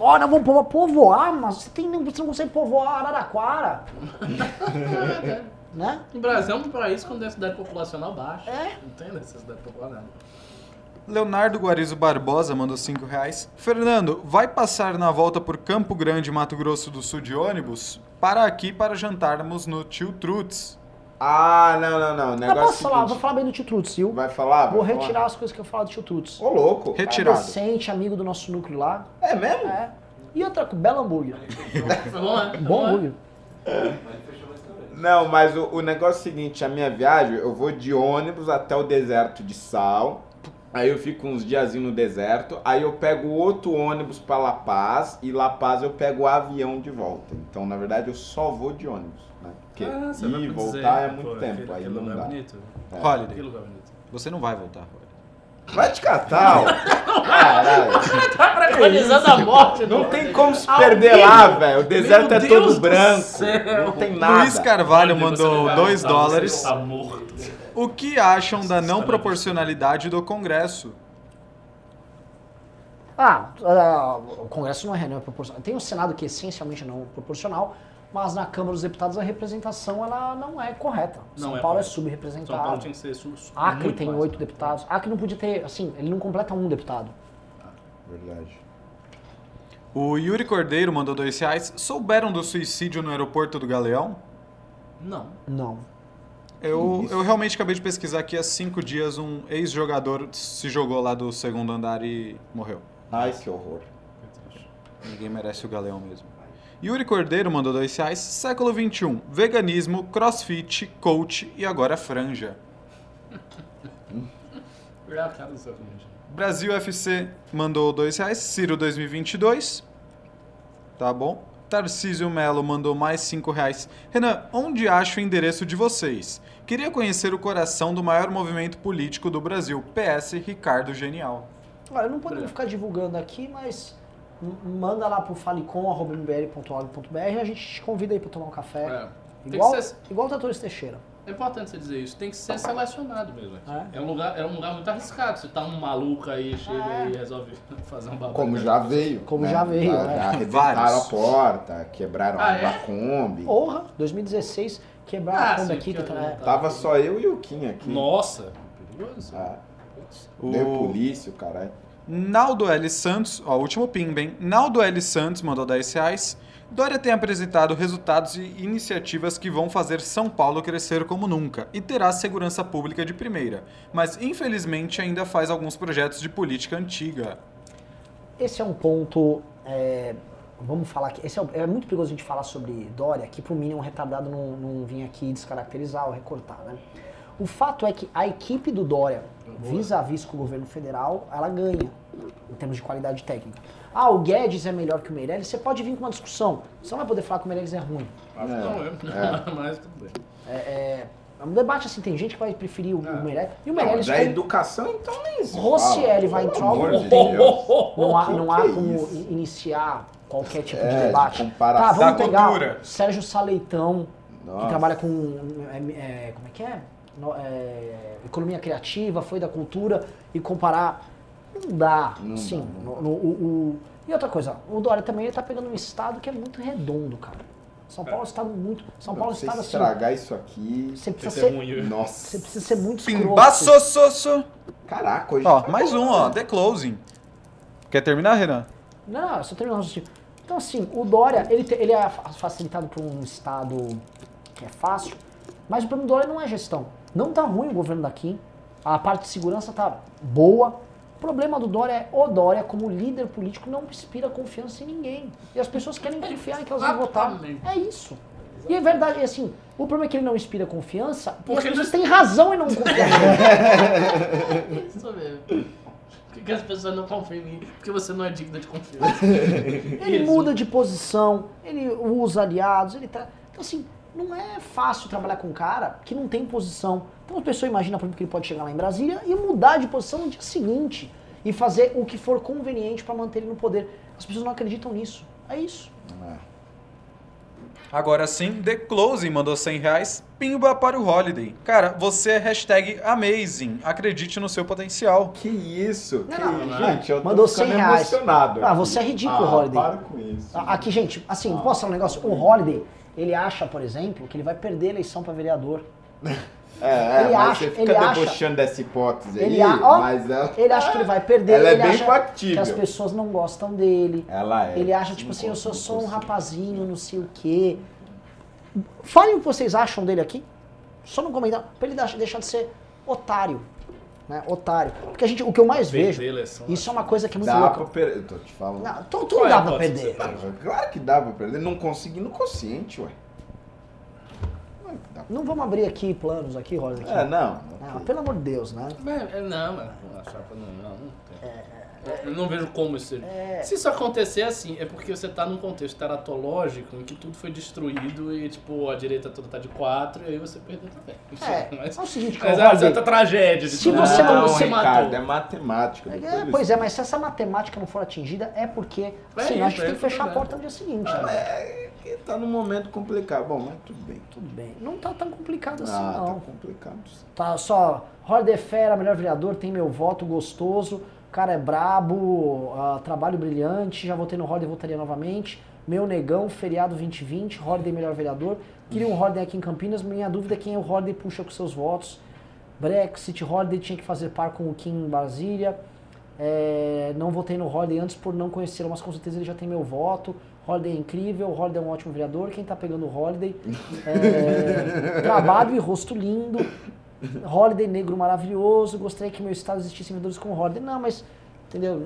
Ó, não vamos povoar, povoar, mas você, tem, você não consegue povoar Araraquara. né? O Brasil é um país com densidade populacional baixa. É. Não tem necessidade populacional. Leonardo Guarizo Barbosa mandou 5 reais. Fernando, vai passar na volta por Campo Grande, Mato Grosso do Sul de ônibus? Para aqui para jantarmos no Tio Truts. Ah, não, não, não. O Eu negócio posso é falar, vou falar bem do Tio Truts, viu? Vai falar? Vou Vai falar? retirar as coisas que eu falo do Tio Truts. Ô, louco. Retirado. Decente, amigo do nosso núcleo lá. É mesmo? É. E outra, belo hambúrguer. Bom, né? Né? hambúrguer. Não, mas o, o negócio é o seguinte, a minha viagem, eu vou de ônibus até o deserto de Sal. Aí eu fico uns diazinhos no deserto, aí eu pego outro ônibus pra La Paz e La Paz eu pego o avião de volta. Então, na verdade, eu só vou de ônibus, né? Porque Ah, ir e pra dizer, voltar é pô, muito aquele- tempo, aí aquele não lugar dá. bonito. É. Que Holiday, lugar bonito. você não vai voltar. Vai te catar, ó. Caralho. Tá preconizando a morte, Não tem como se Alguém- perder lá, velho. O deserto Meu é Deus todo do branco. céu. Não tem nada. Luiz Carvalho Onde você não mandou vai 2 voltar, dólares. Você está morto. O que acham da não proporcionalidade do Congresso? Ah, ah, o Congresso não é, não é proporcional. Tem o Senado que essencialmente não é proporcional, mas na Câmara dos Deputados a representação ela não é correta. Não São é Paulo é correta. São Paulo subrepresentado. tinha que ser sus- Acre muito tem oito deputados. Acre não podia ter, assim, ele não completa um deputado. Verdade. O Yuri Cordeiro mandou 2 reais. Souberam do suicídio no aeroporto do Galeão? Não. Não. Eu, eu realmente acabei de pesquisar que há cinco dias um ex-jogador se jogou lá do segundo andar e morreu. Ai, que horror. Ninguém merece o Galeão mesmo. Yuri Cordeiro mandou 2 reais. Século XXI. Veganismo, crossfit, coach e agora franja. Brasil FC mandou 2 reais. Ciro 2022. Tá bom. Tarcísio Melo mandou mais 5 reais. Renan, onde acho o endereço de vocês? Queria conhecer o coração do maior movimento político do Brasil. PS Ricardo Genial. Olha, não podemos Obrigado. ficar divulgando aqui, mas manda lá pro falecom.mbl.org.br e a gente te convida aí pra tomar um café. É. Igual, ser- igual o Tratores Teixeira. É importante você dizer isso, tem que ser selecionado mesmo. É? É, um, lugar, é um lugar muito arriscado. Você tá um maluco aí, chega É. e resolve fazer um babado. Como já veio. Como né? já veio, Já, é. arrebentaram Vários. a porta, quebraram Ah, a é? Kombi. Porra, 2016, quebraram Ah, a Kombi aqui. que tá- é. Tava só eu e o Kim aqui. Nossa, perigoso. Ah, O- Deu polícia, o caralho. Naldo L. Santos, ó, último ping, bem. Naldo L. Santos mandou 10 reais. Dória tem apresentado resultados e iniciativas que vão fazer São Paulo crescer como nunca e terá segurança pública de primeira, mas infelizmente ainda faz alguns projetos de política antiga. Esse é um ponto. é, vamos falar aqui. Esse é, é muito perigoso a gente falar sobre Dória, que pro mínimo um retardado não, não vir aqui descaracterizar ou recortar, né? O fato é que a equipe do Dória, vis-a-vis com o governo federal, ela ganha em termos de qualidade técnica. Ah, o Guedes é melhor que o Meirelles, você pode vir com uma discussão. Você não vai poder falar que o Meirelles é ruim. Acho que É, não é. é. Mas tudo bem. É, é- é um debate assim, tem gente que vai preferir o, É. o Meirelles. E o Não, Meirelles da como- educação, então nem se Rossielli vai pelo entrar de Deus. Não há, Que não que há é como isso? in- iniciar qualquer tipo É, de de debate. comparação. Tá, vamos Da pegar cultura. Sérgio Saleitão, que Nossa. trabalha com. é, é, como é que é? No- é, economia criativa, foi da cultura, e comparar. Não dá. Não sim. dá, no- no- o- o- e outra coisa, o Dória também ele tá pegando um estado que é muito redondo, cara. São Paulo é um estado muito. São Paulo é um estado assim. estragar isso aqui. Você precisa ser ruim. Nossa. Você precisa ser muito escroto. Pimbaçoçoço! Caraca, hoje. Ó, tá mais um, ó, The Closing. Quer terminar, Renan? Não, só terminar o raciocínio. Então, assim, o Dória, ele, te- ele é fa- facilitado por um estado que é fácil, mas o problema do Dória não é gestão. Não tá ruim o governo daqui, a parte de segurança tá boa. O problema do Dória é o Dória, como líder político, não inspira confiança em ninguém. E as pessoas querem confiar em que elas vão votar. É isso. E é verdade, é assim, o problema é que ele não inspira confiança, e as Porque pessoas têm razão em não confiar nele. Isso mesmo. Por que as pessoas não confiam em mim? Porque você não é digna de confiança. Ele Isso. muda de posição, ele usa aliados, ele tá. Então, assim, não é fácil trabalhar com um cara que não tem posição. Então a pessoa imagina, por exemplo, que ele pode chegar lá em Brasília e mudar de posição no dia seguinte e fazer o que for conveniente para manter ele no poder. As pessoas não acreditam nisso. É isso. Agora sim, The Closing mandou 100 reais. Pimba para o Holiday. Cara, você é hashtag amazing. Acredite no seu potencial. Que isso? Que Não, não. Gente, eu tô Mandou ficando 100 reais. emocionado. Ah, você é ridículo, ah, Holiday. para com isso. A- Aqui, gente, assim, posso falar um negócio? O Holiday, ele acha, por exemplo, que ele vai perder a eleição para vereador. É, é, Ele acha- você fica ele acha- debochando dessa hipótese Ele, aí, a- ó, mas ela... ele acha que ele vai perder, Ela é bem acha factível. que as pessoas não gostam dele. Ela é. Ele acha, tipo assim, eu sou só um rapazinho, não sei o quê. Falem o que vocês acham dele aqui. Só no comentário, pra ele deixar de ser otário. Né? Otário. Porque a gente, o que eu mais Perder vejo, a eleição, isso é uma coisa que é muito Dá louca. pra. Eu tô te falando. Não, tu, não é dá a pra perder. tá? Claro que dá pra perder. Não consegui no consciente, ué. Não, Não vamos abrir aqui planos aqui, Rosa. Aqui. É, não. Ah, pelo amor de Deus, né? É, é, não, mas a chapa não, não, não tem. Eu não vejo como isso. É. Se isso acontecer assim, é porque você tá num contexto teratológico em que tudo foi destruído e, tipo, a direita toda tá de quatro e aí você perdeu também. É, mas, é o seguinte, mas é Holiday, outra tragédia. de se tudo. você não- não, você Ricardo, matou. é matemática. É, pois é, mas se essa matemática não for atingida, é porque É senão a gente isso, é tem que fechar a porta no dia seguinte. né? É, que tá num momento complicado. Bom, mas tudo bem. Tudo bem. Não tá tão complicado assim, Ah, não. tá complicado. sim. Tá só, Horde Fera, melhor vereador, tem meu voto gostoso, cara é brabo, ah, trabalho brilhante, já votei no Horde e votaria novamente. Meu negão, feriado 2020, Horde melhor vereador. Queria um Horde aqui em Campinas, minha dúvida é quem o Horde puxa com seus votos. Brexit, Horde tinha que fazer par com o Kim em Brasília. É, não votei no Horde antes por não conhecê-lo, mas com certeza ele já tem meu voto. Holiday é incrível, Holiday é um ótimo vereador. Quem tá pegando o Holiday? É, trabalho e rosto lindo. Holiday negro maravilhoso. Gostaria que meu estado existisse vereadores como Holiday. Não, mas, entendeu?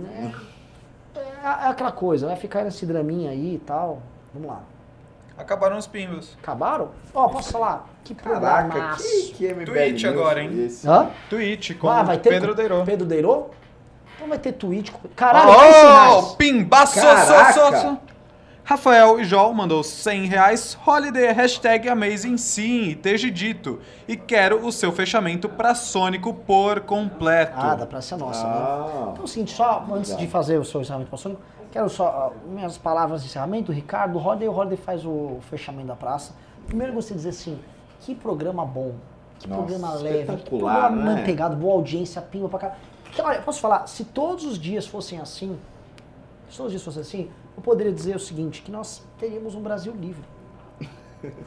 É, é aquela coisa, vai ficar nesse draminha aí e tal. Vamos lá. Acabaram os pimbas. Acabaram? Ó, posso falar? Que Caraca, que, que MBL Tweet News agora, hein? esse? Hã? Tweet com Ah, vai ter Pedro com- Deirô. Pedro Deirô? Então vai ter tweet. com- Caralho, Oh, reais. pimbaço, Caraca! so, so, so. Rafael e Joel mandou 100 reais. Holiday, hashtag amazing sim, esteja dito. E quero o seu fechamento pra Sônico por completo. Ah, da Praça Nossa, né? Ah, Então, é o seguinte, só antes Legal. de fazer o seu encerramento passando, quero só ah, minhas palavras de encerramento. Ricardo, o Roder, o Roder faz o fechamento da praça. Primeiro, eu gostaria de dizer assim: que programa bom, que Nossa, programa leve, que programa né? manteigado, boa audiência, pimba pra cá. Porque, olha, posso falar, se todos os dias fossem assim, se todos os dias fossem assim, eu poderia dizer o seguinte: que nós teríamos um Brasil livre.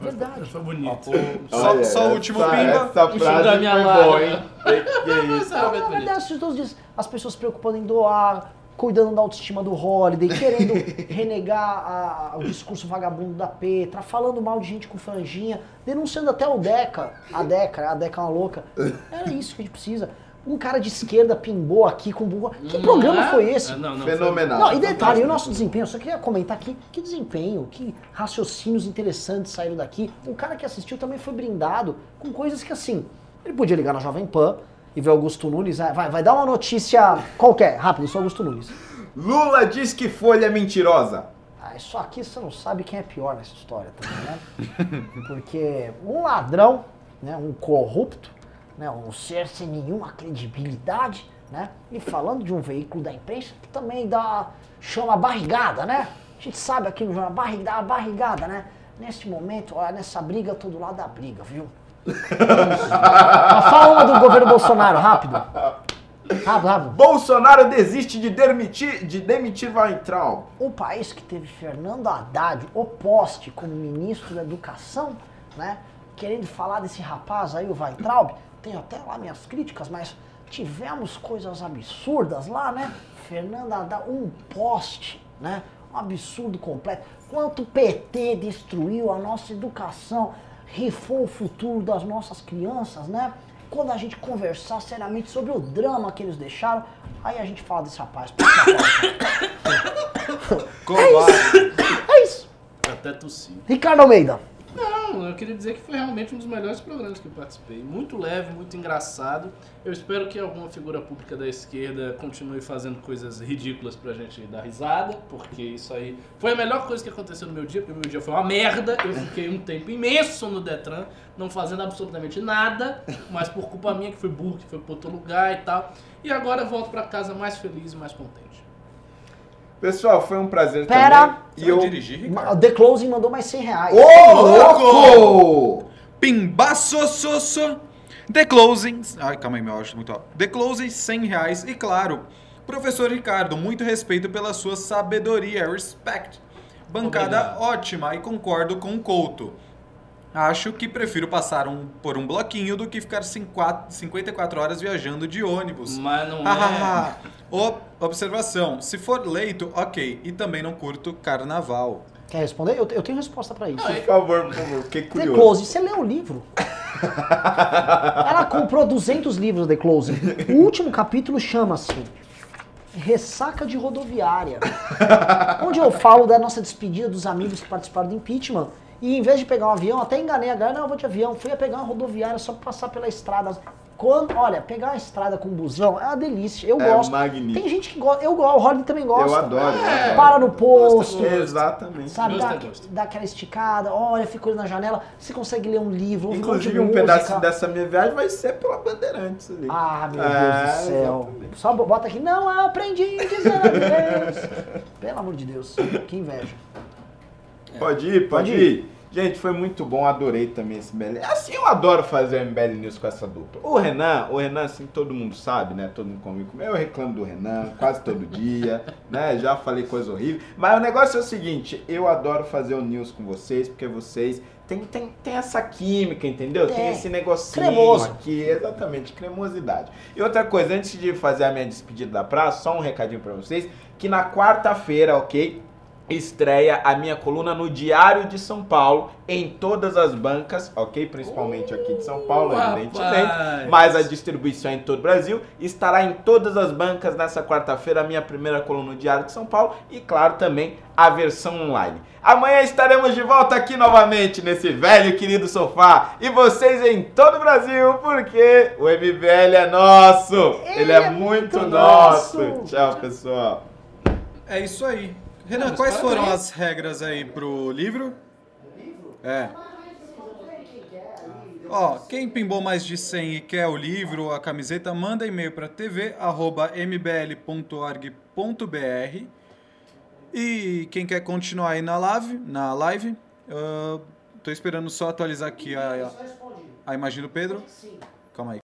Verdade. Foi bonito. Só- olha, só o último essa, pimba. Essa frase da minha foi boa, hein? Que, que é isso? Sabe, Na verdade, todos os dias as pessoas se preocupando em doar, cuidando da autoestima do Holiday, querendo renegar a- o discurso vagabundo da Petra, falando mal de gente com franjinha, denunciando até o Deca, a Deca, a Deca é uma louca. Era isso que a gente precisa. Um cara de esquerda pimbou aqui com burro. Que Não programa é? foi esse? Ah, Não, não, Fenomenal. Não, e detalhe, e o nosso desempenho, eu só queria comentar aqui, que desempenho, que raciocínios interessantes saíram daqui. O cara que assistiu também foi brindado com coisas que assim, ele podia ligar na Jovem Pan e ver Augusto Nunes, ah, vai, vai dar uma notícia qualquer, rápido, é Augusto Nunes. Lula diz que Folha é mentirosa. Ah, isso aqui você não sabe quem é pior nessa história também, né? Porque um ladrão, né, um corrupto, né, um ser sem nenhuma credibilidade, né, e falando de um veículo da imprensa que também dá, chama barrigada, né? A gente sabe aqui no jornal, barriga, dá uma barrigada, né? Neste momento, olha, nessa briga, todo lado da briga, viu? Fala uma do governo Bolsonaro, rápido. Rápido, rápido. Bolsonaro desiste de demitir, de demitir Weintraub. um país que teve Fernando Haddad, o poste, como ministro da Educação, né? Querendo falar desse rapaz aí, o Weintraub, tenho até lá minhas críticas, mas tivemos coisas absurdas lá, né? Fernando Haddad, um poste, né? Um absurdo completo. Quanto o PT destruiu a nossa educação, rifou o futuro das nossas crianças, né? Quando a gente conversar seriamente sobre o drama que eles deixaram, aí a gente fala desse rapaz. Covarde. É isso. Até tossi. Ricardo Almeida. Eu queria dizer que foi realmente um dos melhores programas que eu participei. Muito leve, muito engraçado. Eu espero que alguma figura pública da esquerda continue fazendo coisas ridículas pra gente dar risada, porque isso aí foi a melhor coisa que aconteceu no meu dia, porque o meu dia foi uma merda. Eu fiquei um tempo imenso no Detran, não fazendo absolutamente nada, mas por culpa minha que fui burro, que foi pra outro lugar e tal. E agora volto pra casa mais feliz e mais contente. Pessoal, foi um prazer Pera. também. E vai eu... dirigir, Ricardo? The Closing mandou mais 100 reais. Ô, louco! Pimbaçoçoço. The Closing. Ai, calma aí, meu áudio tá muito alto. The Closing, 100 reais. E claro, professor Ricardo, muito respeito pela sua sabedoria. Respect. Bancada Obrigado. ótima e concordo com o Couto. Acho que prefiro passar um, por um bloquinho do que ficar cinqua- 54 horas viajando de ônibus. Mas não é. Observação: se for leito, ok. E também não curto carnaval. Quer responder? Eu, eu tenho resposta pra isso. Por favor, por favor, fiquei The curioso. Closing, você leu o livro? Ela comprou 200 livros The Closing. O último capítulo chama-se Ressaca de Rodoviária. onde eu falo da nossa despedida dos amigos que participaram do impeachment. E em vez de pegar um avião, até enganei a galera, não, eu vou de avião. Fui a pegar uma rodoviária só pra passar pela estrada. Quando, olha, pegar uma estrada com busão é uma delícia. Eu É gosto. magnífico. Tem gente que gosta. Eu gosto, o Rodney também gosta. Eu adoro. eu adoro. Para no posto. gosta, Exatamente. Sabe, dá, é dá aquela esticada, olha, fica olhando na janela, você consegue ler um livro, ouvir Inclusive, um um pedaço dessa minha viagem vai ser pela Bandeirantes ali. Ah, meu É, Deus do céu. exatamente. Só bota aqui, não aprendi a dizer adeus. Pelo amor de Deus, que inveja. Pode ir, pode, Pode ir. Gente, foi muito bom, adorei também esse MBL. Assim, eu adoro fazer o MBL News com essa dupla. O Renan, o Renan, assim, todo mundo sabe, né? Todo mundo comigo. Eu reclamo do Renan quase todo dia, né? Já falei coisa horrível. Mas o negócio é o seguinte, eu adoro fazer o News com vocês, porque vocês têm, têm, têm essa química, entendeu? Tem É. esse negocinho Cremoso. aqui, exatamente, cremosidade. E outra coisa, antes de fazer a minha despedida da praça, só um recadinho pra vocês, que na quarta-feira, ok? Estreia a minha coluna no Diário de São Paulo, em todas as bancas, ok? Principalmente aqui de São Paulo, rapaz. evidentemente. Mas a distribuição é em todo o Brasil. Estará em todas as bancas nessa quarta-feira, a minha primeira coluna no Diário de São Paulo. E, claro, também a versão online. Amanhã estaremos de volta aqui novamente nesse velho e querido sofá. E vocês em todo o Brasil, porque o MBL é nosso. Ele, é, muito nosso. nosso. Tchau, pessoal. É isso aí. Renan, quais foram as regras aí pro livro? É. Ó, quem pimbou mais de 100 e quer o livro ou a camiseta, manda e-mail para tv@mbl.org.br. E quem quer continuar aí na live, na live, ah, tô esperando só atualizar aqui a, a imagem do Pedro. Calma aí.